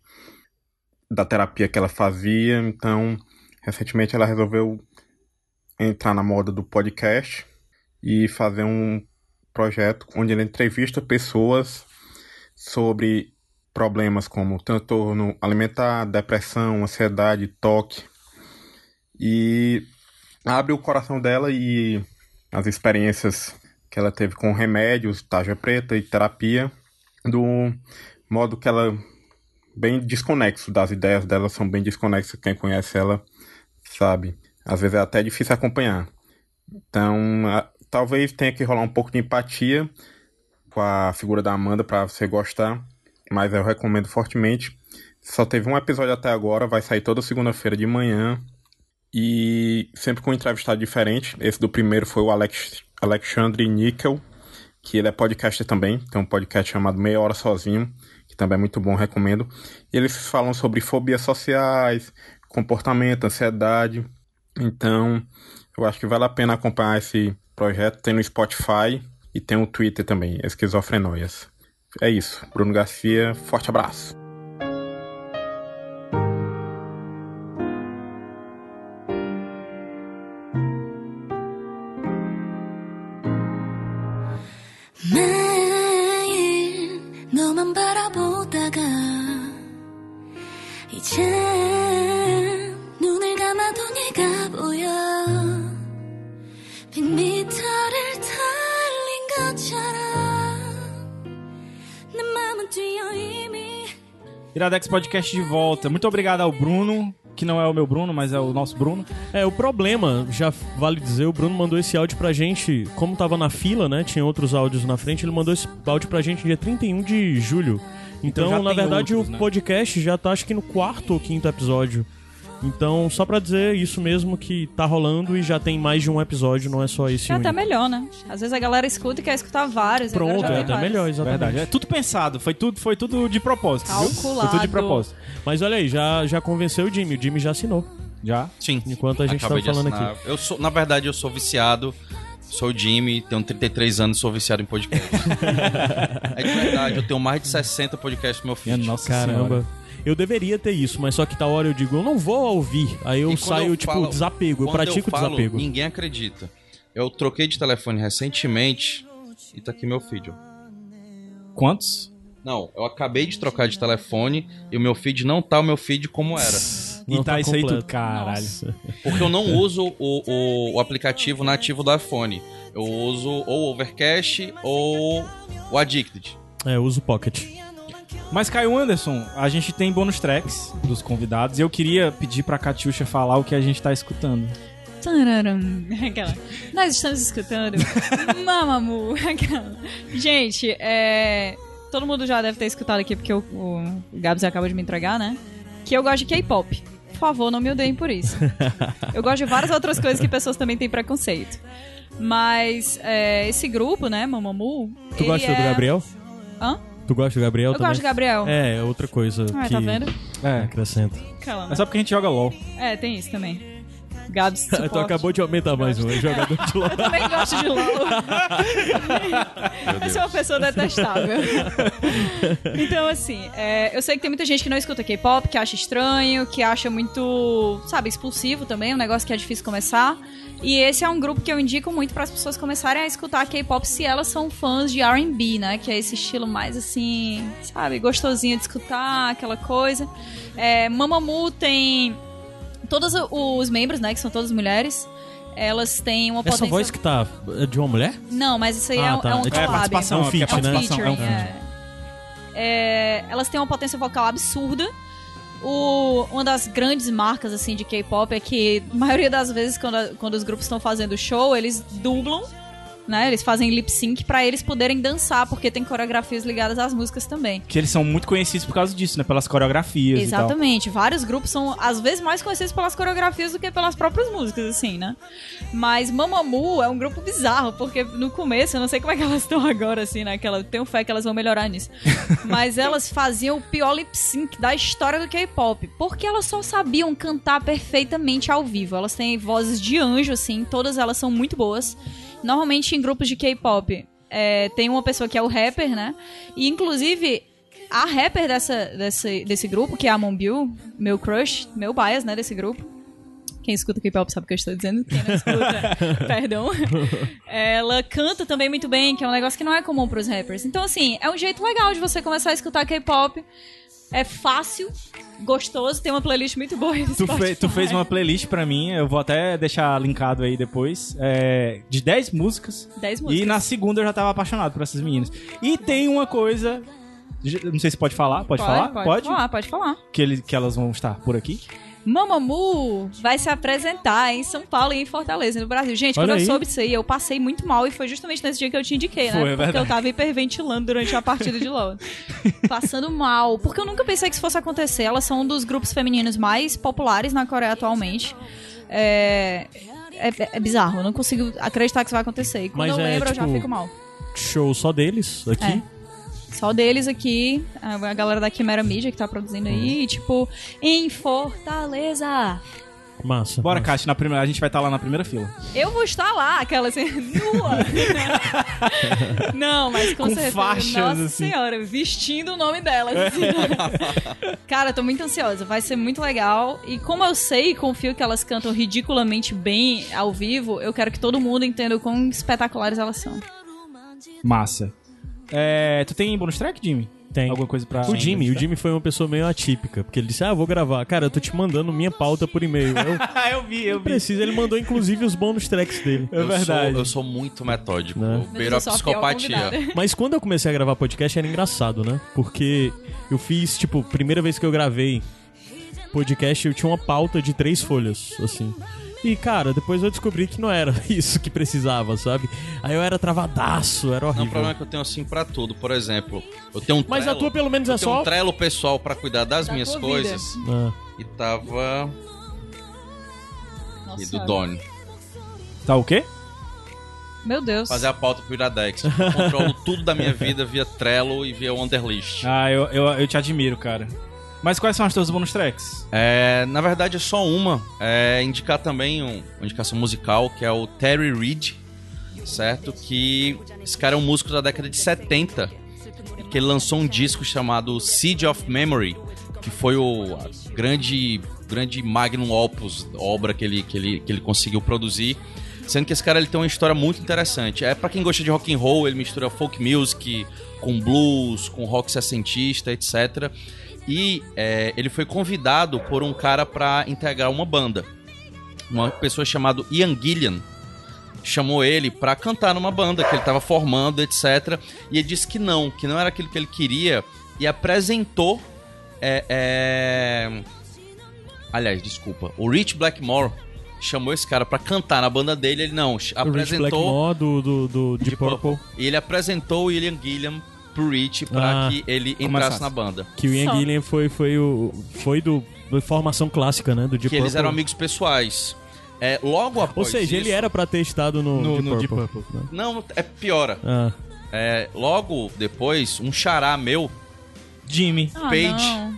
S7: da terapia que ela fazia, então recentemente ela resolveu entrar na moda do podcast e fazer um projeto onde ela entrevista pessoas sobre problemas como transtorno alimentar, depressão, ansiedade, toque. E abre o coração dela e as experiências que ela teve com remédios, tarja preta e terapia do modo que ela bem desconexo das ideias dela são bem desconexas quem conhece ela sabe. Às vezes é até difícil acompanhar. Então a- talvez tenha que rolar um pouco de empatia com a figura da Amanda para você gostar mas eu recomendo fortemente só teve um episódio até agora vai sair toda segunda-feira de manhã e sempre com um entrevistado diferente. Esse do primeiro foi o Alex, Alexandre Nickel, que ele é podcaster também, tem um podcast chamado Meia Hora Sozinho, que também é muito bom, recomendo. E eles falam sobre fobias sociais, comportamento, ansiedade. Então, eu acho que vale a pena acompanhar esse projeto. Tem no Spotify e tem o Twitter também, Esquizofrenóias. É isso. Bruno Garcia, forte abraço.
S1: Iradex Podcast de volta. Muito obrigado ao Bruno, que não é o meu Bruno, mas é o nosso Bruno.
S2: É, o problema, já vale dizer, o Bruno mandou esse áudio pra gente, como tava na fila, né? Tinha outros áudios na frente, ele mandou esse áudio pra gente dia 31 de julho. Então,
S1: Então
S2: na verdade,
S1: outros,
S2: o
S1: né?
S2: podcast já tá acho que no quarto ou quinto episódio. Então, só pra dizer isso mesmo que tá rolando e já tem mais de um episódio, não é só esse
S3: É
S2: único.
S3: até melhor, né? Às vezes a galera escuta e quer escutar vários.
S2: Pronto, é até
S3: vários.
S2: melhor, exatamente.
S1: Verdade. É tudo pensado, foi tudo, foi tudo de propósito. viu?
S3: Calculado.
S1: Foi tudo de propósito.
S2: Mas olha aí, já, já convenceu o Jimmy, o Jimmy já assinou.
S1: Já?
S4: Sim.
S2: Enquanto a gente
S4: Acabei
S2: tava falando aqui.
S4: Eu sou, na verdade, eu sou viciado. Sou o Jimmy, tenho 33 anos, sou viciado em podcast. é de verdade, eu tenho mais de 60 podcasts no meu.
S1: Minha nossa
S2: Caramba.
S1: senhora.
S2: Eu deveria ter isso, mas só que tal hora eu digo, eu não vou ouvir. Aí eu
S4: E
S2: saio,
S4: eu
S2: tipo,
S4: falo-
S2: desapego. Eu pratico
S4: falo,
S2: desapego.
S4: Ninguém acredita. Eu troquei de telefone recentemente e tá aqui meu feed. ó.
S1: Quantos?
S4: Não, eu acabei de trocar de telefone e o meu feed não tá o meu feed como era.
S1: E
S2: Não
S1: tá
S2: tá
S1: isso aí
S2: completo.
S1: tudo, caralho.
S4: Porque eu não uso o, o, o aplicativo nativo do iPhone. Eu uso ou o Overcast ou o Addicted.
S2: É, eu uso Pocket.
S1: Mas, Caio Anderson, a gente tem bônus tracks dos convidados e eu queria pedir pra Catiuxa falar o que a gente tá escutando.
S3: Tararam. Aquela. Nós estamos escutando Mamamoo. Aquela. Gente, é... todo mundo já deve ter escutado aqui, porque o, o Gabs acaba de me entregar, né? Que eu gosto de K-pop. Por favor, não me odeiem por isso. Eu gosto de várias outras coisas que pessoas também têm preconceito. Mas é, esse grupo, né, Mamamoo...
S2: Tu gosta do
S3: é-
S2: Gabriel?
S3: Hã?
S2: Tu gosta do Gabriel
S3: Eu
S2: também?
S3: gosto de Gabriel.
S2: É, é outra coisa
S3: Ah,
S2: que
S3: tá vendo?
S1: É.
S2: acrescenta.
S3: Calma.
S1: É só porque a gente joga LOL.
S3: É, tem isso também. Gabs
S2: tu
S3: suporte.
S2: acabou de aumentar mais um, é jogador de LOL.
S3: Eu também gosto de LOL. eu sou uma pessoa detestável. então, assim, é, eu sei que tem muita gente que não escuta K-pop, que acha estranho, que acha muito, sabe, expulsivo também, um negócio que é difícil começar. E esse é um grupo que eu indico muito para as pessoas começarem a escutar K-pop se elas são fãs de R&B, né? Que é esse estilo mais assim, sabe, gostosinho de escutar, aquela coisa. É, Mamamoo tem todos os membros, né, que são todas mulheres. Elas têm uma
S2: Essa
S3: potência
S2: voz que tá é de uma mulher?
S3: não, mas isso aí
S2: Ah,
S3: é, um-
S2: tá.
S3: é um
S2: É
S3: collab.
S1: participação,
S2: É um
S1: é é
S2: feat, né?
S1: é um feat.
S3: é. É, elas têm uma potência vocal absurda. O, uma das grandes marcas assim de K-pop é que a maioria das vezes quando, quando os grupos estão fazendo show, eles dublam né? Eles fazem lip sync pra eles poderem dançar, porque tem coreografias ligadas às músicas também.
S1: Que eles são muito conhecidos por causa disso, né? Pelas coreografias.
S3: Exatamente. Vários grupos são, às vezes, mais conhecidos pelas coreografias do que pelas próprias músicas, assim, né? Mas Mamamoo é um grupo bizarro, porque no começo, eu não sei como é que elas estão agora, assim, né? Que ela, tenho fé que elas vão melhorar nisso. Mas elas faziam o pior lip sync da história do K-pop. Porque elas só sabiam cantar perfeitamente ao vivo. Elas têm vozes de anjo, assim, todas elas são muito boas. Normalmente em grupos de K-pop é, tem uma pessoa que é o rapper, né? E inclusive a rapper dessa, desse, desse grupo, que é a Monbiu, meu crush, meu bias, né, desse grupo. Quem escuta K-pop sabe o que eu estou dizendo. Quem não escuta, perdão. Ela canta também muito bem, que é um negócio que não é comum pros rappers. Então, assim, é um jeito legal de você começar a escutar K-pop. É fácil, gostoso, tem uma playlist muito boa
S1: Tu, fe- tu fez uma playlist pra mim, eu vou até deixar linkado aí depois, é, de 10 músicas.
S3: 10 músicas.
S1: E na segunda eu já tava apaixonado por essas meninas. E tem uma coisa. Não sei se pode falar. Pode, falar?
S3: Pode falar, pode falar.
S1: Que, ele, que elas vão estar por aqui.
S3: Mamamoo vai se apresentar em São Paulo e em Fortaleza, no Brasil. Gente,
S2: Olha
S3: quando
S2: aí.
S3: eu soube disso aí, eu passei muito mal e foi justamente nesse dia que eu te indiquei, né?
S1: Foi, é
S3: porque
S1: verdade.
S3: eu tava hiperventilando durante a partida de LoL. Passando mal. Porque eu nunca pensei que isso fosse acontecer. Elas são um dos grupos femininos mais populares na Coreia atualmente. É... É, é bizarro, eu não consigo acreditar que isso vai acontecer. E quando
S2: Mas
S3: eu
S2: é,
S3: lembro, eu já
S2: tipo,
S3: fico mal.
S2: Show só deles aqui.
S3: É. Só deles aqui, a galera da Quimera Media que tá produzindo aí, e, tipo, em Fortaleza.
S2: Massa.
S1: Bora,
S2: massa.
S1: Kátia, na primeira, a gente vai estar lá na primeira fila.
S3: Eu vou estar lá, aquela assim, nua. Não, mas com,
S1: Com
S3: certeza.
S1: faixas,
S3: Nossa
S1: assim.
S3: senhora, vestindo o nome dela. assim. Cara, tô muito ansiosa. Vai ser muito legal. E como eu sei e confio que elas cantam ridiculamente bem ao vivo, eu quero que todo mundo entenda o quão espetaculares elas são.
S1: Massa. É, tu tem bonus track, Jimmy?
S2: Tem.
S1: Alguma coisa pra.
S2: O Jimmy, o Jimmy foi uma pessoa meio atípica, porque ele disse: Ah, vou gravar. Cara, eu tô te mandando minha pauta por e-mail. Eu
S1: Ah, eu vi, eu vi.
S2: preciso. Ele mandou inclusive os bônus tracks dele.
S1: É verdade.
S4: Eu sou, eu sou muito metódico.
S2: Né?
S4: Eu beiro a psicopatia.
S2: Mas quando eu comecei a gravar podcast era engraçado, né? Porque eu fiz, tipo, primeira vez que eu gravei podcast, eu tinha uma pauta de três folhas, assim. E, cara, depois eu descobri que não era isso que precisava, sabe? Aí eu era travadaço, era
S4: Não,
S2: horrível.
S4: o problema é que eu tenho assim pra tudo. Por exemplo, eu tenho um
S2: Mas a
S4: trelo,
S2: tua, pelo menos, é
S4: eu tenho
S2: só-
S4: um trelo pessoal pra cuidar das
S3: Da
S4: minhas coisas.
S2: Ah.
S4: E tava...
S3: Nossa
S4: E do. Doni.
S1: Tá o quê?
S3: Meu Deus.
S4: Fazer a pauta pro Iradex. Eu controlo tudo da minha vida via Trello e via Wonderlist.
S1: Ah, eu, eu, eu te admiro, cara. Mas quais são as tuas bonus tracks?
S4: É, na verdade é só uma. É indicar também um- uma indicação musical, que é o Terry Reid, certo? Que esse cara é um músico da década de 70, que ele lançou um disco chamado Seed of Memory, que foi o grande, grande magnum opus, obra que ele, que ele, que ele conseguiu produzir. Sendo que esse cara ele tem uma história muito interessante. É para quem gosta de rock and roll, ele mistura folk music com blues, com rock sessentista, etc. E é, ele foi convidado por um cara para integrar uma banda. Uma pessoa chamada Ian Gillian chamou ele para cantar numa banda que ele estava formando, etc. E ele disse que não, que não era aquilo que ele queria e apresentou. é, é, Aliás, desculpa. O Rich Blackmore chamou esse cara para cantar na banda dele. Ele não,
S2: O Rich
S4: apresentou.
S2: Blackmore do, do, do Deep
S4: de
S2: Purple.
S4: E ele apresentou o William Gilliam pro Rich para
S2: Ah.
S4: que ele
S1: Começasse.
S4: entrasse na banda.
S2: Que o Ian
S3: Só.
S2: Gillian foi, foi, o, foi do, da formação clássica, né? Do Deep
S4: que eles
S2: Purple.
S4: eram amigos pessoais. É, logo após
S2: Ou seja, ele
S4: isso-
S2: era pra ter estado no,
S1: No-
S2: Deep,
S1: no Deep
S2: Purple. né?
S4: Não, é piora.
S2: Ah,
S4: É, logo depois, um xará meu
S1: Jimmy.
S3: Ah,
S4: Page.
S3: não.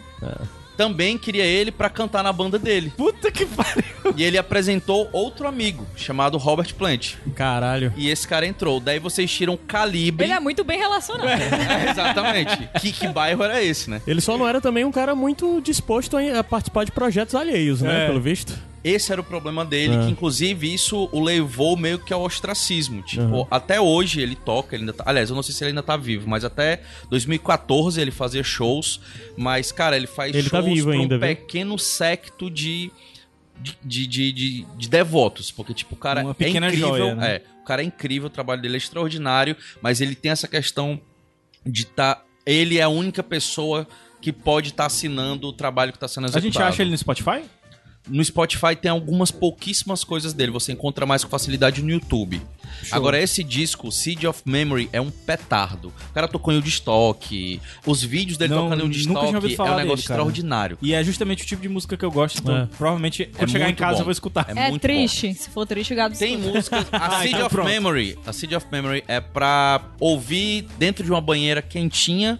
S4: Também queria ele pra cantar na banda dele.
S1: Puta que pariu.
S4: E ele apresentou outro amigo, chamado Robert Plant.
S2: caralho.
S4: E esse cara entrou. Daí vocês tiram calibre.
S3: Ele é muito bem relacionado.
S4: É, exatamente. que, que bairro era esse, né?
S2: Ele só não era também um cara muito disposto a, a participar de projetos alheios, né?
S1: É.
S2: Pelo visto.
S4: Esse era o problema dele,
S2: Ah.
S4: que inclusive isso o levou meio que ao ostracismo. Tipo,
S2: Uhum.
S4: até hoje ele toca, ele ainda tá, aliás, eu não sei se ele ainda tá vivo, mas até 2014 ele fazia shows, mas cara, ele faz
S2: Ele tá
S4: shows
S2: vivo
S4: pra
S2: ainda,
S4: um
S2: viu?
S4: pequeno secto de de, de, de, de devotos, porque tipo, o cara
S1: Uma
S4: é incrível,
S1: joia, né?
S4: é, o cara é incrível, o trabalho dele é extraordinário, mas ele tem essa questão de tá, ele é a única pessoa que pode estar assinando o trabalho que tá sendo
S1: A
S4: executado.
S1: gente acha ele no Spotify?
S4: No Spotify tem algumas pouquíssimas coisas dele, você encontra mais com facilidade no YouTube. Agora, esse disco, Seed of Memory, é um petardo. O cara tocou em Woodstock, os vídeos dele
S1: Não,
S4: tocando em
S1: nunca tinha ouvido
S4: Woodstock é
S1: falar
S4: um
S1: dele,
S4: negócio
S1: cara.
S4: extraordinário.
S1: E é justamente o tipo de música que eu gosto, então
S2: É.
S1: provavelmente quando chegar em casa
S4: bom.
S1: eu vou escutar.
S3: É
S4: muito
S3: triste. Se for triste, o Gabs
S4: Tem músicas. A Seed
S1: então
S4: of. Memory. A Seed of Memory é pra ouvir dentro de uma banheira quentinha,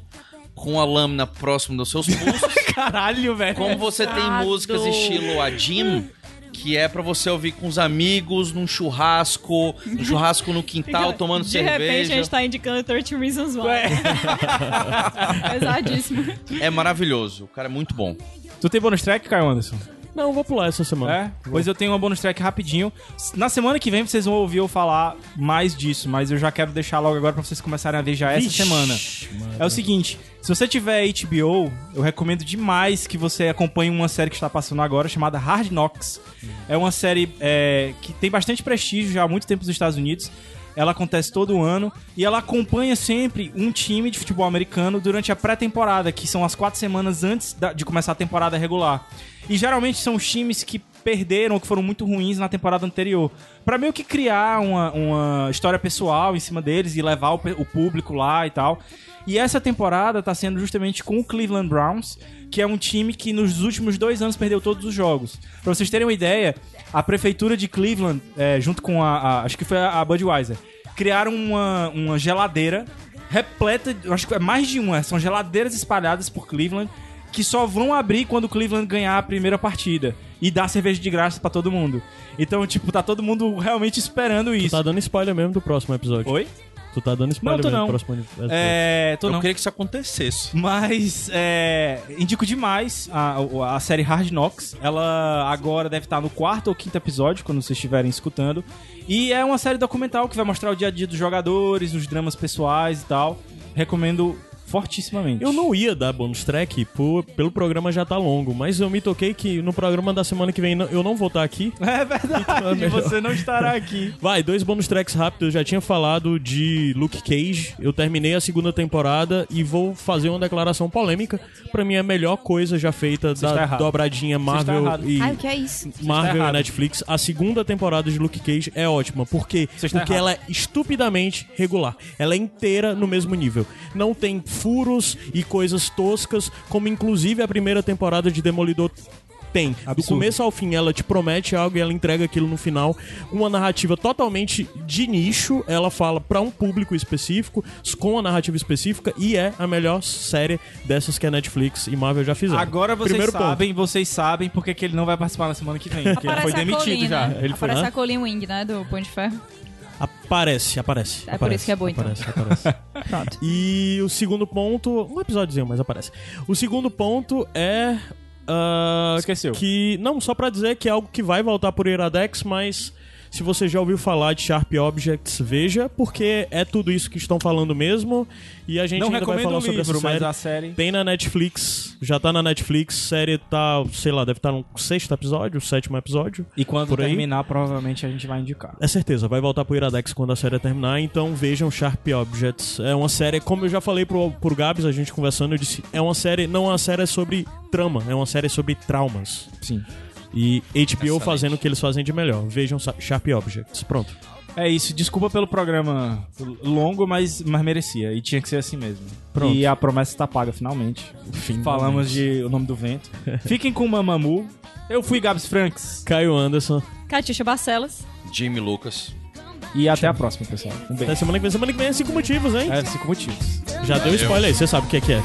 S4: com a lâmina próximo dos seus pulsos.
S1: Caralho, velho.
S4: Como você tem músicas estilo a Jim, que é pra você ouvir com os amigos, num churrasco, num churrasco no quintal, tomando
S3: De
S4: cerveja.
S3: repente a gente tá indicando 30 Reasons Why. Pesadíssimo.
S4: É maravilhoso. O cara é muito bom.
S1: Tu tem bônus track, Caio Anderson?
S2: Não, vou pular essa semana.
S1: É? Pois eu tenho uma bônus track rapidinho. Na semana que vem vocês vão ouvir eu falar mais disso, mas eu já quero deixar logo agora pra vocês começarem a ver já essa
S2: Vixe,
S1: semana. É o seguinte, se você tiver HBO, eu recomendo demais que você acompanhe uma série que está passando agora chamada Hard Knocks. É uma série é, que tem bastante prestígio já há muito tempo nos Estados Unidos. Ela acontece todo ano e ela acompanha sempre um time de futebol americano durante a pré-temporada, que são as quatro semanas antes de começar a temporada regular. E geralmente são os times que perderam ou que foram muito ruins na temporada anterior. Pra meio que criar uma, uma história pessoal em cima deles e levar o, o público lá e tal. E essa temporada tá sendo justamente com o Cleveland Browns, que é um time que nos últimos dois anos perdeu todos os jogos. Pra vocês terem uma ideia, a prefeitura de Cleveland, é, junto com a, a- Acho que foi a, Budweiser, criaram uma, uma geladeira repleta. de- Acho que é mais de uma. São geladeiras espalhadas por Cleveland que só vão abrir quando o Cleveland ganhar a primeira partida. E dar cerveja de graça pra todo mundo. Então, tipo, tá todo mundo realmente esperando
S2: Tu
S1: isso.
S2: tá dando spoiler mesmo do próximo episódio.
S1: Oi?
S2: Tu tá dando spoiler
S1: Não, tô não.
S2: próximo.
S1: É. Tô
S4: eu
S1: não.
S4: queria que isso acontecesse.
S1: Mas é, indico demais a, a série Hard Knocks. Ela agora deve estar no quarto ou quinto episódio, quando vocês estiverem escutando. E é uma série documental que vai mostrar o dia a dia dos jogadores, os dramas pessoais e tal. Recomendo fortissimamente.
S2: Eu não ia dar bônus track por- pelo programa já tá longo, mas eu me toquei que no programa da semana que vem eu não vou estar aqui.
S1: É
S2: É
S1: verdade,
S2: melhor.
S1: você não estará aqui.
S2: Vai, dois bônus tracks rápidos. Eu já tinha falado de Luke Cage. Eu terminei a segunda temporada e vou fazer uma declaração polêmica. Pra mim é a melhor coisa já feita
S1: está
S2: da dobradinha
S1: está
S2: Marvel e
S3: Ai, o que é isso?
S2: Marvel e. Netflix. A segunda temporada de Luke Cage é ótima. Por quê?
S1: Você está
S2: Porque
S1: errado.
S2: ela é estupidamente regular. Ela é inteira no mesmo nível. Não tem furos e coisas toscas, como inclusive a primeira temporada de Demolidor tem. Do
S1: Absurdo.
S2: começo ao fim, ela te promete algo e ela entrega aquilo no final. Uma narrativa totalmente de nicho. Ela fala pra um público específico, com a narrativa específica, e é a melhor série dessas que a Netflix e Marvel já fizeram.
S1: Agora vocês
S2: Primeiro ponto.
S1: sabem, vocês sabem porque que ele não vai participar na semana que vem. Porque ele foi demitido
S3: Colleen,
S1: já.
S3: Né?
S1: Ele foi.
S3: Aparece
S2: Hã?
S3: a Colleen Wing, né? Do de Ferro.
S2: Aparece, aparece.
S3: É por
S2: aparece,
S3: isso que é boa, então.
S2: Aparece, aparece.
S3: Pronto.
S2: E o segundo ponto. Um episódiozinho, mas aparece. O segundo ponto é. ah,
S1: Esqueceu.
S2: Que. Não, só pra dizer que é algo que vai voltar por Iradex, mas. Se você já ouviu falar de Sharp Objects, veja, porque é tudo isso que estão falando mesmo. E a gente
S1: Não
S2: ainda vai falar sobre
S1: livro,
S2: essa série.
S1: a série.
S2: Tem na Netflix, já tá na Netflix, série tá, sei lá, deve estar no sexto episódio, sétimo episódio.
S1: E quando
S2: por aí.
S1: terminar, provavelmente a gente vai indicar.
S2: É certeza, vai voltar pro Iradex quando a série terminar, então vejam Sharp Objects. É uma série, como eu já falei pro, pro Gabs, a gente conversando, eu disse, é uma série, não é uma série sobre trama, é uma série sobre traumas.
S1: Sim.
S2: E HBO
S4: Excelente.
S2: fazendo o que eles fazem de melhor. Vejam Sharp Objects. Pronto.
S1: É isso, desculpa pelo programa longo, mas, mas merecia. E tinha que ser assim mesmo.
S2: Pronto.
S1: E a promessa está paga finalmente.
S2: Finalmente.
S1: Falamos de O Nome do Vento. Fiquem com o Mamamoo. Eu fui Gabs Franks.
S2: Caio Anderson.
S3: Catiuxa Barcelos.
S4: Jimmy Lucas.
S1: E até a próxima, pessoal. Um
S2: Até
S1: beijo.
S2: semana que vem. Semana que vem é cinco motivos, hein?
S1: É, cinco motivos.
S2: Já deu spoiler aí, você sabe o que é que é.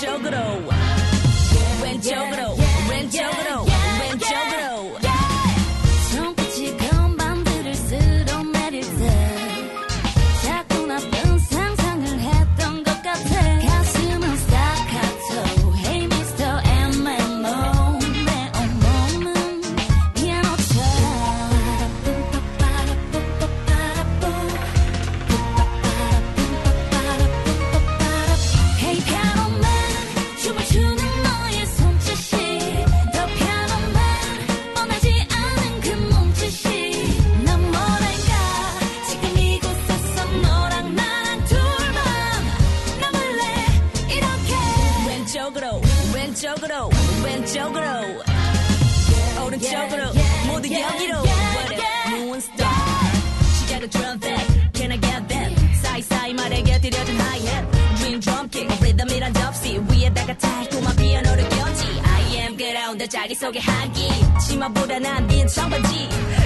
S6: Jogro.
S8: 자기 소개하기 치마 불안한 빈 청바지.